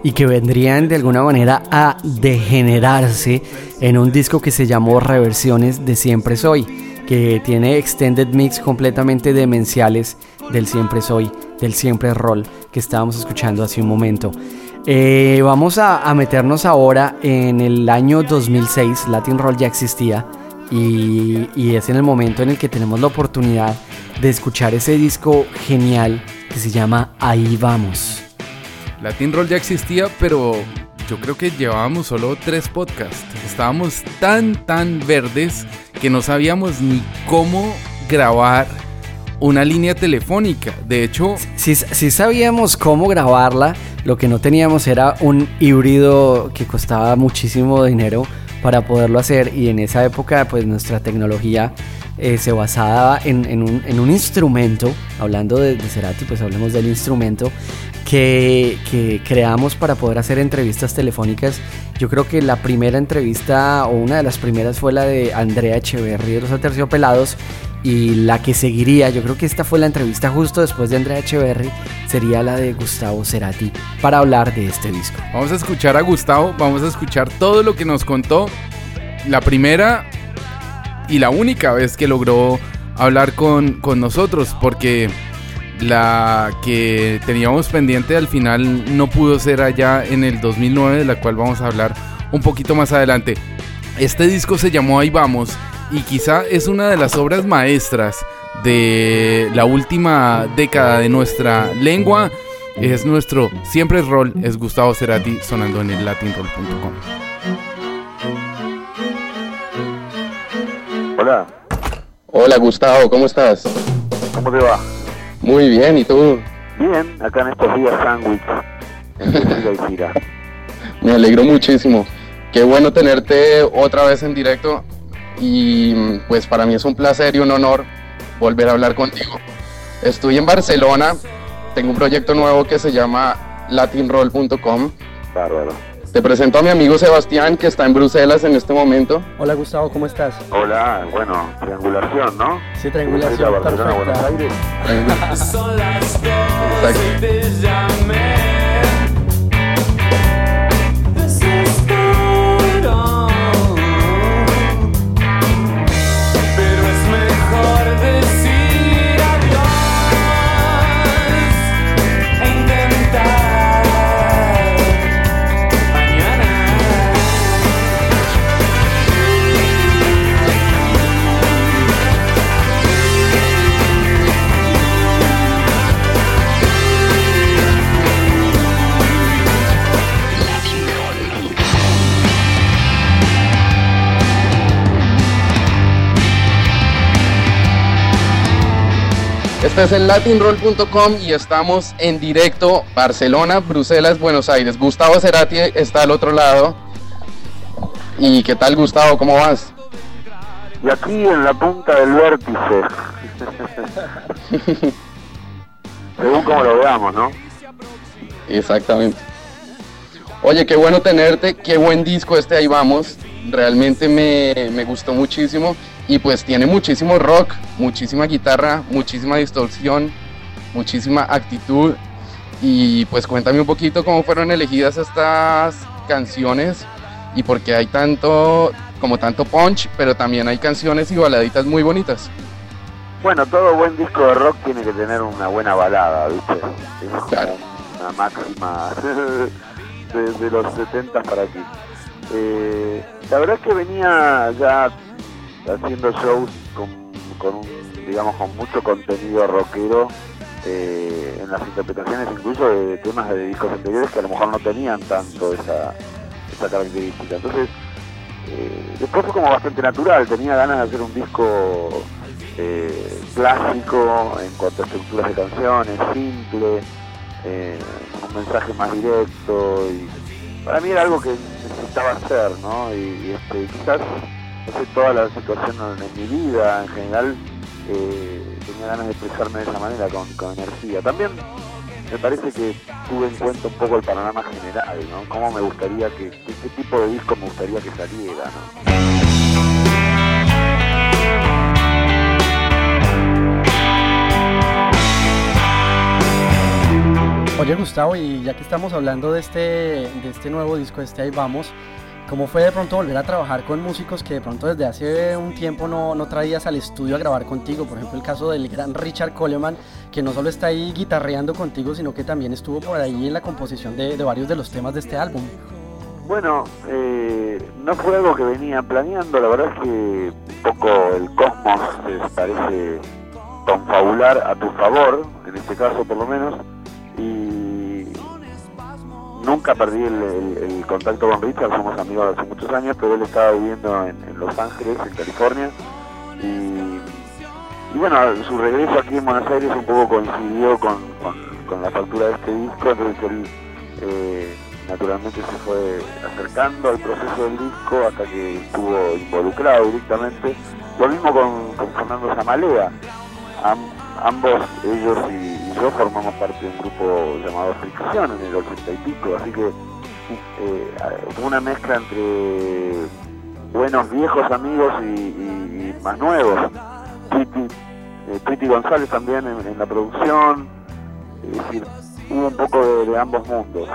y que vendrían de alguna manera a degenerarse en un disco que se llamó Reversiones de Siempre Soy, que tiene extended mix completamente demenciales del Siempre Soy, del Siempre Roll que estábamos escuchando hace un momento. Eh, vamos a, a meternos ahora en el año 2006, Latin Roll ya existía y, y es en el momento en el que tenemos la oportunidad de escuchar ese disco genial que se llama Ahí Vamos. Latin Roll ya existía, pero yo creo que llevábamos solo tres podcasts. Estábamos tan, tan verdes que no sabíamos ni cómo grabar una línea telefónica. De hecho, Sí, sí sabíamos cómo grabarla, lo que no teníamos era un híbrido que costaba muchísimo dinero para poderlo hacer y en esa época pues nuestra tecnología eh, se basaba en, un, en un instrumento, hablando de, de Cerati pues hablemos del instrumento que, que creamos para poder hacer entrevistas telefónicas. Yo creo que la primera entrevista o una de las primeras fue la de Andrea Echeverry de los Aterciopelados y la que seguiría, yo creo que esta fue la entrevista justo después de Andrea Echeverry, sería la de Gustavo Cerati para hablar de este disco. vamos a escuchar a Gustavo, vamos a escuchar todo lo que nos contó. La primera y la única vez que logró hablar con, con nosotros, porque la que teníamos pendiente al final no pudo ser allá en el 2009, de la cual vamos a hablar un poquito más adelante. Este disco se llamó Ahí Vamos y quizá es una de las obras maestras de la última década de nuestra lengua. Es nuestro siempre es rol, es Gustavo Cerati sonando en el latinroll.com. Hola, Hola Gustavo, ¿cómo estás? ¿cómo te va? Muy bien, ¿y tú? Bien, acá en estos días sándwich. (laughs) Me alegro muchísimo. Qué bueno tenerte otra vez en directo y pues para mí es un placer y un honor volver a hablar contigo. Estoy en Barcelona, tengo un proyecto nuevo que se llama latinroll.com. Bárbaro. Te presento a mi amigo Sebastián que está en Bruselas en este momento. Hola Gustavo, ¿cómo estás? Hola, bueno, triangulación, ¿no? Sí, Bruselas, Barcelona, Buenos Aires. Son las dos Exacto. y te llamé. Este es el latinroll.com y estamos en directo Barcelona, Bruselas, Buenos Aires. Gustavo Cerati está al otro lado. ¿Y qué tal Gustavo? ¿Cómo vas? Y aquí en la punta del vértice. (laughs) Según como lo veamos, ¿no? Exactamente. Oye, qué bueno tenerte, qué buen disco este Ahí Vamos. Realmente me, me gustó muchísimo y pues tiene muchísimo rock, muchísima guitarra, muchísima distorsión, muchísima actitud. Y pues cuéntame un poquito cómo fueron elegidas estas canciones y por qué hay tanto, como tanto punch, pero también hay canciones y baladitas muy bonitas. Bueno, todo buen disco de rock tiene que tener una buena balada, ¿viste? Es Claro. una máxima (laughs) de, de los 70 para aquí. Eh, la verdad es que venía ya haciendo shows con, con un, digamos, con mucho contenido rockero eh, en las interpretaciones incluso de temas de discos anteriores que a lo mejor no tenían tanto esa, esa característica. Entonces, eh, después fue como bastante natural, tenía ganas de hacer un disco eh, clásico en cuanto a estructuras de canciones, simple, un mensaje más directo y para mí era algo que necesitaba hacer, ¿no? Y, y, este, quizás no sé, toda la situación en, mi vida en general eh, tenía ganas de expresarme de esa manera con, con energía. También me parece que tuve en cuenta un poco el panorama general, ¿no? Cómo me gustaría que, qué, qué tipo de disco me gustaría que saliera, ¿no? Oye Gustavo, y ya que estamos hablando de este, de este nuevo disco, este Ahí Vamos, ¿cómo fue de pronto volver a trabajar con músicos que de pronto desde hace un tiempo no, no traías al estudio a grabar contigo? Por ejemplo, el caso del gran Richard Coleman, que no solo está ahí guitarreando contigo, sino que también estuvo por ahí en la composición de, varios de los temas de este álbum. Bueno, eh, no fue algo que venía planeando, la verdad es que un poco el cosmos parece confabular a tu favor, en este caso por lo menos, nunca perdí el, contacto con Richard, somos amigos hace muchos años, pero él estaba viviendo en, Los Ángeles, en California, y, bueno, su regreso aquí en Buenos Aires un poco coincidió con, la factura de este disco, entonces él eh, naturalmente se fue acercando al proceso del disco hasta que estuvo involucrado directamente. Lo mismo con, Fernando Zamalea. Am- ambos, ellos y yo, formamos parte de un grupo llamado Fricción en el 80 y pico, así que eh, una mezcla entre buenos viejos amigos y, más nuevos. Tweety, eh, Tweety González también en, la producción, es decir, hubo un poco de ambos mundos.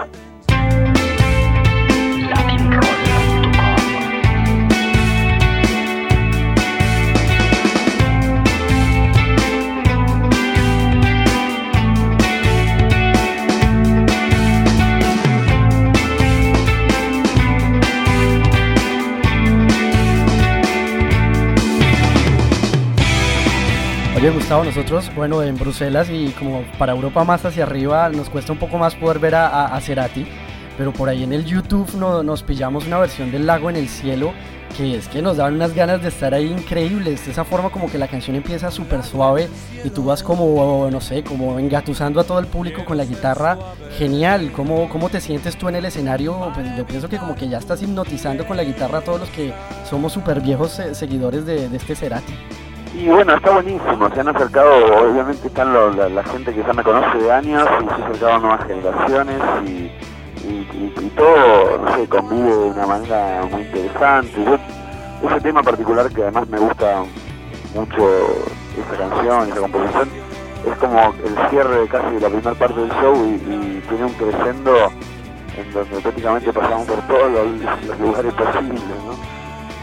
Oye Gustavo, nosotros, bueno, en Bruselas y como para Europa más hacia arriba nos cuesta un poco más poder ver a, a, Cerati, pero por ahí en el YouTube no- nos pillamos una versión del lago en el cielo que es que nos daban unas ganas de estar ahí increíbles, de esa forma como que la canción empieza súper suave y tú vas como, no sé, como engatusando a todo el público con la guitarra, genial, ¿cómo, cómo te sientes tú en el escenario? Pues yo pienso que como que ya estás hipnotizando con la guitarra a todos los que somos súper viejos eh, seguidores de, de este Cerati. Y bueno, está buenísimo, se han acercado, obviamente están la, gente que ya me conoce de años y se han acercado nuevas generaciones y, todo, no sé, convive de una manera muy interesante. Yo, ese tema particular que además me gusta mucho, esa canción, esa composición, es como el cierre casi de la primera parte del show y, tiene un crescendo en donde prácticamente pasamos por todos los, lugares posibles.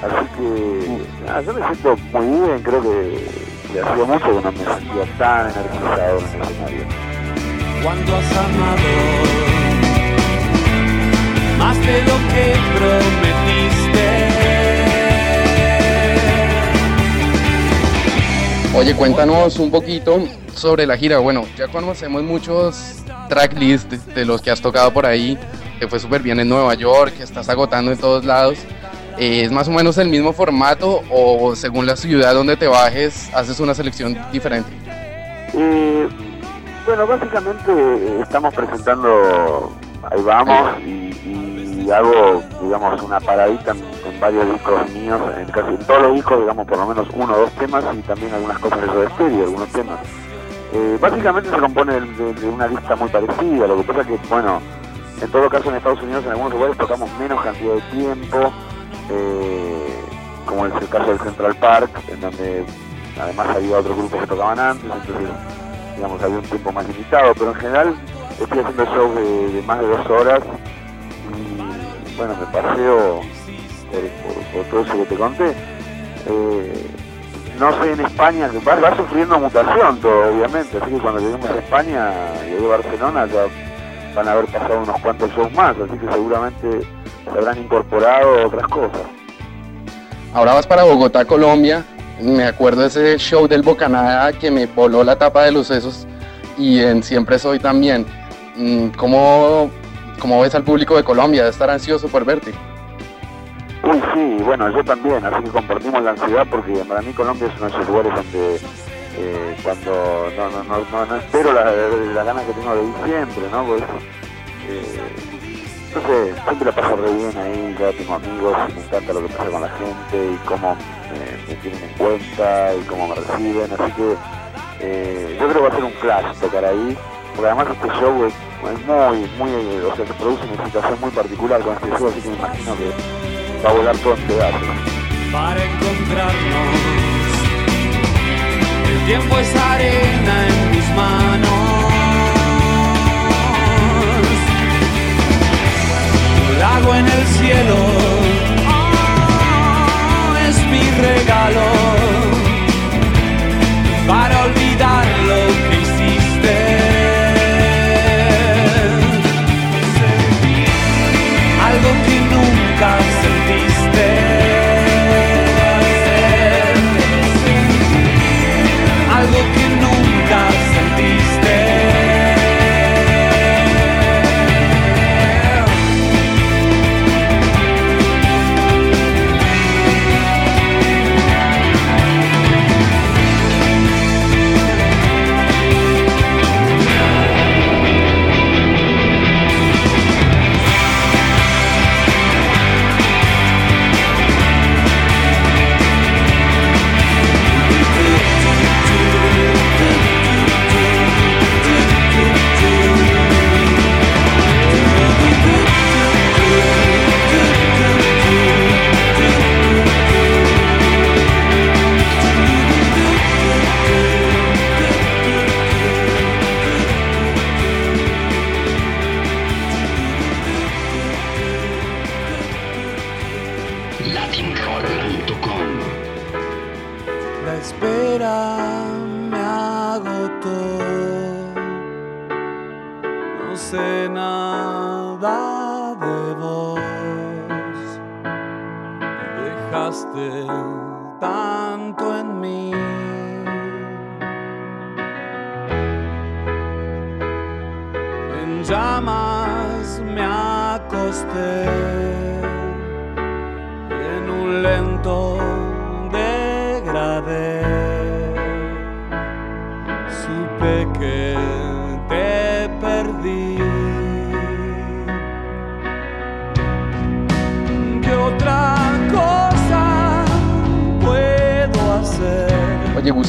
Así que nada, yo me siento muy bien, creo que, que hacía mucho que no me sentía tan energizado en el escenario. Cuando has amado más de lo que prometiste. Oye, cuéntanos un poquito sobre la gira. Bueno, ya conocemos muchos tracklists de, de los que has tocado por ahí. Te fue súper bien en Nueva York, que estás agotando en todos lados. Eh, ¿Es más o menos el mismo formato o según la ciudad donde te bajes haces una selección diferente? Eh, bueno, básicamente eh, estamos presentando, ahí vamos, y, hago, digamos, una paradita en, varios discos míos, en casi en todos los discos, digamos, por lo menos uno o dos temas y también algunas cosas de eso de estéreo, algunos temas. Eh, básicamente se compone de- de una lista muy parecida, lo que pasa que, bueno, en todo caso en Estados Unidos en algunos lugares tocamos menos cantidad de tiempo, eh, como es el caso del Central Park, en donde además había otros grupos que tocaban antes, entonces digamos había un tiempo más limitado, pero en general estoy haciendo shows de, más de dos horas y bueno, me paseo por, todo eso que te conté. Eh, no sé en España, va, sufriendo mutación todo, obviamente, así que cuando lleguemos a España y a Barcelona ya van a haber pasado unos cuantos shows más, así que seguramente se habrán incorporado otras cosas. Ahora vas para Bogotá, Colombia. Me acuerdo de ese show del Bocanada que me voló la tapa de los sesos y en Siempre Soy también. Mm, ¿Cómo, cómo ves al público de Colombia? Debe estar ansioso por verte. Uy, sí, bueno, yo también, así que compartimos la ansiedad porque para mí Colombia es uno de esos lugares donde eh, cuando no, no, no, no, no espero la, la ganas que tengo de ir siempre, ¿no? Pues, eh, sé, siempre la paso re bien ahí, ya tengo amigos y me encanta lo que pasa con la gente y cómo me tienen en cuenta y cómo me reciben, así que eh, yo creo que va a ser un flash tocar ahí, porque además este show es, muy, muy, o sea, se produce una situación muy particular con este show, así que me imagino que va a volar todo en pedazos. El tiempo. Lago en el cielo. Oh, es mi regalo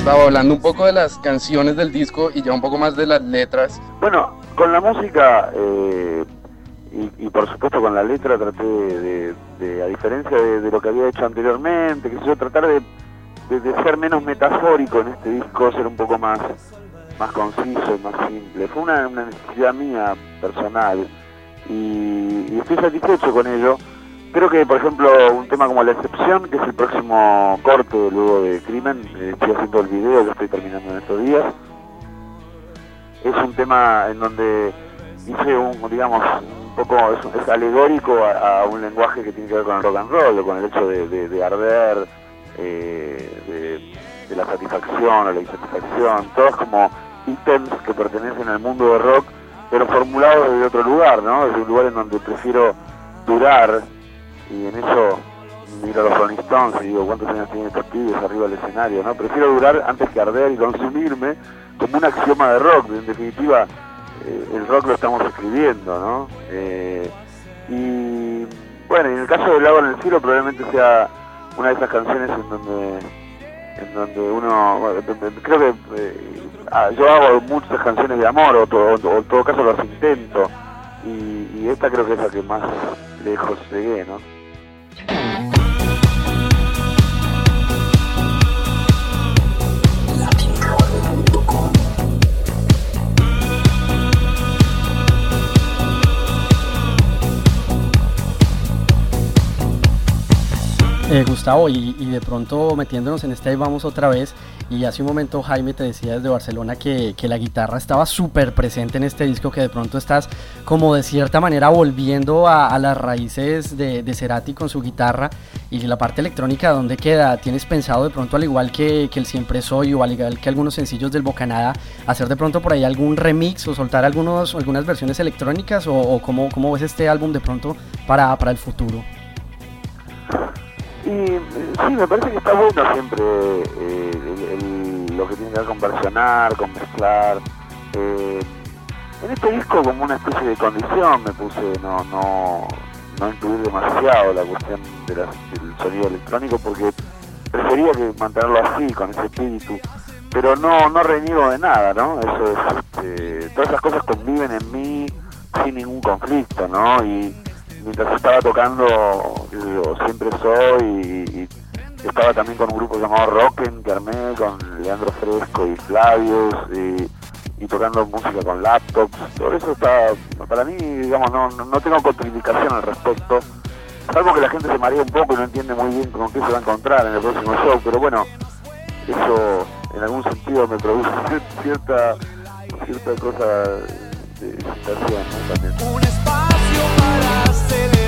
Gustavo, hablando un poco de las canciones del disco y ya un poco más de las letras. Bueno, con la música eh, y, y por supuesto con la letra traté de, a diferencia de, lo que había hecho anteriormente, que yo, tratar de, ser menos metafórico en este disco, ser un poco más, más conciso y más simple. Fue una, necesidad mía personal y estoy satisfecho con ello. Creo que, por ejemplo, un tema como La Excepción, que es el próximo corte luego de Crimen, eh, estoy haciendo el video que estoy terminando en estos días, es un tema en donde hice un, digamos, un poco, es, es alegórico a, un lenguaje que tiene que ver con el rock and roll, con el hecho de, de- de arder, eh, de, de la satisfacción o la insatisfacción, todos como ítems que pertenecen al mundo del rock, pero formulados desde otro lugar, ¿no? Desde un lugar en donde prefiero durar, y en eso miro a los Rolling Stones y digo, ¿cuántos años tienen estos pibes arriba del escenario, no? Prefiero durar antes que arder y consumirme como un axioma de rock, en definitiva, eh, el rock lo estamos escribiendo, ¿no? Eh, y bueno, en el caso del lago en el cielo probablemente sea una de esas canciones en donde en donde uno, creo que eh, ah, yo hago muchas canciones de amor o en todo caso las intento y, y esta creo que es la que más lejos llegué, ¿no? Música Eh, Gustavo, y, de pronto metiéndonos en este vamos otra vez, y hace un momento Jaime te decía desde Barcelona que, la guitarra estaba súper presente en este disco, que de pronto estás como de cierta manera volviendo a, las raíces de, de Cerati con su guitarra, y la parte electrónica, ¿dónde queda? ¿Tienes pensado de pronto, al igual que, el Siempre Soy o al igual que algunos sencillos del Bocanada, hacer de pronto por ahí algún remix o soltar algunos, algunas versiones electrónicas, o, o cómo, cómo ves este álbum de pronto para, para el futuro? Y eh, sí, me parece que está bueno siempre eh, lo que tiene que ver con versionar, con mezclar. Eh, en este disco como una especie de condición me puse no no no incluir demasiado la cuestión del sonido electrónico porque prefería que mantenerlo así, con ese espíritu. Pero no no reniego de nada, ¿no? Eso es, este, todas esas cosas conviven en mí sin ningún conflicto, ¿no? Y mientras estaba tocando eh, o siempre soy y, estaba también con un grupo llamado Rocken que armé con Leandro Fresco y Flavius y, tocando música con laptops. Todo eso está, para mí, digamos, no, no, tengo contraindicación al respecto. Salvo que la gente se marea un poco y no entiende muy bien con qué se va a encontrar en el próximo show, pero bueno, eso en algún sentido me produce (laughs) cierta, cierta cosa de excitación ¿no? también. Que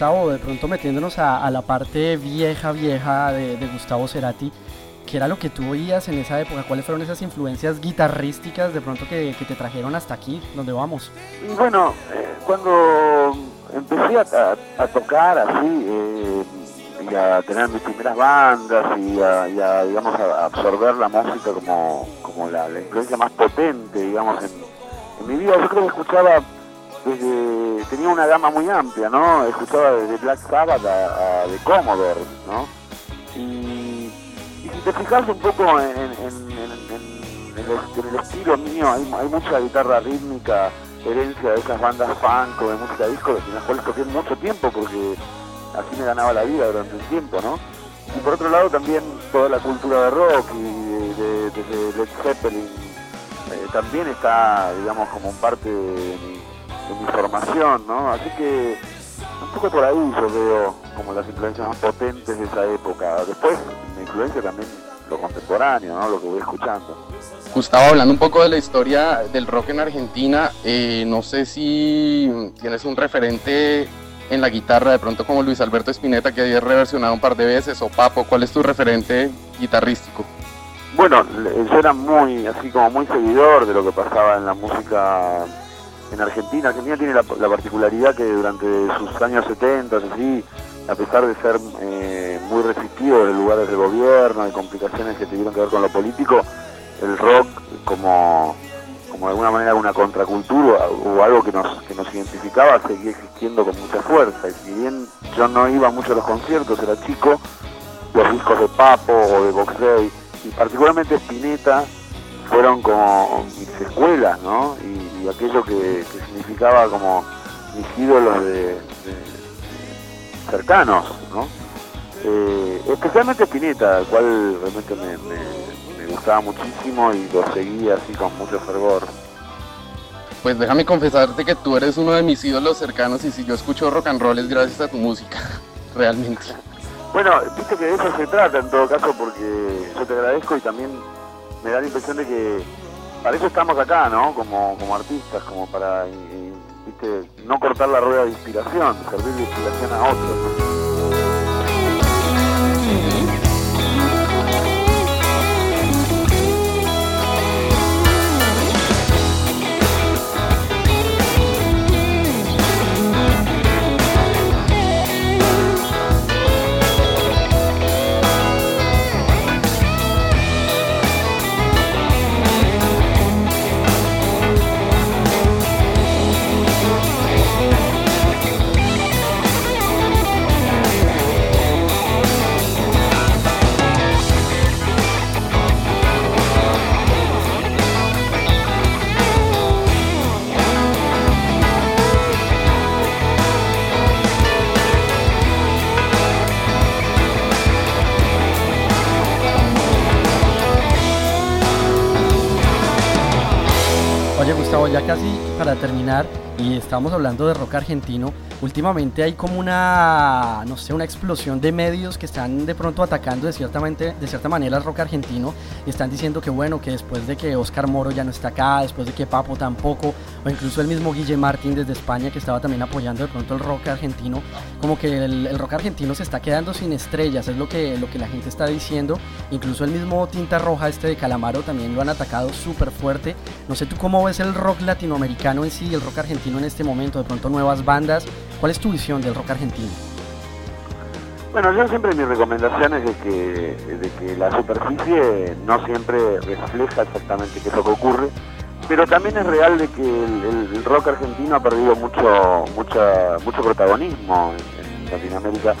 Gustavo, de pronto metiéndonos a, a la parte vieja, vieja de, de Gustavo Cerati, ¿qué era lo que tú oías en esa época? ¿Cuáles fueron esas influencias guitarrísticas de pronto que, que te trajeron hasta aquí, donde vamos? Bueno, eh, cuando empecé a, a- a tocar así eh, y a tener mis primeras bandas y a, y a, digamos, a absorber la música como, como la, la influencia más potente, digamos, en, en mi vida, yo creo que escuchaba desde, tenía una gama muy amplia, ¿no? Escuchaba desde Black Sabbath a, a The Commodore, ¿no? Y, si te fijas un poco en, el, estilo mío, hay, hay mucha guitarra rítmica, herencia de esas bandas funk o de música disco, en las cuales toqué mucho tiempo porque así me ganaba la vida durante un tiempo, ¿no? Y por otro lado también toda la cultura de rock y de, Led Zeppelin eh, también está, digamos, como parte de mi, de mi formación, ¿no? Así que un poco por ahí yo veo como las influencias más potentes de esa época. Después me influencia también lo contemporáneo, ¿no? Lo que voy escuchando. Gustavo, hablando un poco de la historia del rock en Argentina, eh, no sé si tienes un referente en la guitarra, de pronto como Luis Alberto Spinetta, que había reversionado un par de veces, o Papo, ¿cuál es tu referente guitarrístico? Bueno, yo era muy, así como muy seguidor de lo que pasaba en la música en Argentina. Argentina tiene la, la particularidad que durante sus años 70, así, a pesar de ser eh, muy resistido de lugares de gobierno y complicaciones que tuvieron que ver con lo político, el rock como, como de alguna manera una contracultura o algo que nos, que nos identificaba seguía existiendo con mucha fuerza. Y si bien yo no iba mucho a los conciertos, era chico, los discos de Papo o de Box Day, y particularmente Spinetta, fueron como mis escuelas, ¿no? Y aquello que, que significaba como mis ídolos de, cercanos, ¿no? Eh, especialmente Spinetta, al cual realmente me, me- me gustaba muchísimo y lo seguía así con mucho fervor. Pues déjame confesarte que tú eres uno de mis ídolos cercanos y si yo escucho rock and roll es gracias a tu música, (laughs) realmente. Bueno, viste que de eso se trata en todo caso porque yo te agradezco y también me da la impresión de que para eso estamos acá, ¿no? Como, como artistas, como para, y, viste, no cortar la rueda de inspiración, servir de inspiración a otros. Ya casi para terminar, y estamos hablando de rock argentino, últimamente hay como una, no sé, una explosión de medios que están de pronto atacando de cierta, manera el rock argentino. Y están diciendo que bueno, que después de que Oscar Moro ya no está acá, después de que Papo tampoco, o incluso el mismo Guille Martín desde España que estaba también apoyando de pronto el rock argentino, como que el, el rock argentino se está quedando sin estrellas, es lo que, lo que la gente está diciendo, incluso el mismo Tinta Roja este de Calamaro también lo han atacado súper fuerte, no sé tú cómo ves el rock latinoamericano en sí, el rock argentino en este momento, de pronto nuevas bandas, ¿cuál es tu visión del rock argentino? Bueno, yo siempre mi recomendación es de que, de que la superficie no siempre refleja exactamente qué es lo que ocurre, pero también es real de que el, rock argentino ha perdido mucho mucha, mucho protagonismo en, Latinoamérica.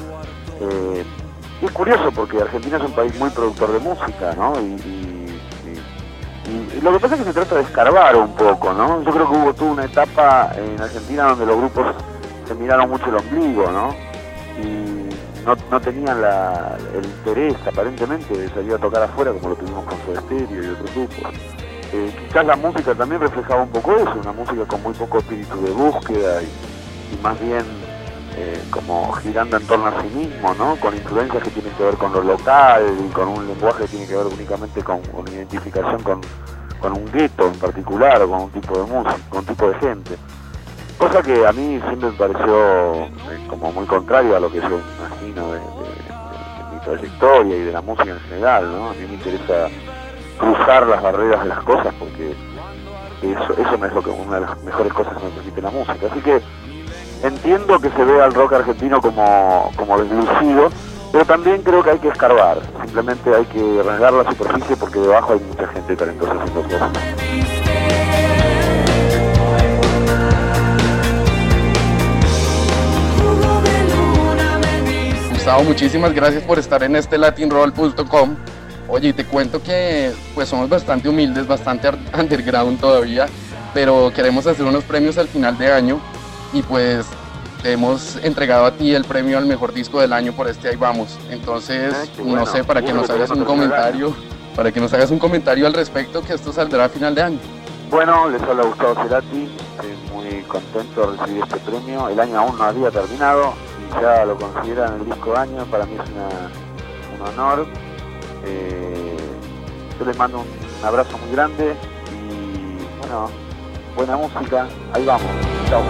Eh, y es curioso porque Argentina es un país muy productor de música, ¿no? Lo que pasa es que se trata de escarbar un poco, ¿no? Yo creo que hubo toda una etapa en Argentina donde los grupos se miraron mucho el ombligo, ¿no? Y no, no tenían la- el interés aparentemente de salir a tocar afuera como lo tuvimos con Soda Stereo y otros grupos. Eh, quizás la música también reflejaba un poco eso, una música con muy poco espíritu de búsqueda y más bien eh, como girando en torno a sí mismo, ¿no? Con influencias que tienen que ver con lo local y con un lenguaje que tiene que ver únicamente con una identificación con, con un gueto en particular o con un tipo de música, con un tipo de gente. Cosa que a mí siempre me pareció eh, como muy contrario a lo que yo imagino de, de- mi trayectoria y de la música en general, ¿no? A mí me interesa cruzar las barreras de las cosas porque eso, eso es lo que, una de las mejores cosas que me permite la música. Así que entiendo que se vea al rock argentino como, como deslucido, pero también creo que hay que escarbar. Simplemente hay que rasgar la superficie porque debajo hay mucha gente talentosa haciendo cosas. Gustavo, muchísimas gracias por estar en este latinroll.com. Oye, y te cuento que pues somos bastante humildes, bastante (laughs) underground todavía, pero queremos hacer unos premios al final de año y pues te hemos entregado a ti el premio al mejor disco del año por este Ahí Vamos. Entonces, Ah, no bueno. sé, para que nos hagas un comentario, para que nos hagas un comentario al respecto que esto saldrá a final de año. Bueno, les habla Gustavo Cerati, estoy muy contento de recibir este premio. El año aún no había terminado y ya lo consideran el disco año, para mí es una- un honor. Eh, yo les mando un abrazo muy grande y bueno, buena música, ahí vamos, chao.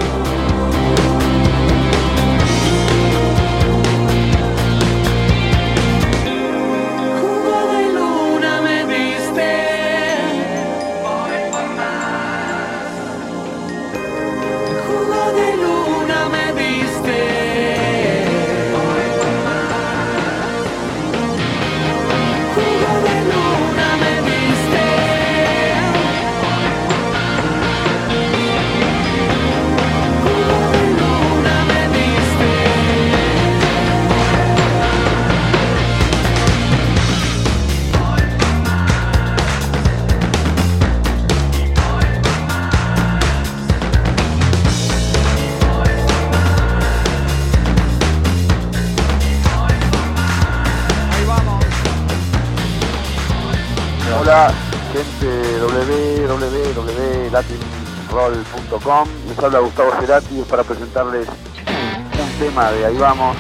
www.latinroll.com. Les habla Gustavo Cerati para presentarles un tema de Ahí Vamos,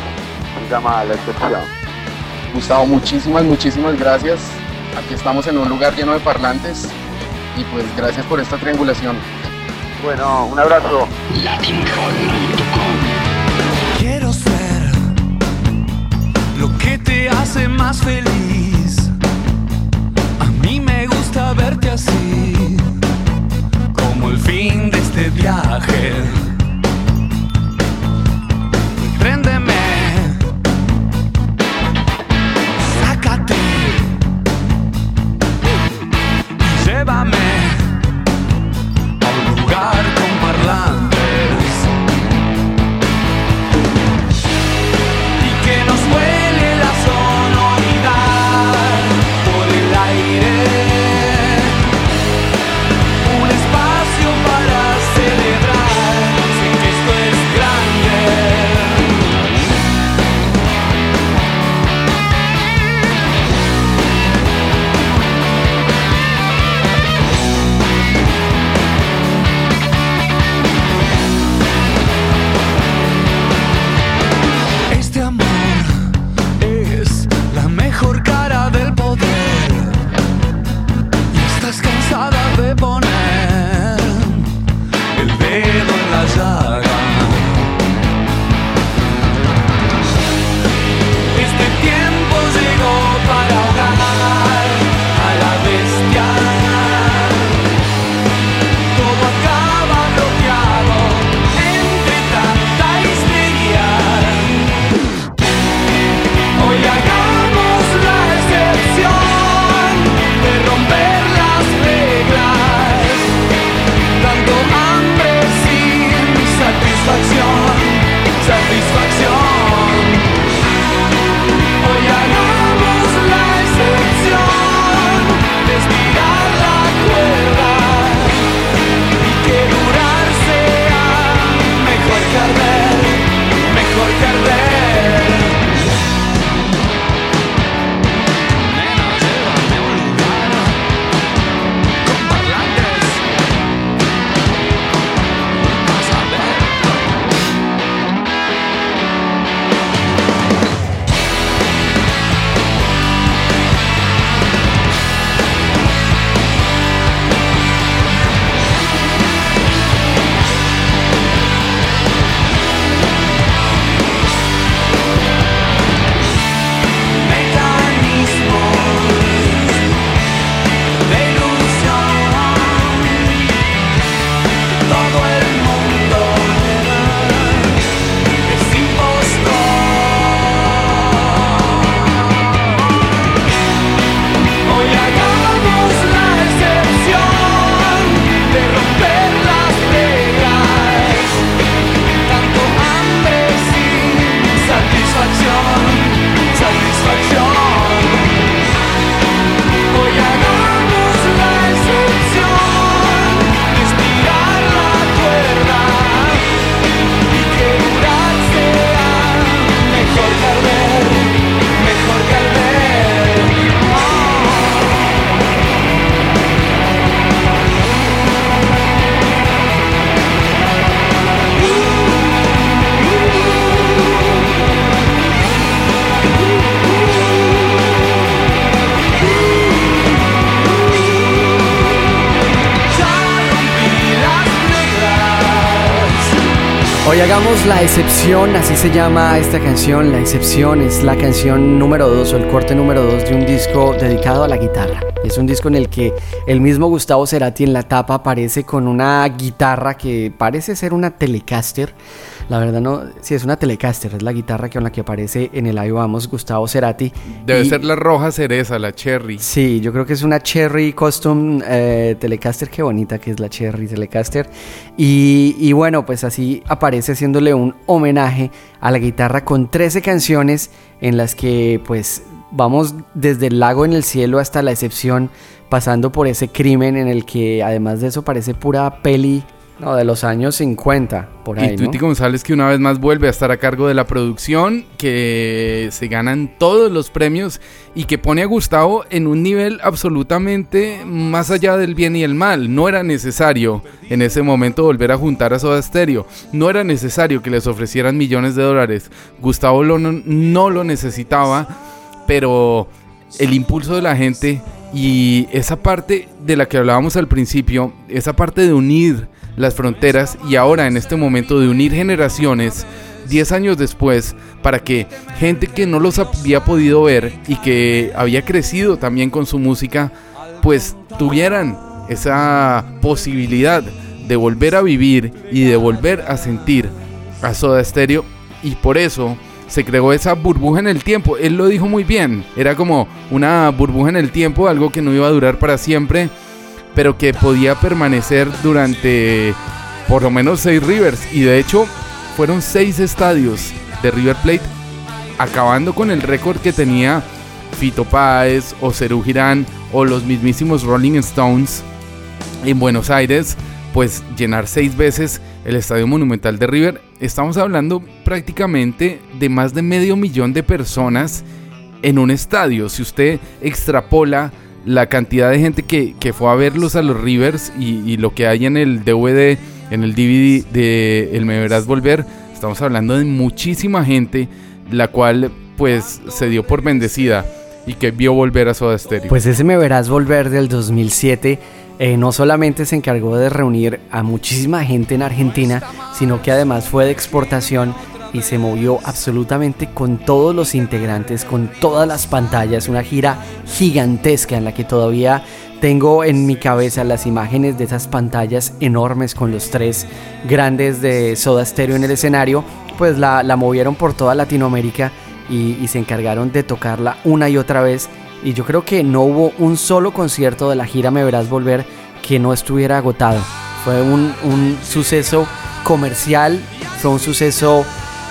se llama La Excepción. Gustavo, muchísimas, muchísimas gracias. Aquí estamos en un lugar lleno de parlantes y pues gracias por esta triangulación. Bueno, un abrazo. Quiero ser lo que te hace más feliz. A mí me gusta verte así, viaje. La Excepción es la canción número 2 o el corte número 2 de un disco dedicado a la guitarra. Es un disco en el que el mismo Gustavo Cerati en la tapa aparece con una guitarra que parece ser una Telecaster. La verdad no, sí es una Telecaster, es la guitarra con la que aparece en el Ahí Vamos Gustavo Cerati. Debe Y- ser la roja cereza, la cherry. Sí, yo creo que es una Cherry Custom eh, Telecaster, qué bonita que es la Cherry Telecaster. Y, y bueno, pues así aparece haciéndole un homenaje a la guitarra con 13 canciones en las que pues vamos desde el lago en el cielo hasta la excepción, pasando por ese crimen en el que además de eso parece pura peli no, de los años 50, por ahí. Y Tuti ¿no? González que una vez más vuelve a estar a cargo de la producción, que se ganan todos los premios y que pone a Gustavo en un nivel absolutamente más allá del bien y el mal. No era necesario en ese momento volver a juntar a Soda Stereo. No era necesario que les ofrecieran millones de dólares. Gustavo lo- no, no lo necesitaba, pero el impulso de la gente y esa parte de la que hablábamos al principio, esa parte de unir las fronteras y ahora en este momento de unir generaciones, 10 años después, para que gente que no los había podido ver y que había crecido también con su música, pues tuvieran esa posibilidad de volver a vivir y de volver a sentir a Soda Stereo. Y por eso se creó esa burbuja en el tiempo. Él lo dijo muy bien, era como una burbuja en el tiempo, algo que no iba a durar para siempre, pero que podía permanecer durante por lo menos seis Rivers y de hecho fueron seis estadios de River Plate acabando con el récord que tenía Fito Páez o Cerú Girán o los mismísimos Rolling Stones en Buenos Aires, pues llenar seis veces el Estadio Monumental de River. Estamos hablando prácticamente de más de medio millón de personas en un estadio. Si usted extrapola la cantidad de gente que, que fue a verlos a los Rivers y, lo que hay en el DVD, en el DVD de El Me Verás Volver, estamos hablando de muchísima gente, la cual pues se dio por bendecida y que vio volver a Soda Stereo. Pues ese Me Verás Volver del 2007 eh, no solamente se encargó de reunir a muchísima gente en Argentina, sino que además fue de exportación y se movió absolutamente con todos los integrantes, con todas las pantallas, una gira gigantesca en la que todavía tengo en mi cabeza las imágenes de esas pantallas enormes con los tres grandes de Soda Stereo en el escenario, pues la, movieron por toda Latinoamérica y, y se encargaron de tocarla una y otra vez. Y yo creo que no hubo un solo concierto de la gira Me Verás Volver que no estuviera agotado. Fue un, un suceso comercial, fue un suceso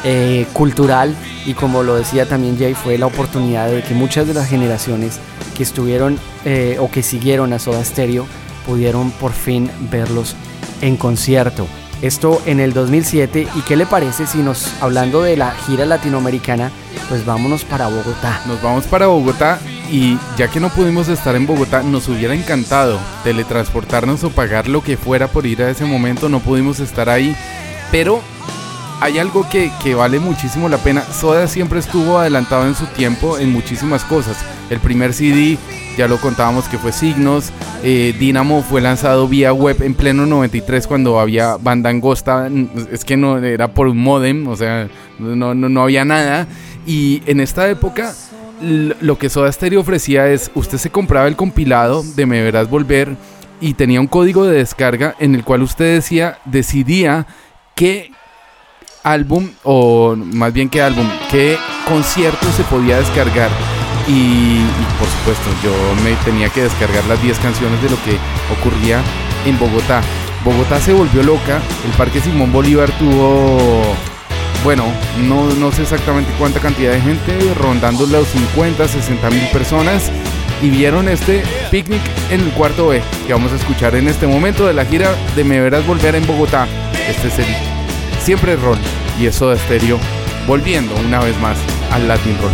eh, cultural y como lo decía también Jay, fue la oportunidad de que muchas de las generaciones que estuvieron eh, o que siguieron a Soda Stereo pudieron por fin verlos en concierto. Esto en el 2007 y qué le parece si nos, hablando de la gira latinoamericana, pues vámonos para Bogotá. Nos vamos para Bogotá y ya que no pudimos estar en Bogotá, nos hubiera encantado teletransportarnos o pagar lo que fuera por ir a ese momento, no pudimos estar ahí, pero hay algo que, que vale muchísimo la pena. Soda siempre estuvo adelantado en su tiempo en muchísimas cosas. El primer CD, ya lo contábamos que fue Signos. Eh, Dynamo fue lanzado vía web en pleno 93 cuando había banda angosta. Es que no era por un modem, o sea, no, no, no había nada. Y en esta época lo que Soda Stereo ofrecía es, usted se compraba el compilado de Me Verás Volver y tenía un código de descarga en el cual usted decía, decidía qué álbum, o más bien qué álbum, qué concierto se podía descargar. Y, por supuesto, yo me tenía que descargar las 10 canciones de lo que ocurría en Bogotá. Bogotá se volvió loca, el Parque Simón Bolívar tuvo, bueno, no, no sé exactamente cuánta cantidad de gente, rondando los 50, 60 mil personas. Y vieron este picnic en el cuarto B, que vamos a escuchar en este momento de la gira de Me Verás Volver en Bogotá. Este es el Siempre Roll y eso de estéreo, volviendo una vez más al Latin Roll.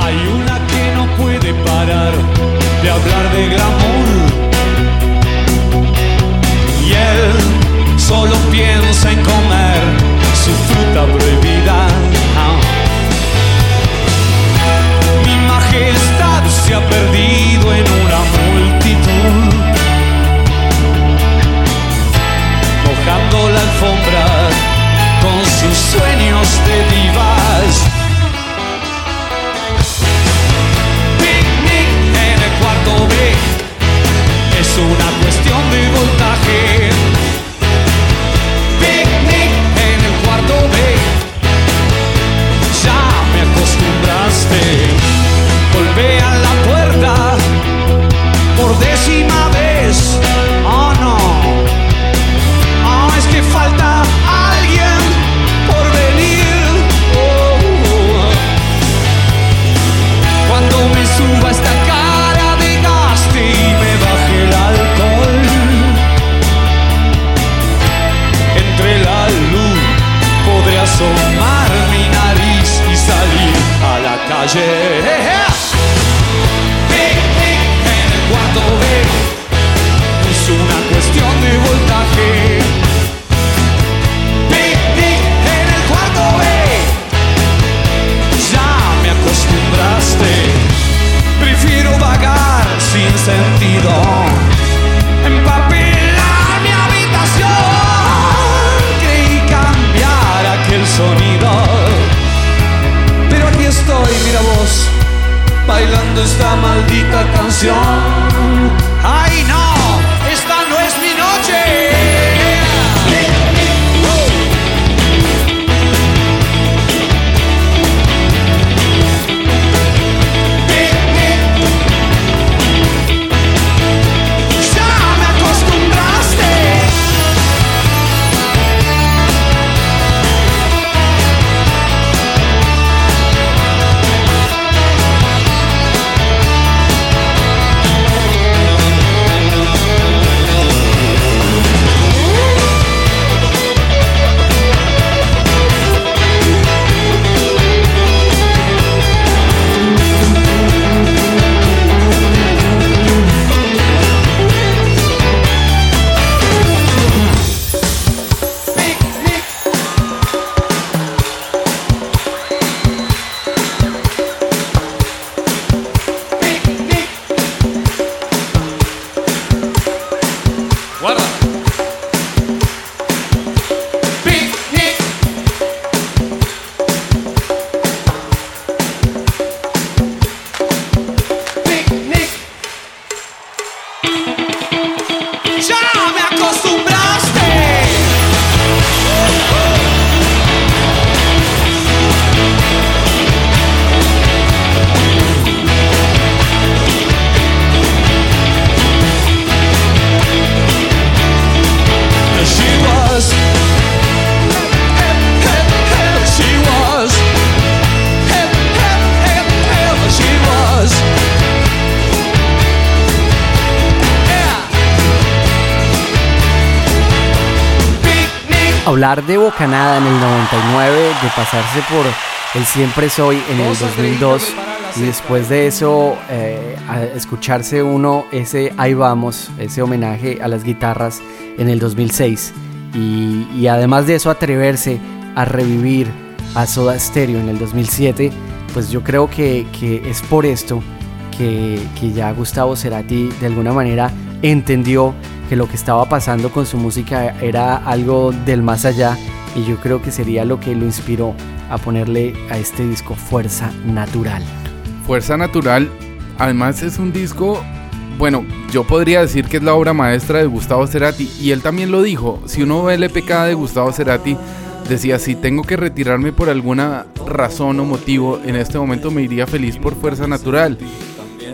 Hay una que no puede parar de hablar de glamour. Y él solo piensa en comer su fruta prohibida. Ah. Mi majestad se ha perdido en con sus sueños de divas. Picnic en el cuarto B es una cuestión de voltaje. Picnic en el cuarto B, ya me acostumbraste. Bailando esta maldita canción. Bocanada en el 99, de pasarse por el Siempre Soy en el 2002 y después de eso eh, a escucharse uno ese Ahí vamos, ese homenaje a las guitarras en el 2006 y, y además de eso atreverse a revivir a Soda Stereo en el 2007, pues yo creo que, que es por esto que, que ya Gustavo Cerati de alguna manera entendió que lo que estaba pasando con su música era algo del más allá y yo creo que sería lo que lo inspiró a ponerle a este disco Fuerza Natural. Fuerza Natural, además es un disco, bueno, yo podría decir que es la obra maestra de Gustavo Cerati y él también lo dijo, si uno ve el EPK de Gustavo Cerati, decía, si tengo que retirarme por alguna razón o motivo, en este momento me iría feliz por Fuerza Natural.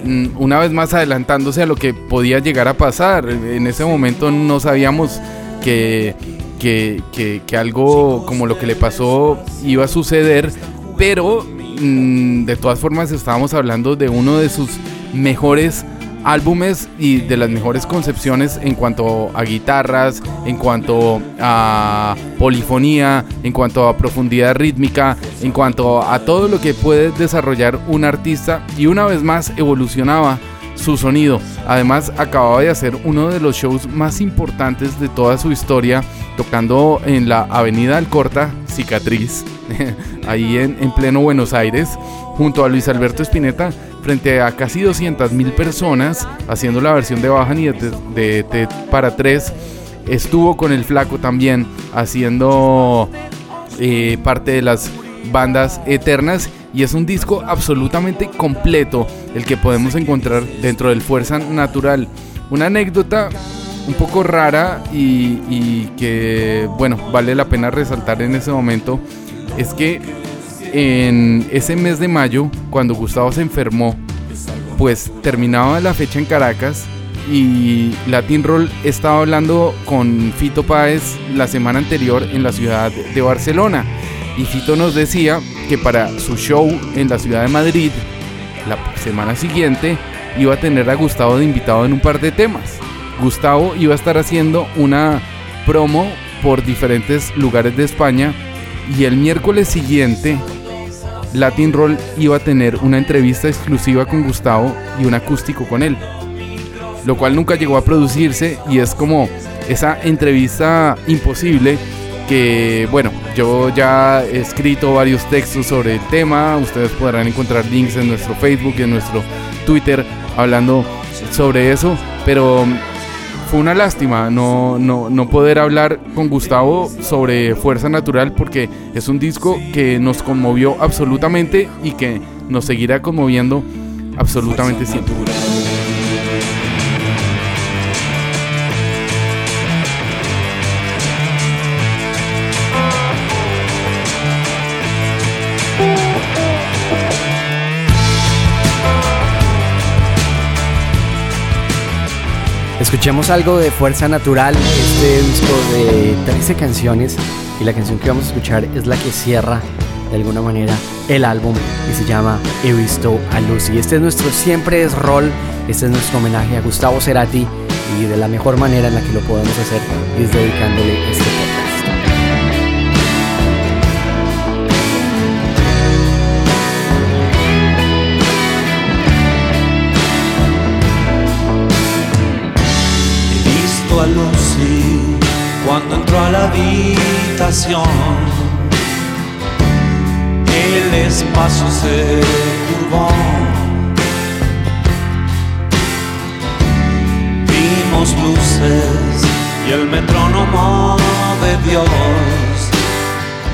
Mm, Una vez más adelantándose a lo que podía llegar a pasar, en ese momento no sabíamos que, que, que- que algo como lo que le pasó iba a suceder, pero mm, de todas formas estábamos hablando de uno de sus mejores álbumes y de las mejores concepciones en cuanto a guitarras, en cuanto a polifonía, en cuanto a profundidad rítmica, en cuanto a todo lo que puede desarrollar un artista. Y una vez más evolucionaba su sonido. Además acababa de hacer uno de los shows más importantes de toda su historia, tocando en la Avenida Alcorta, Cicatriz, (laughs) ahí en, en pleno Buenos Aires, junto a Luis Alberto Spinetta, frente a casi 200 mil personas, haciendo la versión de Bajan de, para tres. Estuvo con el Flaco también, haciendo eh, parte de las bandas eternas y es un disco absolutamente completo el que podemos encontrar dentro del Fuerza Natural. Una anécdota un poco rara y, y que, bueno, vale la pena resaltar en ese momento es que en ese mes de mayo, cuando Gustavo se enfermó, pues terminaba la fecha en Caracas y Latin Roll estaba hablando con Fito Páez la semana anterior en la ciudad de Barcelona. Y Fito nos decía que para su show en la ciudad de Madrid, la semana siguiente, iba a tener a Gustavo de invitado en un par de temas. Gustavo iba a estar haciendo una promo por diferentes lugares de España y el miércoles siguiente Latin Roll iba a tener una entrevista exclusiva con Gustavo y un acústico con él. Lo cual nunca llegó a producirse y es como esa entrevista imposible que bueno, yo ya he escrito varios textos sobre el tema, ustedes podrán encontrar links en nuestro Facebook en nuestro Twitter hablando sobre eso, pero fue una lástima no, no, no poder hablar con Gustavo sobre Fuerza Natural porque es un disco que nos conmovió absolutamente y que nos seguirá conmoviendo absolutamente siempre. Escuchemos algo de Fuerza Natural, este disco de 13 canciones y la canción que vamos a escuchar es la que cierra de alguna manera el álbum y se llama He visto a Lucy. Este es nuestro siempre es rol, este es nuestro homenaje a Gustavo Cerati y de la mejor manera en la que lo podemos hacer es dedicándole este cuando entró a la habitación. El espacio se curvó. Vimos luces y el metrónomo de Dios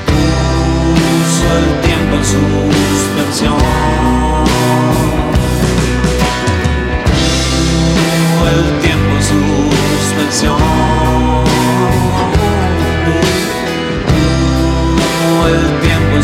puso el tiempo en suspensión. el tiempo en suspensión. El tiempo en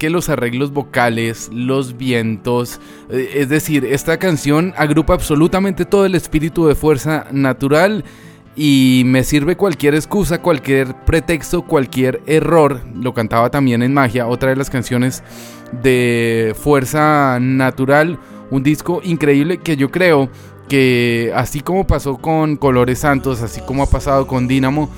que los arreglos vocales, los vientos, eh, es decir, esta canción agrupa absolutamente todo el espíritu de fuerza natural y me sirve cualquier excusa, cualquier pretexto, cualquier error. Lo cantaba también en Magia, otra de las canciones de Fuerza Natural, un disco increíble que yo creo que así como pasó con Colores Santos, así como ha pasado con Dínamo, mm,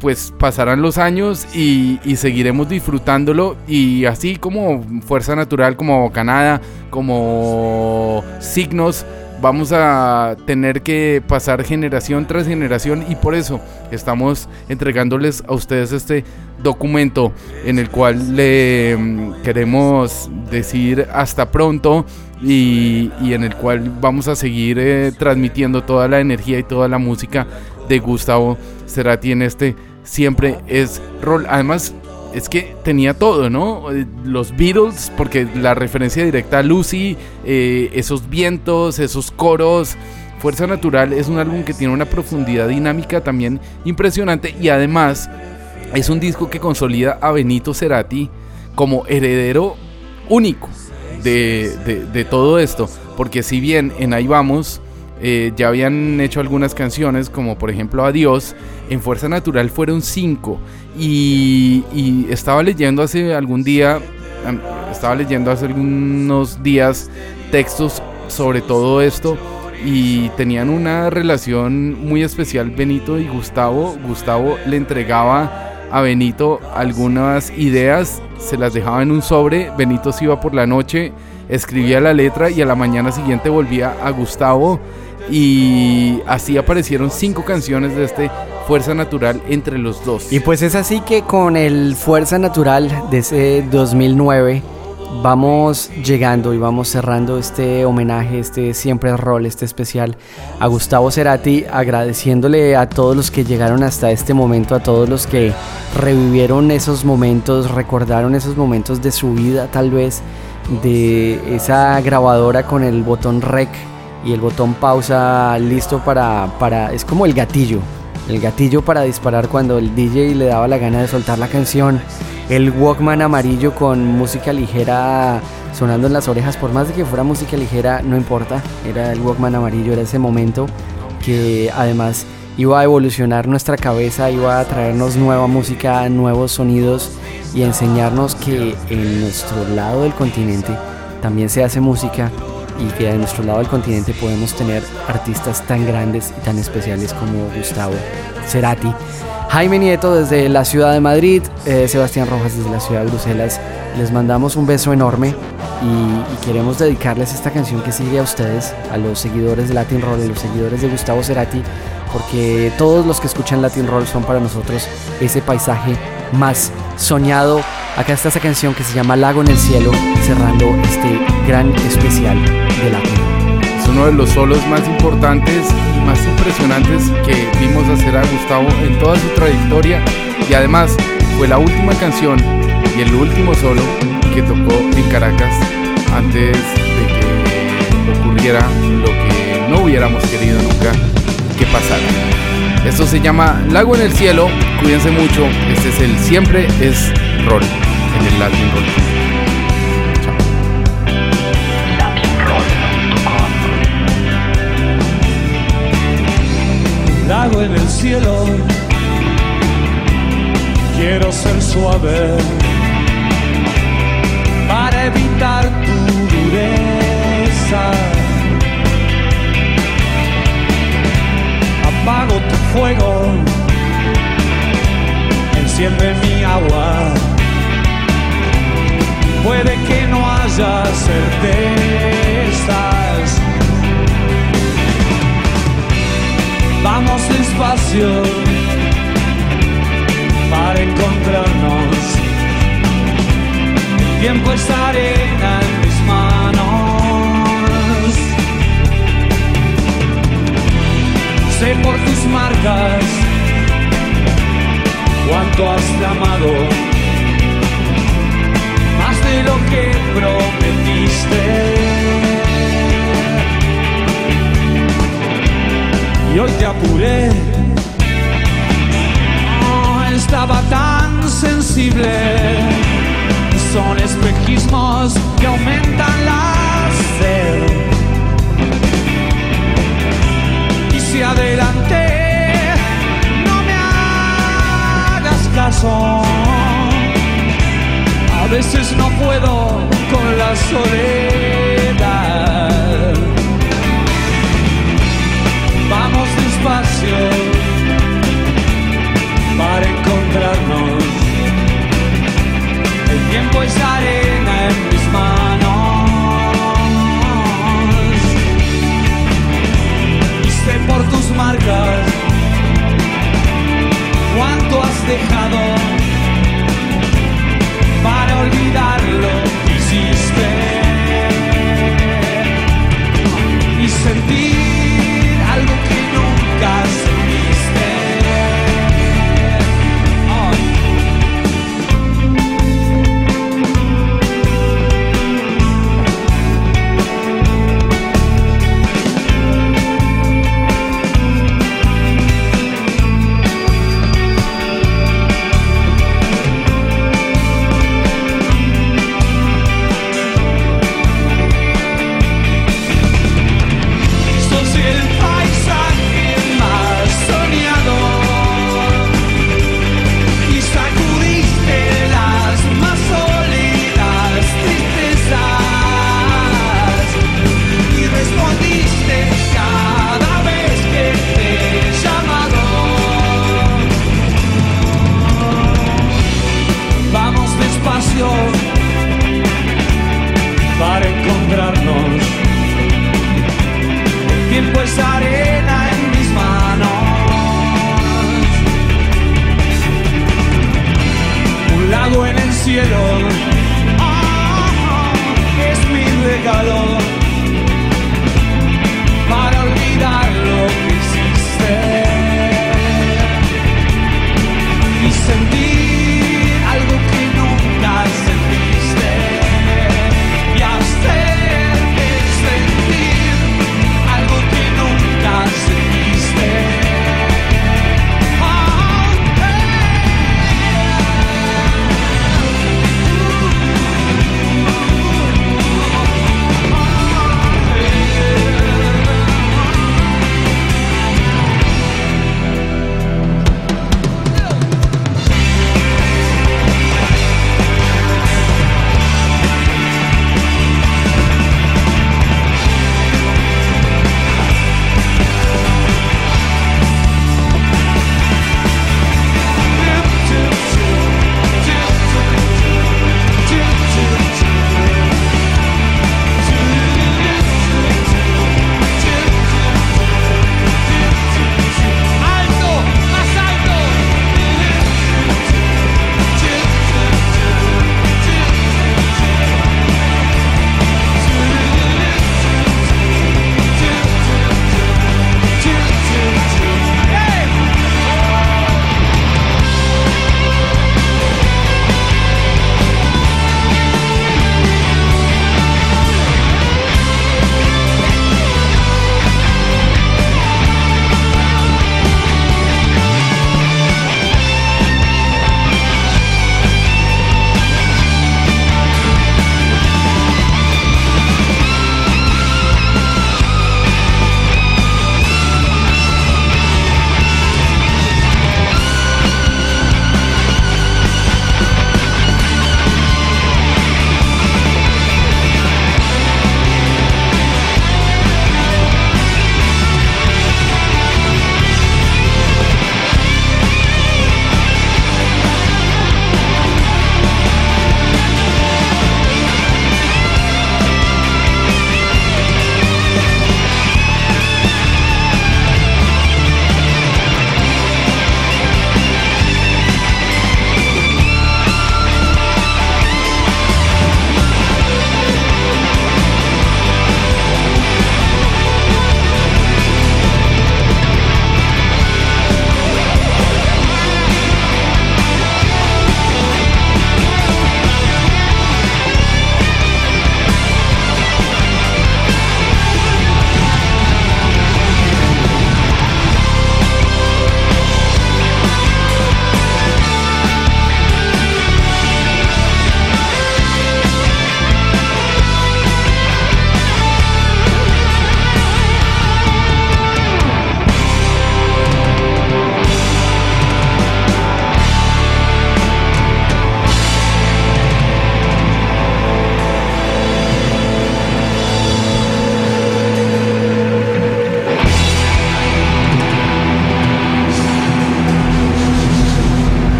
pues pasarán los años y, y seguiremos disfrutándolo y así como Fuerza Natural, como Bocanada, como Signos, vamos a tener que pasar generación tras generación y por eso estamos entregándoles a ustedes este documento en el cual le mm, queremos decir hasta pronto y, y en el cual vamos a seguir eh, transmitiendo toda la energía y toda la música de Gustavo Cerati en este siempre es rol. Además, es que tenía todo, ¿no? Eh, Los Beatles, porque la referencia directa a Lucy, eh, esos vientos, esos coros. Fuerza Natural es un álbum que tiene una profundidad dinámica también impresionante y además es un disco que consolida a Benito Cerati como heredero único de, de- de todo esto. Porque si bien en Ahí Vamos eh, ya habían hecho algunas canciones, como por ejemplo Adiós, en Fuerza Natural fueron cinco. Y, estaba leyendo hace algún día, estaba leyendo hace algunos días textos sobre todo esto. Y tenían una relación muy especial Benito y Gustavo. Gustavo le entregaba a Benito algunas ideas, se las dejaba en un sobre, Benito se iba por la noche, escribía la letra y a la mañana siguiente volvía a Gustavo y así aparecieron cinco canciones de este Fuerza Natural entre los dos. Y pues es así que con el Fuerza Natural de ese 2009 vamos llegando y vamos cerrando este homenaje, este siempre rol, este especial a Gustavo Cerati, agradeciéndole a todos los que llegaron hasta este momento, a todos los que revivieron esos momentos, recordaron esos momentos de su vida tal vez, de esa grabadora con el botón rec y el botón pausa listo para, para es como el gatillo, el gatillo para disparar cuando el DJ le daba la gana de soltar la canción, el Walkman amarillo con música ligera sonando en las orejas, por más de que fuera música ligera, no importa, era el Walkman amarillo, era ese momento que además iba a evolucionar nuestra cabeza, iba a traernos nueva música, nuevos sonidos y enseñarnos que en nuestro lado del continente también se hace música y que en nuestro lado del continente podemos tener artistas tan grandes y tan especiales como Gustavo Cerati. Jaime Nieto desde la ciudad de Madrid, eh, Sebastián Rojas desde la ciudad de Bruselas. Les mandamos un beso enorme y, y queremos dedicarles esta canción que sigue a ustedes, a los seguidores de Latin Roll, a los seguidores de Gustavo Cerati, porque todos los que escuchan Latin Roll son para nosotros ese paisaje más soñado. Acá está esa canción que se llama Lago en el Cielo, cerrando este gran especial de Latin Roll. Es uno de los solos más importantes y más impresionantes que vimos hacer a Gustavo en toda su trayectoria y además fue la última canción y el último solo que tocó en Caracas antes de que ocurriera lo que no hubiéramos querido nunca que pasara. Esto se llama Lago en el Cielo, cuídense mucho, este es el Siempre es Roll en el Latin Roll. lago en el cielo. Quiero ser suave para evitar tu dureza. Apago tu fuego, enciende mi agua. Puede que no haya certezas. Vamos despacio para encontrarnos. El tiempo es arena sé por tus marcas cuánto has clamado, más de lo que prometiste. Y hoy te apuré, no estaba tan sensible. Son espejismos que aumentan la sed adelante, no me hagas caso. A veces no puedo con la soledad. Vamos despacio para encontrarnos. El tiempo es arena. ¿Cuánto has dejado para olvidarlo hiciste? Y sentir